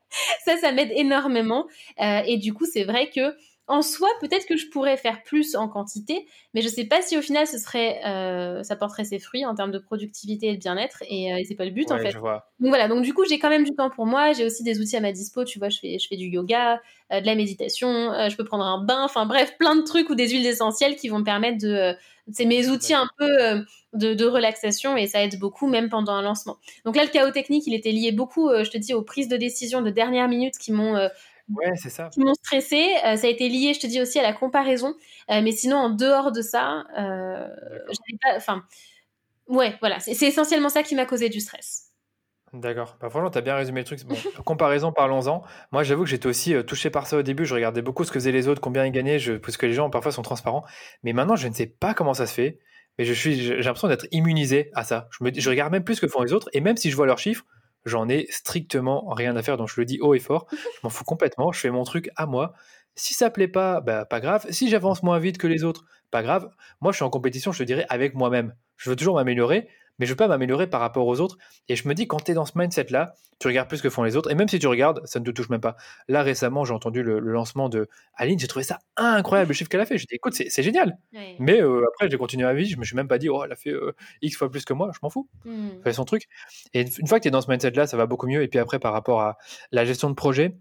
S2: ça, ça m'aide énormément. et du coup, c'est vrai que en soi, peut-être que je pourrais faire plus en quantité, mais je sais pas si au final ce serait, euh, ça porterait ses fruits en termes de productivité et de bien-être, et, euh, c'est pas le but en fait. Donc voilà, donc du coup j'ai quand même du temps pour moi, j'ai aussi des outils à ma dispo, tu vois, je fais, je fais du yoga, euh, de la méditation, je peux prendre un bain, enfin bref, plein de trucs ou des huiles essentielles qui vont me permettre de, c'est mes outils un peu de, de, relaxation et ça aide beaucoup même pendant un lancement. Donc là le chaos technique, il était lié beaucoup, je te dis, aux prises de décision de dernière minute qui m'ont
S1: Ouais, c'est ça.
S2: Qui m'ont stressé. Euh, ça a été lié, je te dis aussi, à la comparaison. Euh, mais sinon, en dehors de ça, euh, pas. Enfin, ouais, voilà. C'est essentiellement ça qui m'a causé du stress.
S1: D'accord. Bah, franchement, tu as bien résumé le truc. Bon, comparaison, parlons-en. Moi, j'avoue que j'étais aussi touché par ça au début. Je regardais beaucoup ce que faisaient les autres, combien ils gagnaient, je... parce que les gens parfois sont transparents. Mais maintenant, je ne sais pas comment ça se fait. Mais je suis, j'ai l'impression d'être immunisé à ça. Je, me... je regarde même plus ce que font les autres. Et même si je vois leurs chiffres, J'en ai strictement rien à faire, donc je le dis haut et fort. Je m'en fous complètement. Je fais mon truc à moi. Si ça plaît pas, bah, pas grave. Si j'avance moins vite que les autres, pas grave. Moi, je suis en compétition, je te dirais, avec moi-même. Je veux toujours m'améliorer, mais je veux pas m'améliorer par rapport aux autres. Et je me dis, quand tu es dans ce mindset-là, tu regardes plus ce que font les autres. Et même si tu regardes, ça ne te touche même pas. Là, récemment, j'ai entendu le, lancement de Aline, j'ai trouvé ça incroyable, le chiffre qu'elle a fait. Je dit, écoute, c'est génial. Mais euh, après, j'ai continué ma vie, je me suis même pas dit, oh, elle a fait euh, X fois plus que moi, je m'en fous. Elle fait son truc. Et une fois que tu es dans ce mindset-là, ça va beaucoup mieux. Et puis après, par rapport à la gestion de projet,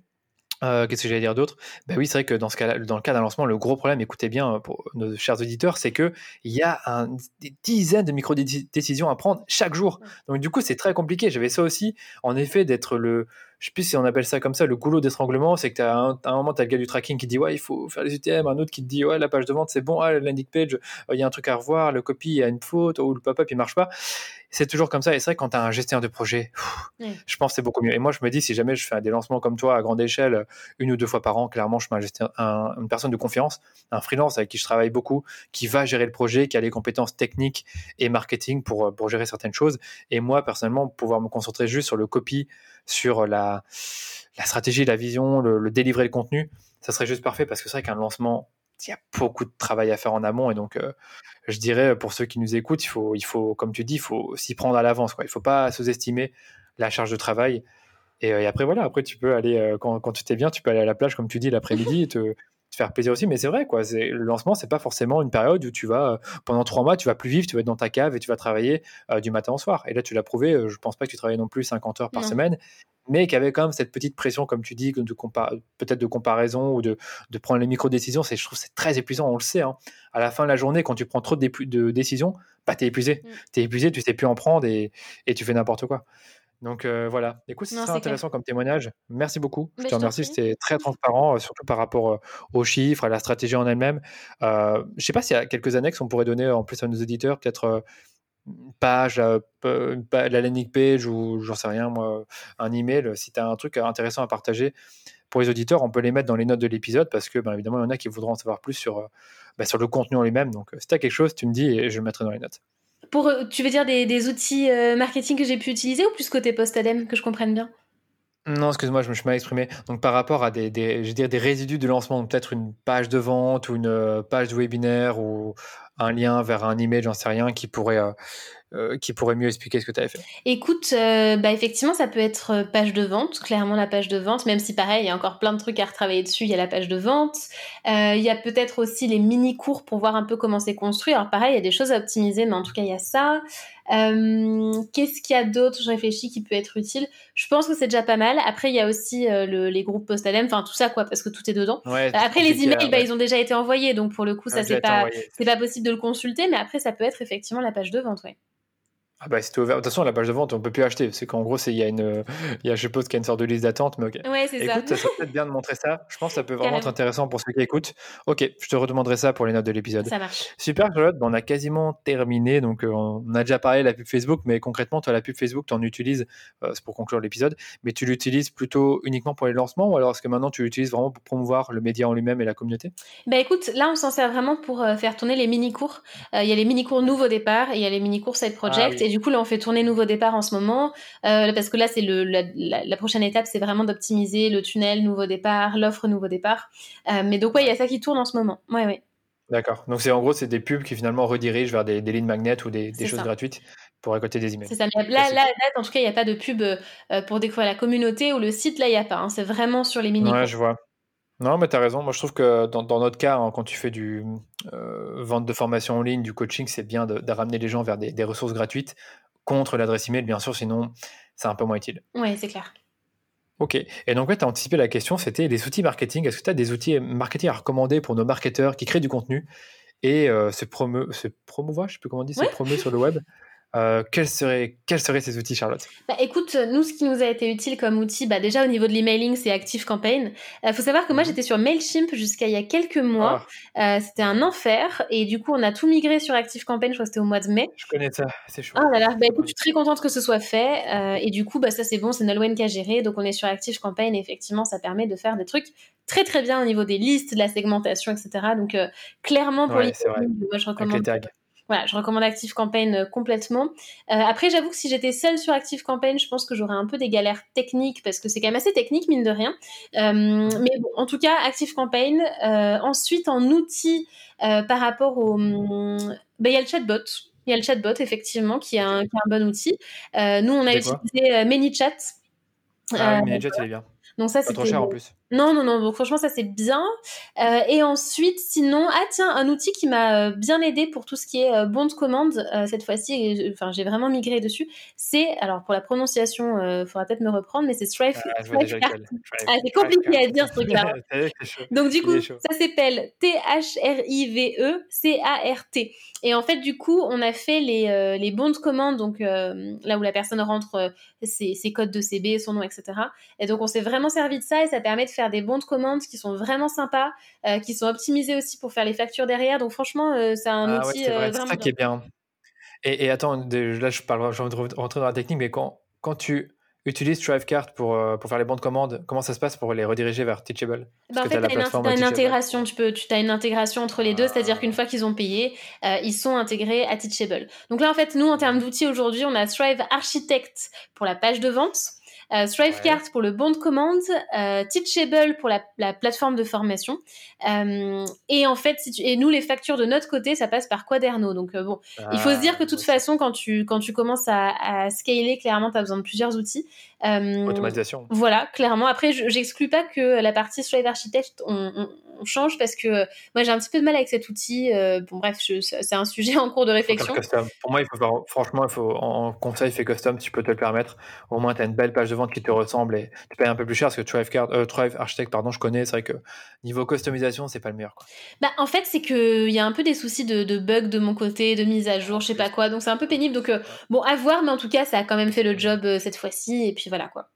S1: euh, qu'est-ce que j'allais dire d'autre? Ben oui, c'est vrai que dans, ce cas dans le cas d'un lancement, le gros problème, écoutez bien euh, pour nos chers auditeurs, c'est qu'il y a des dizaines de micro-décisions à prendre chaque jour. Donc du coup, c'est très compliqué. J'avais ça aussi, en effet, d'être le, je sais plus si on appelle ça comme ça, le goulot d'étranglement, c'est que tu as un, un, moment, tu as le gars du tracking qui dit ouais, il faut faire les UTM, un autre qui te dit ouais, la page de vente c'est bon, ah, la landing page, euh, il y a un truc à revoir, le copy, il y a une faute, ou le pop-up il marche pas. C'est toujours comme ça. Et c'est vrai, quand tu as un gestionnaire de projet, je pense que c'est beaucoup mieux. Et moi, je me dis, si jamais je fais des lancements comme toi à grande échelle, une ou deux fois par an, clairement, je mets un, une personne de confiance, un freelance avec qui je travaille beaucoup, qui va gérer le projet, qui a les compétences techniques et marketing pour, pour gérer certaines choses. Et moi, personnellement, pouvoir me concentrer juste sur le copy, sur la, la stratégie, la vision, le, délivrer le contenu, ça serait juste parfait parce que c'est vrai qu'un lancement, il y a beaucoup de travail à faire en amont et donc euh, je dirais pour ceux qui nous écoutent, il faut, il faut comme tu dis, il faut s'y prendre à l'avance. Il ne faut pas sous-estimer la charge de travail. Et, euh, après, voilà, après tu peux aller, euh, quand, quand, tu t'es bien, tu peux aller à la plage, comme tu dis, l'après-midi, te, te faire plaisir aussi. Mais c'est vrai, quoi. Le lancement, c'est pas forcément une période où tu vas, euh, pendant trois mois, tu vas plus vivre, tu vas être dans ta cave et tu vas travailler euh, du matin au soir. Et là, tu l'as prouvé. Euh, je pense pas que tu travailles non plus 50 heures par semaine, mais qu'il y avait quand même cette petite pression, comme tu dis, de peut-être de comparaison ou de, de prendre les micro-décisions. Je trouve c'est très épuisant, on le sait. Hein. À la fin de la journée, quand tu prends trop de, de décisions, bah, tu es épuisé. Mm. Tu es épuisé, tu sais plus en prendre et, et tu fais n'importe quoi. Donc euh, voilà, écoute, c'est très intéressant comme témoignage. Merci beaucoup. Je te remercie, c'était très transparent, euh, surtout par rapport euh, aux chiffres, à la stratégie en elle-même. je ne sais pas s'il y a quelques annexes on pourrait donner en plus à nos éditeurs, peut-être une page, la landing page ou j'en sais rien, moi, un email. Si tu as un truc intéressant à partager pour les auditeurs, on peut les mettre dans les notes de l'épisode parce que, bien évidemment, il y en a qui voudront en savoir plus sur, bah, sur le contenu en lui-même. Donc, si tu as quelque chose, tu me dis et je le mettrai dans les notes.
S2: Pour, tu veux dire des, outils euh, marketing que j'ai pu utiliser ou plus côté post-ADEM, que je comprenne bien?
S1: Non, excuse-moi, je me suis mal exprimé. Donc, par rapport à des, des, je des résidus de lancement, peut-être une page de vente ou une euh, page de webinaire ou un lien vers un email, j'en sais rien, qui pourrait, euh, qui pourrait mieux expliquer ce que tu avais fait
S2: Écoute, euh, bah effectivement, ça peut être euh, page de vente, clairement la page de vente, même si pareil, il y a encore plein de trucs à retravailler dessus, il y a la page de vente. il y a peut-être aussi les mini-cours pour voir un peu comment c'est construit. Alors pareil, il y a des choses à optimiser, mais en tout cas, il y a ça. Qu'est-ce qu'il y a d'autre Je réfléchis qui peut être utile? Je pense que c'est déjà pas mal. Après, il y a aussi les groupes post enfin tout ça quoi, parce que tout est dedans. Après, les emails, bah, ils ont déjà été envoyés, donc pour le coup, ça c'est pas, pas possible de le consulter, mais après, ça peut être effectivement la page de vente, ouais.
S1: Ah bah c'est ouvert. De toute façon, la page de vente, on peut plus acheter. C'est qu'en gros, il y a une, y a, je suppose qu'il y a une sorte de liste d'attente, mais ok.
S2: Ouais, c'est ça.
S1: Écoute, ça serait peut-être bien de montrer ça. Je pense que ça peut vraiment être intéressant pour ceux qui écoutent. Ok, je te redemanderai ça pour les notes de l'épisode.
S2: Ça marche.
S1: Super, Charlotte. on a quasiment terminé. Donc, euh, on a déjà parlé de la pub Facebook, mais concrètement, toi, la pub Facebook, tu en utilises, euh, c'est pour conclure l'épisode, mais tu l'utilises plutôt uniquement pour les lancements ou alors est-ce que maintenant tu l'utilises vraiment pour promouvoir le média en lui-même et la communauté?
S2: Bah écoute, là, on s'en sert vraiment pour euh, faire tourner les mini-cours. Il y a les mini-cours nouveaux départ et il y a les mini-cours Side Project. Ah et du coup, là, on fait tourner nouveau départ en ce moment, euh, parce que là, c'est le, la, prochaine étape, c'est vraiment d'optimiser le tunnel nouveau départ, l'offre nouveau départ. Euh, mais donc, ouais, il y a ça qui tourne en ce moment. Ouais, ouais.
S1: D'accord. Donc, c'est en gros, c'est des pubs qui finalement redirigent vers des, lignes magnètes ou des, choses gratuites pour récolter des emails.
S2: C'est ça. là, là, là, en tout cas, il n'y a pas de pub euh, pour découvrir la communauté ou le site. Là, il n'y a pas. Hein. C'est vraiment sur les mini.
S1: Ouais, je vois. Non, mais tu as raison. Moi, je trouve que dans, notre cas, hein, quand tu fais du vente de formation en ligne, du coaching, c'est bien de, ramener les gens vers des, des ressources gratuites contre l'adresse email, bien sûr, sinon c'est un peu moins utile.
S2: Oui, c'est clair.
S1: Ok. Et donc, tu as anticipé la question, c'était les outils marketing. Est-ce que tu as des outils marketing à recommander pour nos marketeurs qui créent du contenu et euh, se, se promouvoir, je sais plus comment on dit, se promeut sur le web? euh, quels, seraient, quels seraient ces outils, Charlotte?
S2: Bah, Écoute, nous, ce qui nous a été utile comme outil, bah, déjà au niveau de l'emailing, c'est ActiveCampaign. Il euh, faut savoir que moi, mhm. j'étais sur MailChimp jusqu'à il y a quelques mois. Ah. Euh, c'était un enfer. Et du coup, on a tout migré sur ActiveCampaign, je crois que c'était au mois de mai.
S1: Je connais ça, c'est chaud.
S2: Ah là là, bah, écoute, je suis très contente que ce soit fait. Et du coup, bah, ça, c'est bon, c'est Nolwenn qui a géré. Donc, on est sur ActiveCampaign. Et effectivement, ça permet de faire des trucs très, très bien au niveau des listes, de la segmentation, etc. Donc, clairement, pour
S1: ouais,
S2: les moi, je recommande voilà, je recommande Active Campaign euh, complètement. Euh, après, j'avoue que si j'étais seule sur Active Campaign, je pense que j'aurais un peu des galères techniques parce que c'est quand même assez technique, mine de rien. Euh, mais bon, en tout cas, Active Campaign. ensuite, en outil par rapport au. Ben, il y a le chatbot. Il y a le chatbot, effectivement, qui est un, qui est un bon outil. nous, on a utilisé ManyChat.
S1: Ah, ManyChat, il est bien.
S2: Donc ça,
S1: c'est trop cher en plus.
S2: Non, non, non. Donc franchement, ça c'est bien. Euh, et ensuite, sinon, ah tiens, un outil qui m'a euh, bien aidé pour tout ce qui est euh, bon de commande cette fois-ci. Enfin, j'ai vraiment migré dessus. C'est alors pour la prononciation, il faudra peut-être me reprendre, mais c'est Strife. Ah, ah, c'est compliqué à dire ce truc-là. Donc du coup, ça s'appelle T H R I V E C A R T. Et en fait, du coup, on a fait les, les bons de commande, donc là où la personne rentre ses, ses codes de CB, son nom, etc. Et donc, on s'est vraiment servi de ça et ça permet de faire des bons de commande qui sont vraiment sympas, euh, qui sont optimisés aussi pour faire les factures derrière. Donc franchement, euh, c'est un ah outil
S1: euh,
S2: vraiment
S1: ça qui est bien. Et, attends, là je parle, j'ai envie de rentrer dans la technique, mais quand, quand tu utilises Thrivecart pour, pour faire les bons de commande, comment ça se passe pour les rediriger vers Teachable?
S2: Bah, En fait, tu as, une intégration, tu, peux, tu as une intégration entre les deux, c'est-à-dire qu'une fois qu'ils ont payé, ils sont intégrés à Teachable. Donc là, en fait, nous, en termes d'outils aujourd'hui, on a Thrive Architect pour la page de vente. Euh, Thrivecart pour le bon de commande, euh, Teachable pour la, plateforme de formation. Euh, et en fait, si tu, et nous, les factures de notre côté, ça passe par Quaderno. Donc bon, il faut se dire que de toute façon, quand tu, quand tu commences à, à scaler, clairement, tu as besoin de plusieurs outils.
S1: Automatisation.
S2: Voilà, clairement. Après, j'exclus pas que la partie Thrive Architect, on, on, change parce que moi, j'ai un petit peu de mal avec cet outil. bon, bref, c'est un sujet en cours de réflexion.
S1: Pour moi, il faut faire, franchement, il faut, en conseil, fais custom, tu peux te le permettre. Au moins, tu as une belle page de qui te ressemble et tu payes un peu plus cher parce que Thrive, Card, euh, Architect, pardon, je connais. C'est vrai que niveau customisation, c'est pas le meilleur. Quoi.
S2: Bah, en fait, c'est qu'il y a un peu des soucis de, de bugs de mon côté, de mise à jour, je sais pas quoi. Donc c'est un peu pénible. Donc euh, bon, à voir, mais en tout cas, ça a quand même fait le job euh, cette fois-ci. Et puis voilà quoi.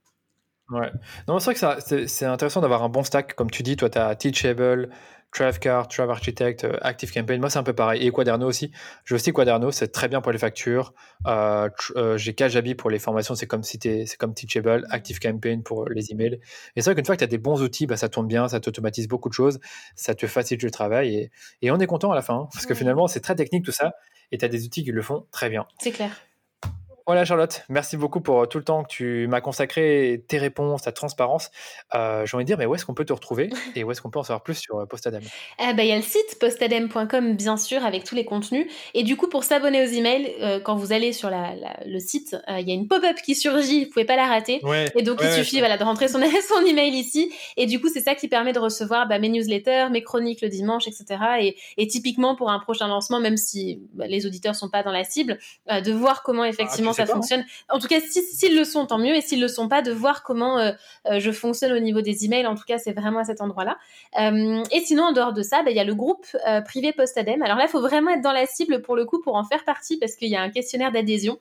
S1: Ouais. Non, c'est vrai que c'est intéressant d'avoir un bon stack. Comme tu dis, toi, tu as Teachable, Travecart, Trav Architect, euh, Active Campaign. Moi, c'est un peu pareil. Et Quaderno aussi. J'ai aussi Quaderno, c'est très bien pour les factures. Euh, euh, j'ai Kajabi pour les formations, c'est comme, si c'est comme Teachable. Active Campaign pour les emails. Et c'est vrai qu'une fois que tu as des bons outils, bah, ça tourne bien, ça t'automatise beaucoup de choses, ça te facilite le travail. Et, et on est content à la fin, hein, parce que finalement, c'est très technique tout ça. Et tu as des outils qui le font très bien.
S2: C'est clair.
S1: Voilà Charlotte, merci beaucoup pour euh, tout le temps que tu m'as consacré, tes réponses, ta transparence. Euh, J'ai envie de dire, mais où est-ce qu'on peut te retrouver et où est-ce qu'on peut en savoir plus sur euh, Postadem?
S2: Eh ben, Il y a le site postadem.com, bien sûr, avec tous les contenus. Et du coup, pour s'abonner aux emails, euh, quand vous allez sur la, le site, il y a une pop-up qui surgit, vous pouvez pas la rater. et donc, il suffit voilà, de rentrer son, son email ici. Et du coup, c'est ça qui permet de recevoir bah, mes newsletters, mes chroniques le dimanche, etc. Et, et typiquement, pour un prochain lancement, même si bah, les auditeurs sont pas dans la cible, de voir comment effectivement ça
S1: pas, hein.
S2: fonctionne. En tout cas, si- s'ils le sont, tant mieux. Et s'ils le sont pas, de voir comment euh, euh, je fonctionne au niveau des emails. En tout cas, c'est vraiment à cet endroit-là. Euh, et sinon, en dehors de ça, bah, il y a le groupe euh, privé Postadem. Alors là, il faut vraiment être dans la cible pour le coup pour en faire partie parce qu'il y a un questionnaire d'adhésion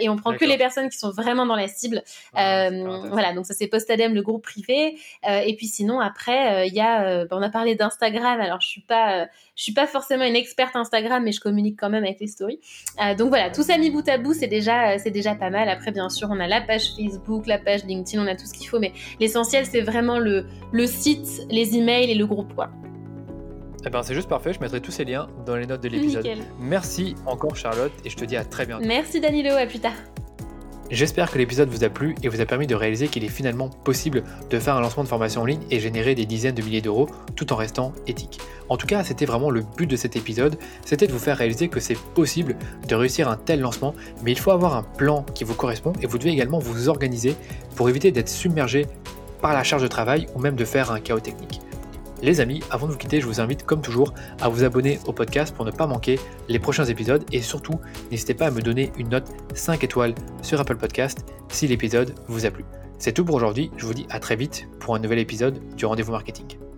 S2: et on prend que les personnes qui sont vraiment dans la cible.
S1: Ah,
S2: voilà, donc ça c'est Postadem, le groupe privé. Et puis sinon après, il y a, bah, on a parlé d'Instagram. Alors je suis pas, je suis pas forcément une experte Instagram, mais je communique quand même avec les stories. Euh, donc voilà, tout ça mis bout à bout, c'est déjà, euh, c'est déjà pas mal. Après bien sûr, on a la page Facebook, la page LinkedIn, on a tout ce qu'il faut, mais l'essentiel c'est vraiment le, le site, les emails et le groupe quoi.
S1: Eh ben, c'est juste parfait, je mettrai tous ces liens dans les notes de l'épisode. Merci encore Charlotte et je te dis à très bientôt.
S2: Merci Danilo, à plus tard.
S1: J'espère que l'épisode vous a plu et vous a permis de réaliser qu'il est finalement possible de faire un lancement de formation en ligne et générer des dizaines de milliers d'euros tout en restant éthique. En tout cas, c'était vraiment le but de cet épisode, c'était de vous faire réaliser que c'est possible de réussir un tel lancement, mais il faut avoir un plan qui vous correspond et vous devez également vous organiser pour éviter d'être submergé par la charge de travail ou même de faire un chaos technique. Les amis, avant de vous quitter, je vous invite comme toujours à vous abonner au podcast pour ne pas manquer les prochains épisodes et surtout, n'hésitez pas à me donner une note 5 étoiles sur Apple Podcast si l'épisode vous a plu. C'est tout pour aujourd'hui, je vous dis à très vite pour un nouvel épisode du rendez-vous marketing.